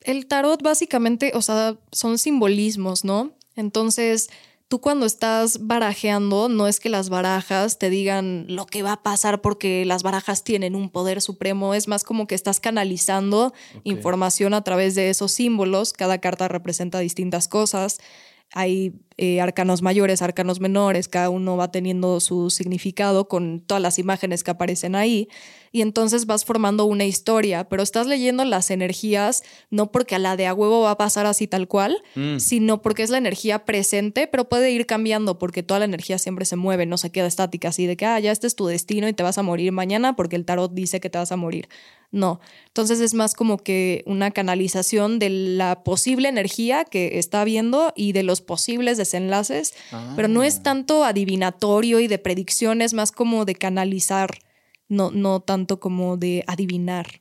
el tarot básicamente, o sea, son simbolismos, ¿no? Entonces, tú cuando estás barajeando, no es que las barajas te digan lo que va a pasar porque las barajas tienen un poder supremo, es más como que estás canalizando información a través de esos símbolos, cada carta representa distintas cosas. Hay eh, arcanos mayores, arcanos menores, cada uno va teniendo su significado con todas las imágenes que aparecen ahí. Y entonces vas formando una historia, pero estás leyendo las energías no porque a la de a huevo va a pasar así tal cual, Mm. sino porque es la energía presente, pero puede ir cambiando porque toda la energía siempre se mueve, no se queda estática así de que, ah, ya este es tu destino y te vas a morir mañana porque el tarot dice que te vas a morir. No. Entonces es más como que una canalización de la posible energía que está viendo y de los posibles desenlaces, pero no Ah. es tanto adivinatorio y de predicciones, más como de canalizar, no, no tanto como de adivinar.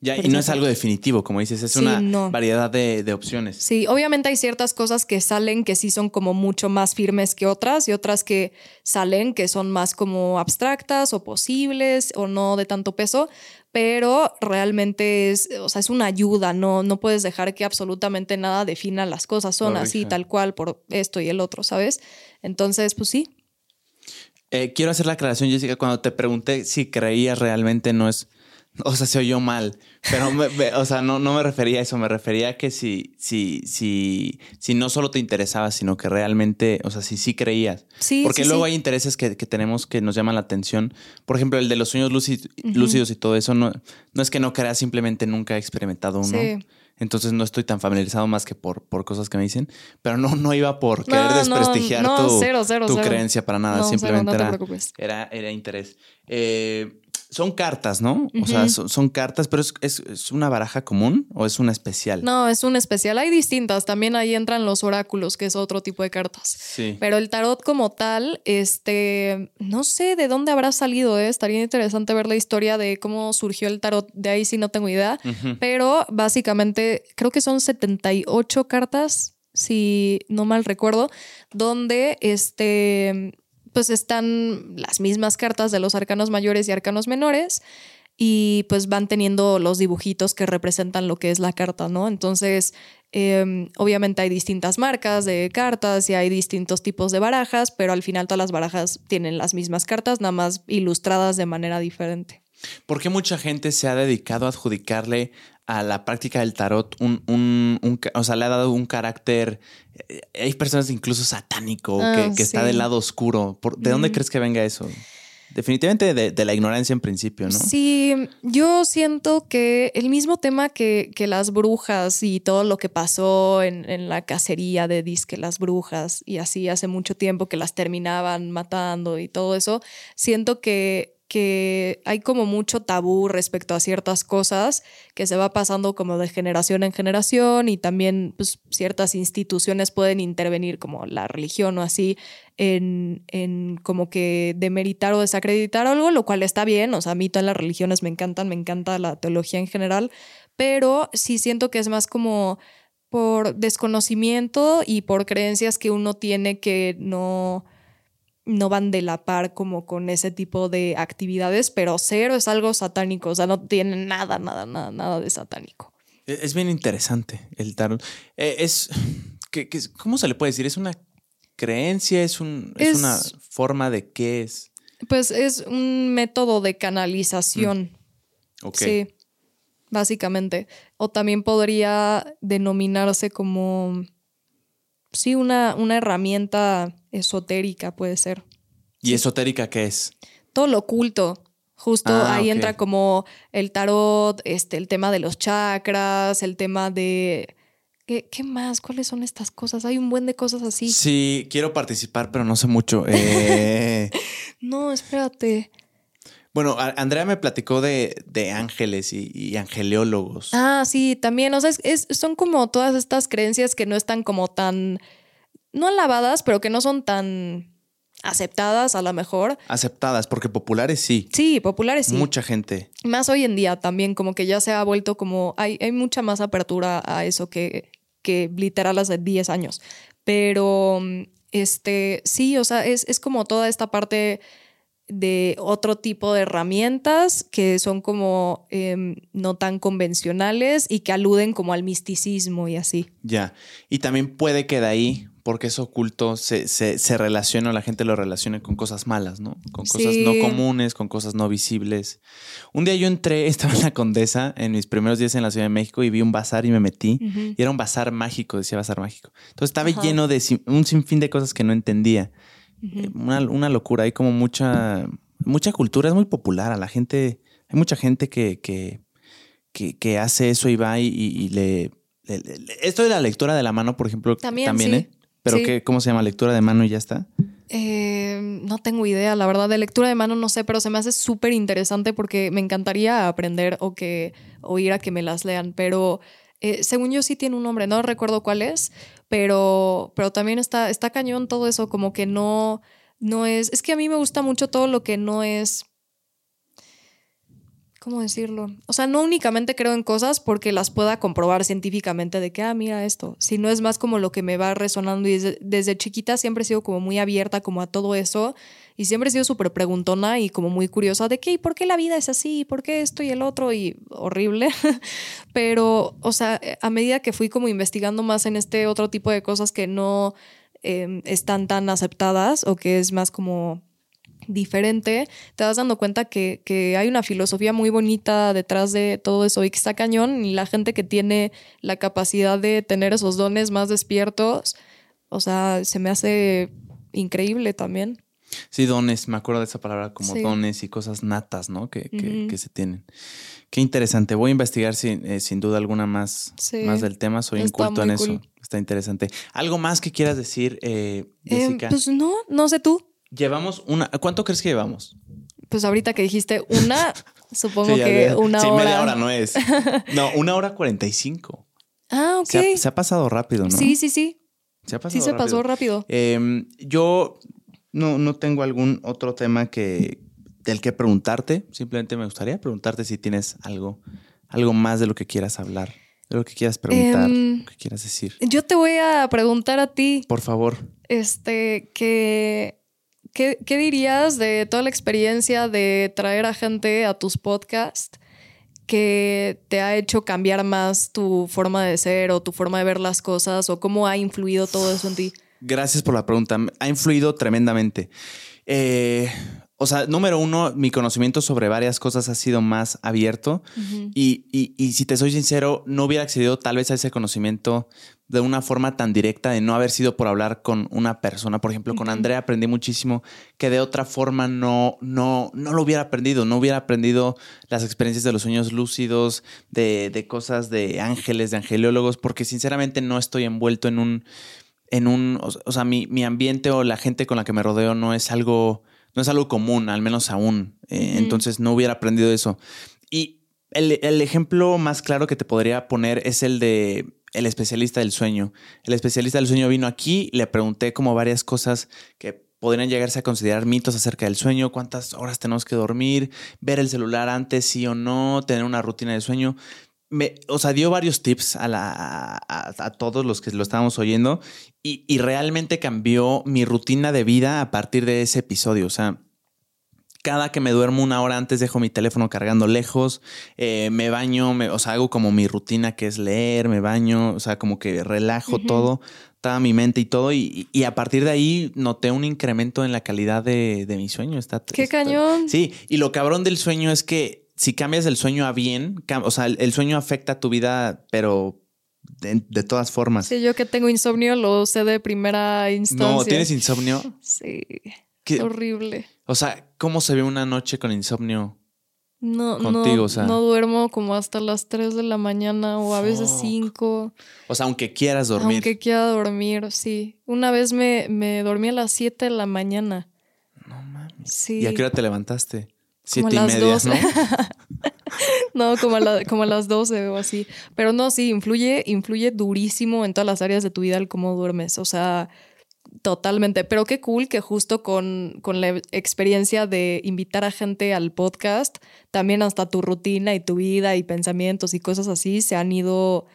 Ya, y no es algo definitivo, como dices, es Sí, una no. variedad de, de opciones. Sí, obviamente hay ciertas cosas que salen que sí son como mucho más firmes que otras y otras que salen que son más como abstractas o posibles o no de tanto peso, pero realmente es, o sea, es una ayuda, no, no puedes dejar que absolutamente nada defina las cosas, son así tal cual por esto y el otro, ¿sabes? Entonces, pues sí. Eh, quiero hacer la aclaración, Jessica, cuando te pregunté si creías realmente no es, o sea, se oyó mal, pero, me- me- o sea, no, no me refería a eso, me refería a que si, si, si, si no solo te interesaba, sino que realmente, o sea, si sí creías. Sí, Porque sí, luego sí. hay intereses que, que tenemos que nos llaman la atención. Por ejemplo, el de los sueños lúcidos, lúcidos y todo eso, no, no es que no creas, simplemente nunca he experimentado uno. Sí. Entonces no estoy tan familiarizado más que por, por cosas que me dicen, pero no, no iba por querer No, desprestigiar no, tu, cero, cero, tu cero. creencia para nada, simplemente era, era, era interés. Eh, son cartas, ¿no? O sea, son, son cartas, pero es, es- es una baraja común o es una especial? No, es un especial. Hay distintas. También ahí entran los oráculos, que es otro tipo de cartas. Sí. Pero el tarot como tal, este, no sé de dónde habrá salido, ¿eh? estaría interesante ver la historia de cómo surgió el tarot, de ahí sí no tengo idea, pero básicamente creo que son 78 cartas, si no mal recuerdo, donde este, pues están las mismas cartas de los arcanos mayores y arcanos menores y pues van teniendo los dibujitos que representan lo que es la carta, ¿no? Entonces, eh, obviamente hay distintas marcas de cartas y hay distintos tipos de barajas, pero al final todas las barajas tienen las mismas cartas, nada más ilustradas de manera diferente. ¿Por qué mucha gente se ha dedicado a adjudicarle a la práctica del tarot un, un- un o sea, le ha dado un carácter, eh, hay personas incluso satánico, Ah, que, que está del lado oscuro. ¿Por- ¿De dónde Mm. crees que venga eso? Definitivamente de, de la ignorancia en principio, ¿no? Sí, yo siento que el mismo tema que, que las brujas y todo lo que pasó en, en la cacería de disque las brujas y así hace mucho tiempo que las terminaban matando y todo eso, siento que, que hay como mucho tabú respecto a ciertas cosas que se va pasando como de generación en generación y también pues, ciertas instituciones pueden intervenir como la religión o así en, en como que demeritar o desacreditar algo, lo cual está bien, o sea, a mí todas las religiones me encantan, me encanta la teología en general, pero sí siento que es más como por desconocimiento y por creencias que uno tiene que no no van de la par como con ese tipo de actividades, pero cero es algo satánico, o sea, no tiene nada, nada, nada, nada de satánico. Es es bien interesante el tarot. Eh, es, ¿qué- ¿Cómo se le puede decir? ¿Es una creencia? ¿Es, un, es, Es- una forma de qué es? Pues es un método de canalización. Ok. Sí, básicamente. O también podría denominarse como, sí, una, una herramienta esotérica, puede ser. ¿Y esotérica qué es? Todo lo oculto. Justo Ah, ahí entra como el tarot, este, el tema de los chakras, el tema de... ¿Qué, qué más? ¿Cuáles son estas cosas? Hay un buen de cosas así. Sí, quiero participar, pero no sé mucho. Eh, No, espérate. bueno, Andrea me platicó de, de ángeles y, y angeleólogos. Ah, sí, también, o sea, es- es- son como todas estas creencias que no están como tan, no alabadas, pero que no son tan aceptadas a lo mejor. Aceptadas, porque populares sí. Sí, populares sí. Mucha gente. Más hoy en día también, como que ya se ha vuelto como, hay, hay mucha más apertura a eso que, que literal hace 10 años. Pero, este, sí, o sea, es, es como toda esta parte de otro tipo de herramientas que son como em, no tan convencionales y que aluden como al misticismo y así. Ya. Y también puede que de ahí porque es oculto, se, se, se relaciona, la gente lo relaciona con cosas malas, ¿no? Con cosas no comunes, con cosas no visibles. Un día yo entré, estaba en la Condesa, en mis primeros días en la Ciudad de México, y vi un bazar y me metí. Y era un bazar mágico, decía bazar mágico. Entonces estaba lleno de un sinfín de cosas que no entendía. Eh. Una, una locura, hay como mucha, mucha cultura, es muy popular. A la gente, hay mucha gente que, que, que, que hace eso y va y, y- y le, Esto de la lectura de la mano, por ejemplo, También, sí. ¿eh? Pero Sí. que, ¿cómo se llama? Lectura de mano y ya está. Eh, no tengo idea, la verdad, de lectura de mano no sé, pero se me hace súper interesante porque me encantaría aprender o que o ir a que me las lean, pero eh, según yo sí tiene un nombre, no recuerdo cuál es, pero, pero también está, está cañón todo eso, como que no, no es, es que a mí me gusta mucho todo lo que no es, ¿cómo decirlo? O sea, no únicamente creo en cosas porque las pueda comprobar científicamente de que, ah, mira esto, sino es más como lo que me va resonando y desde, chiquita siempre he sido como muy abierta como a todo eso y siempre he sido súper preguntona y como muy curiosa de qué y por qué la vida es así, por qué esto y el otro y horrible. Pero, o sea, a medida que fui como investigando más en este otro tipo de cosas que no eh, están tan aceptadas o que es más como diferente, te vas dando cuenta que, que hay una filosofía muy bonita detrás de todo eso y que está cañón y la gente que tiene la capacidad de tener esos dones más despiertos, o sea, se me hace increíble también. Sí, dones, me acuerdo de esa palabra como Sí. dones y cosas natas, ¿no? Que, que- se tienen. Qué interesante. Voy a investigar sin, eh, sin duda alguna más, Sí. más del tema. Soy Está inculto en eso. Está interesante. ¿Algo más que quieras decir, eh, Eh, Jessica? pues no, no sé tú. Llevamos una. ¿Cuánto crees que llevamos? Pues ahorita que dijiste una, supongo Sí, que una sí, hora. media hora no es. No, una hora cuarenta y cinco. Ah, ok. Se, ha, se ha pasado rápido, ¿no? Sí, sí, sí. se ha pasado Sí se pasó rápido. Eh, yo no, no tengo algún otro tema que del que preguntarte. Simplemente me gustaría preguntarte si tienes algo, algo más de lo que quieras hablar, de lo que quieras preguntar, Em, lo que quieras decir. Yo te voy a preguntar a ti, Por favor. este, que, ¿qué, dirías de toda la experiencia de traer a gente a tus podcasts que te ha hecho cambiar más tu forma de ser o tu forma de ver las cosas o cómo ha influido todo eso en ti? Gracias por la pregunta. Ha influido tremendamente. Eh, o sea, número uno, mi conocimiento sobre varias cosas ha sido más abierto. Y, y- y si te soy sincero, no hubiera accedido tal vez a ese conocimiento de una forma tan directa de no haber sido por hablar con una persona. Por ejemplo, con. Andrea aprendí muchísimo que de otra forma no, no, no lo hubiera aprendido. No hubiera aprendido las experiencias de los sueños lúcidos, de, de cosas de ángeles, de angeliólogos, porque sinceramente no estoy envuelto en un, en un, o, o sea, mi, mi ambiente o la gente con la que me rodeo no es algo, no es algo común, al menos aún. Eh. Entonces no hubiera aprendido eso. Y el, el ejemplo más claro que te podría poner es el de el especialista del sueño. El especialista del sueño vino aquí, le pregunté como varias cosas que podrían llegarse a considerar mitos acerca del sueño, cuántas horas tenemos que dormir, ver el celular antes, sí o no, tener una rutina de sueño. Me, o sea, dio varios tips a, la, a todos los que lo estábamos oyendo y, y realmente cambió mi rutina de vida a partir de ese episodio. O sea, cada que me duermo una hora antes dejo mi teléfono cargando lejos, eh, me baño, me- o sea, hago como mi rutina que es leer, me baño, o sea, como que relajo todo, toda mi mente y todo, y, y a partir de ahí noté un incremento en la calidad de, de mi sueño. Está, ¡Qué está- cañón! Sí, y lo cabrón del sueño es que si cambias el sueño a bien, o sea, el, el sueño afecta tu vida, pero de, de todas formas. Sí, yo que tengo insomnio lo sé de primera instancia. no, ¿tienes insomnio? Sí, ¿Qué- es horrible. o sea, ¿cómo se ve una noche con insomnio? No, Contigo, no, o sea. no duermo como hasta las 3 de la mañana o a veces Fuck. 5. O sea, aunque quieras dormir. Aunque quiera dormir, sí. Una vez me, me dormí a las 7 de la mañana. No mames. Sí. ¿Y a qué hora te levantaste? Como Siete y media, 12. ¿no? No, como a, como las 12 o así. Pero no, sí, influye, influye durísimo en todas las áreas de tu vida el cómo duermes. O sea, totalmente. Pero qué cool que justo con, con la experiencia de invitar a gente al podcast, también hasta tu rutina y tu vida y pensamientos y cosas así se han ido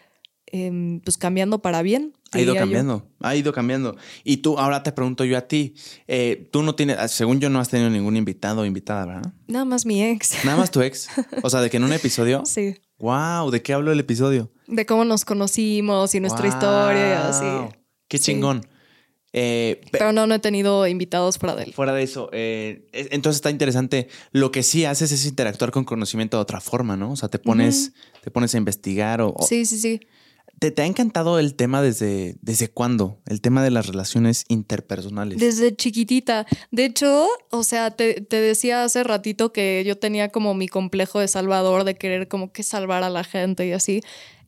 em, pues cambiando para bien. Ha ido yo. cambiando, ha ido cambiando. Y tú, ahora te pregunto yo a ti, eh, tú no tienes, según yo no has tenido ningún invitado o invitada, ¿verdad? Nada más mi ex. Nada más tu ex. O sea, de que en un episodio. Sí. Wow, ¿de qué hablo el episodio? De cómo nos conocimos y nuestra historia y así. Qué Sí. chingón. Eh, pe- Pero no, no he tenido invitados fuera de él. Fuera de eso, eh, es- entonces está interesante. Lo que sí haces es interactuar con conocimiento de otra forma, ¿no? O sea, te pones, te pones a investigar o, o- Sí, sí, sí. ¿Te, ha encantado el tema desde, desde cuándo? El tema de las relaciones interpersonales. Desde chiquitita. De hecho, o sea, te, te decía hace ratito que yo tenía como mi complejo de salvador, de querer como que salvar a la gente y así.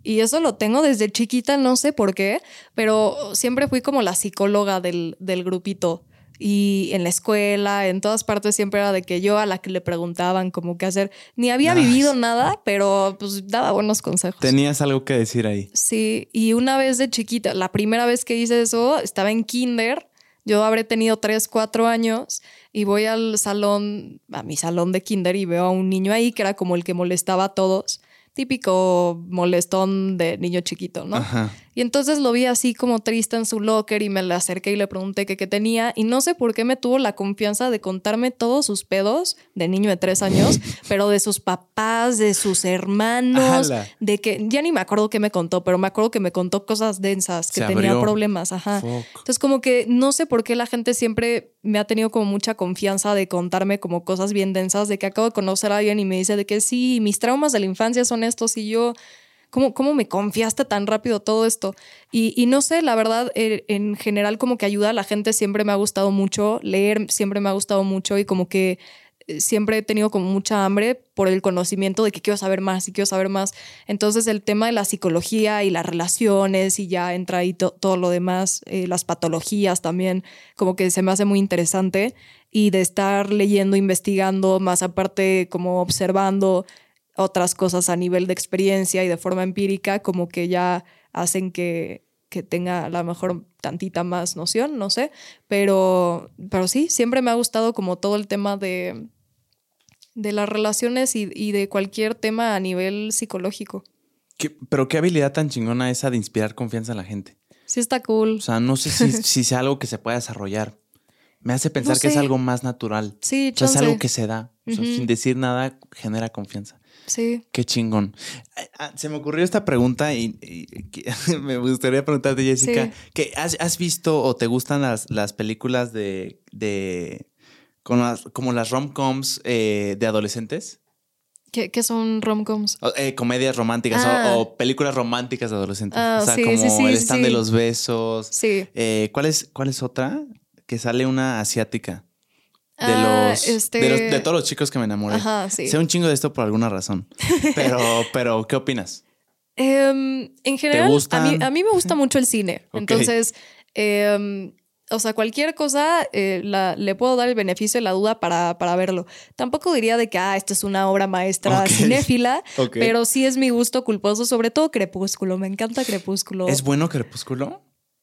Y eso lo tengo desde chiquita, no sé por qué, pero siempre fui como la psicóloga del, del grupito. Y en la escuela, en todas partes, siempre era de que yo a la que le preguntaban como qué hacer. Ni había Nice. vivido nada, pero pues daba buenos consejos. Tenías algo que decir ahí. Sí, y una vez de chiquita, la primera vez que hice eso, estaba en kinder. Yo habré tenido 3, 4 años y voy al salón, a mi salón de kinder y veo a un niño ahí que era como el que molestaba a todos. Típico molestón de niño chiquito, ¿no? Ajá. Y entonces lo vi así como triste en su locker y me le acerqué y le pregunté que qué tenía y no sé por qué me tuvo la confianza de contarme todos sus pedos de niño de tres años, pero de sus papás, de sus hermanos, Ala. de que ya ni me acuerdo qué me contó, pero me acuerdo que me contó cosas densas, que Se tenía abrió. problemas, ajá. Fuck. Entonces como que no sé por qué la gente siempre me ha tenido como mucha confianza de contarme como cosas bien densas, de que acabo de conocer a alguien y me dice de que sí, mis traumas de la infancia son estos y yo, ¿cómo, cómo me confiaste tan rápido todo esto? Y, y no sé, la verdad, eh, en general como que ayuda a la gente siempre me ha gustado mucho, leer siempre me ha gustado mucho y como que eh, siempre he tenido como mucha hambre por el conocimiento de que quiero saber más y quiero saber más. Entonces el tema de la psicología y las relaciones y ya entra ahí to- todo lo demás, eh, las patologías también, como que se me hace muy interesante y de estar leyendo, investigando, más aparte como observando otras cosas a nivel de experiencia y de forma empírica, como que ya hacen que, que tenga a lo mejor tantita más noción, no sé, pero, pero sí, siempre me ha gustado como todo el tema de, de las relaciones y, y de cualquier tema a nivel psicológico. ¿Qué- pero qué habilidad tan chingona esa de inspirar confianza en la gente. Sí está cool. O sea, no sé si, si sea algo que se pueda desarrollar. Me hace pensar No que es algo más natural. Sí, O sea, es algo que se da. O sea, Ujú. sin decir nada, genera confianza. Sí. Qué chingón. Ah, Se me ocurrió esta pregunta y, me gustaría preguntarte, Jessica, Sí. que has, has visto o te gustan las, las películas de, de con las- como las rom-coms eh, de adolescentes? ¿Qué, qué son romcoms? Eh, comedias románticas o- Ah. o, películas románticas de adolescentes. Ah, o sea, sí, como sí, sí, el stand de los besos. Sí. Eh, ¿cuál, es, ¿Cuál es otra? Que sale una asiática. De, Ah, los, este- de los- de todos los chicos que me enamoré. Ajá, sí. Sé un chingo de esto por alguna razón. Pero, pero ¿qué opinas? Em, en general, a mí, a mí me gusta mucho el cine. Entonces, em, o sea, cualquier cosa eh, la- le puedo dar el beneficio de la duda para, para verlo. Tampoco diría de que, ah, esta es una obra maestra cinéfila, pero sí es mi gusto culposo, sobre todo Crepúsculo. Me encanta Crepúsculo. ¿Es bueno Crepúsculo?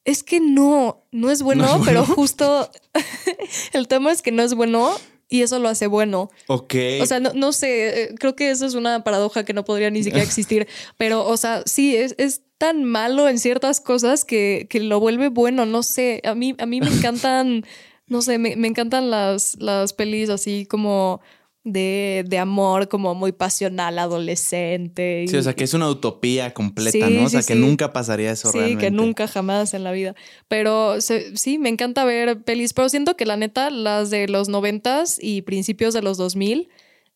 Es que no, no es bueno, ¿No es pero justo el tema es que no es bueno y eso lo hace bueno. Ok. O sea, no, no sé, eh, creo que eso es una paradoja que no podría ni siquiera existir, pero, o sea, sí, es, es tan malo en ciertas cosas que, que lo vuelve bueno, no sé, a mí, a mí me encantan, no sé, me, me encantan las, las pelis así como de, de amor, como muy pasional, adolescente. y- sí, o sea, que es una utopía completa, Sí, ¿no? O sea, sí, que sí. nunca pasaría eso Sí, realmente. que nunca jamás en la vida. Pero se- sí, me encanta ver pelis, pero siento que la neta, las de los noventas y principios de los 2000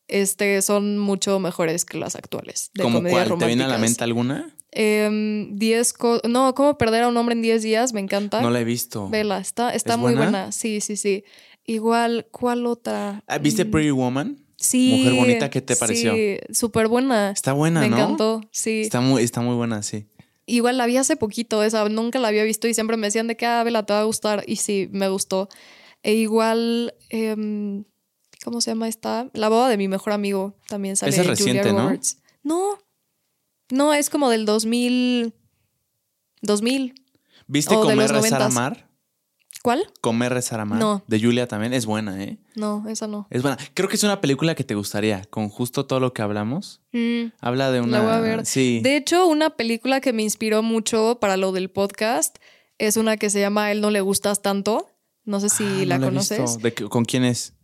este, son mucho mejores que las actuales. De ¿Cómo comedias cuál? ¿Te viene a la mente alguna? Em, 10 co- no, ¿cómo perder a un hombre en 10 días? Me encanta. No la he visto. Vela, está, está ¿Es muy buena? buena? Sí, sí, sí. Igual, ¿cuál otra? Ah, ¿Viste Mm, Pretty Woman? Sí. Mujer Bonita, ¿qué te pareció? Sí, súper buena. Está buena, Me ¿no? encantó, sí. Está muy, está muy buena, sí. Igual la vi hace poquito, esa nunca la había visto y siempre me decían de que, ah, Vela, te va a gustar. Y sí, me gustó. E igual, em, ¿cómo se llama esta? La boda de mi mejor amigo también sale. Esa es Julia reciente, ¿no? Roberts. No, no, es como del 2000. 2000. ¿Viste O de Comer, los Rezar, noventas. Amar? ¿Cuál? Comer, Rezar, Amar. No. De Julia también. Es buena, ¿eh? No, esa no. Es buena. Creo que es una película que te gustaría, con justo todo lo que hablamos. Mm, Habla de una. La voy a ver. Sí. De hecho, una película que me inspiró mucho para lo del podcast es una que se llama Él no le gustas tanto. No sé si Ah, la no conoces. ¿De qué- ¿Con quién es?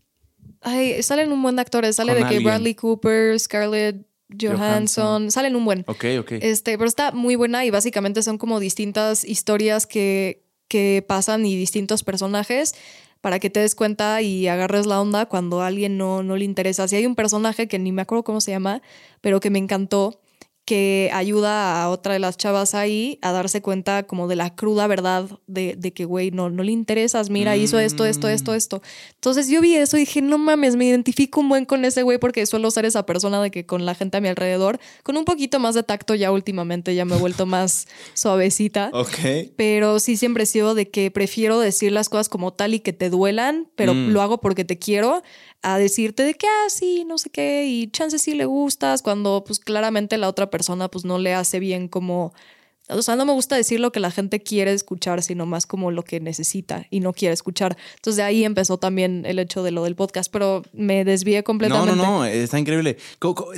Ay, salen un buen de actores. Sale de que. Bradley Cooper, Scarlett Johansson. Johansson. Salen un buen. Ok, ok. Este, pero está muy buena y básicamente son como distintas historias que que pasan y distintos personajes para que te des cuenta y agarres la onda cuando a alguien no, no le interesa. Si hay un personaje que ni me acuerdo cómo se llama, pero que me encantó, que ayuda a otra de las chavas ahí a darse cuenta como de la cruda verdad de, de que, güey, no, no le interesas, mira, hizo esto, esto, esto, Mm. esto. Entonces yo vi eso y dije, no mames, me identifico un buen con ese güey porque suelo ser esa persona de que con la gente a mi alrededor, con un poquito más de tacto ya últimamente, ya me he vuelto más suavecita. Ok. Pero sí siempre he sido de que prefiero decir las cosas como tal y que te duelan, pero Mm. lo hago porque te quiero, a decirte de que, ah, sí, no sé qué, y chance sí le gustas, cuando pues claramente la otra persona pues no le hace bien como... O sea, no me gusta decir lo que la gente quiere escuchar, sino más como lo que necesita y no quiere escuchar. Entonces de ahí empezó también el hecho de lo del podcast, pero me desvié No, completamente. no, no, está increíble.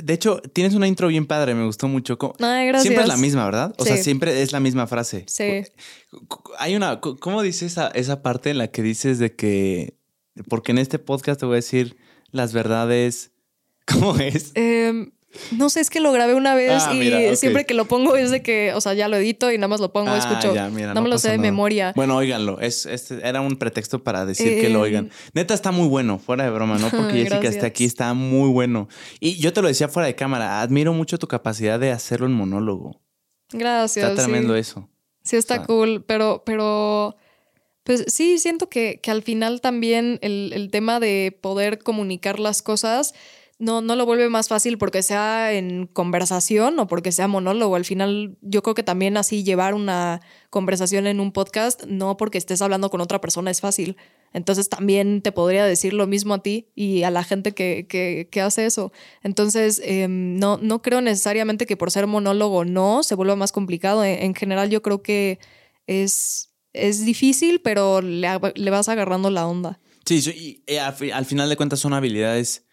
De hecho, tienes una intro bien padre, me gustó mucho. Ay, gracias. Siempre es la misma, ¿verdad? O sea, siempre es la misma frase. Sí. Hay una, ¿cómo dice esa, esa parte en la que dices de que, porque en este podcast te voy a decir las verdades, ¿cómo es? Em, no sé, es que lo grabé una vez Ah, y mira, siempre que lo pongo es de que, o sea, ya lo edito y nada más lo pongo, Ah, escucho. ya, mira, no, me lo sé de nada. memoria. Bueno, óiganlo. Es, era un pretexto para decir que lo Eh, oigan. Neta está muy bueno, fuera de broma, ¿no? Porque Jessica está aquí, está muy bueno. Y yo te lo decía fuera de cámara, admiro mucho tu capacidad de hacerlo en monólogo. Gracias. Está tremendo sí. eso. Sí, está Está- cool, pero, pero, pues sí, siento que, que al final también el, el tema de poder comunicar las cosas no, no lo vuelve más fácil porque sea en conversación o porque sea monólogo. Al final, yo creo que también así llevar una conversación en un podcast, no porque estés hablando con otra persona es fácil. Entonces también te podría decir lo mismo a ti y a la gente que, que, que hace eso. Entonces, em, no, no creo necesariamente que por ser monólogo no se vuelva más complicado. En, en general, yo creo que es, es difícil, pero le, le vas agarrando la onda. Sí, y, eh, al, fi- al final de cuentas son habilidades,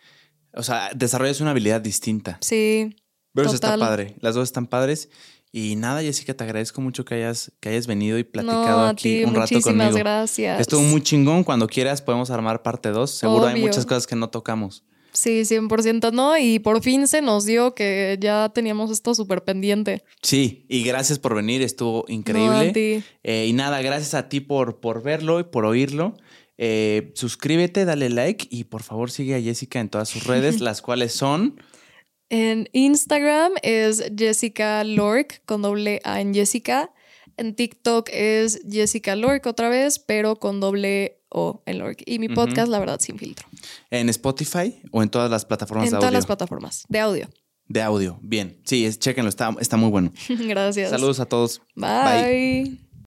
o sea, desarrollas una habilidad distinta. Sí. Pero eso está padre. Las dos están padres. Y nada, Jessica, te agradezco mucho que hayas, que hayas venido y platicado no, aquí ti, un rato muchísimas conmigo. gracias. Estuvo muy chingón. Cuando quieras podemos armar parte 2. Seguro hay muchas cosas que no tocamos. Sí, 100% no. Y por fin se nos dio que ya teníamos esto súper pendiente. Sí, y gracias por venir. Estuvo No, increíble. a ti. Eh, y nada, gracias a ti por, por verlo y por oírlo. Eh, suscríbete, dale like y por favor sigue a Jessica en todas sus redes, las cuales son. En Instagram es Jessica Lork con doble A en Jessica. En TikTok es Jessica Lork otra vez, pero con doble O en Lork. Y mi podcast, la verdad, sin filtro. En Spotify o en todas las plataformas En de todas audio. las plataformas de audio. de audio. Bien. Sí, es, chéquenlo, está, está muy bueno. Gracias. Saludos a todos. Bye.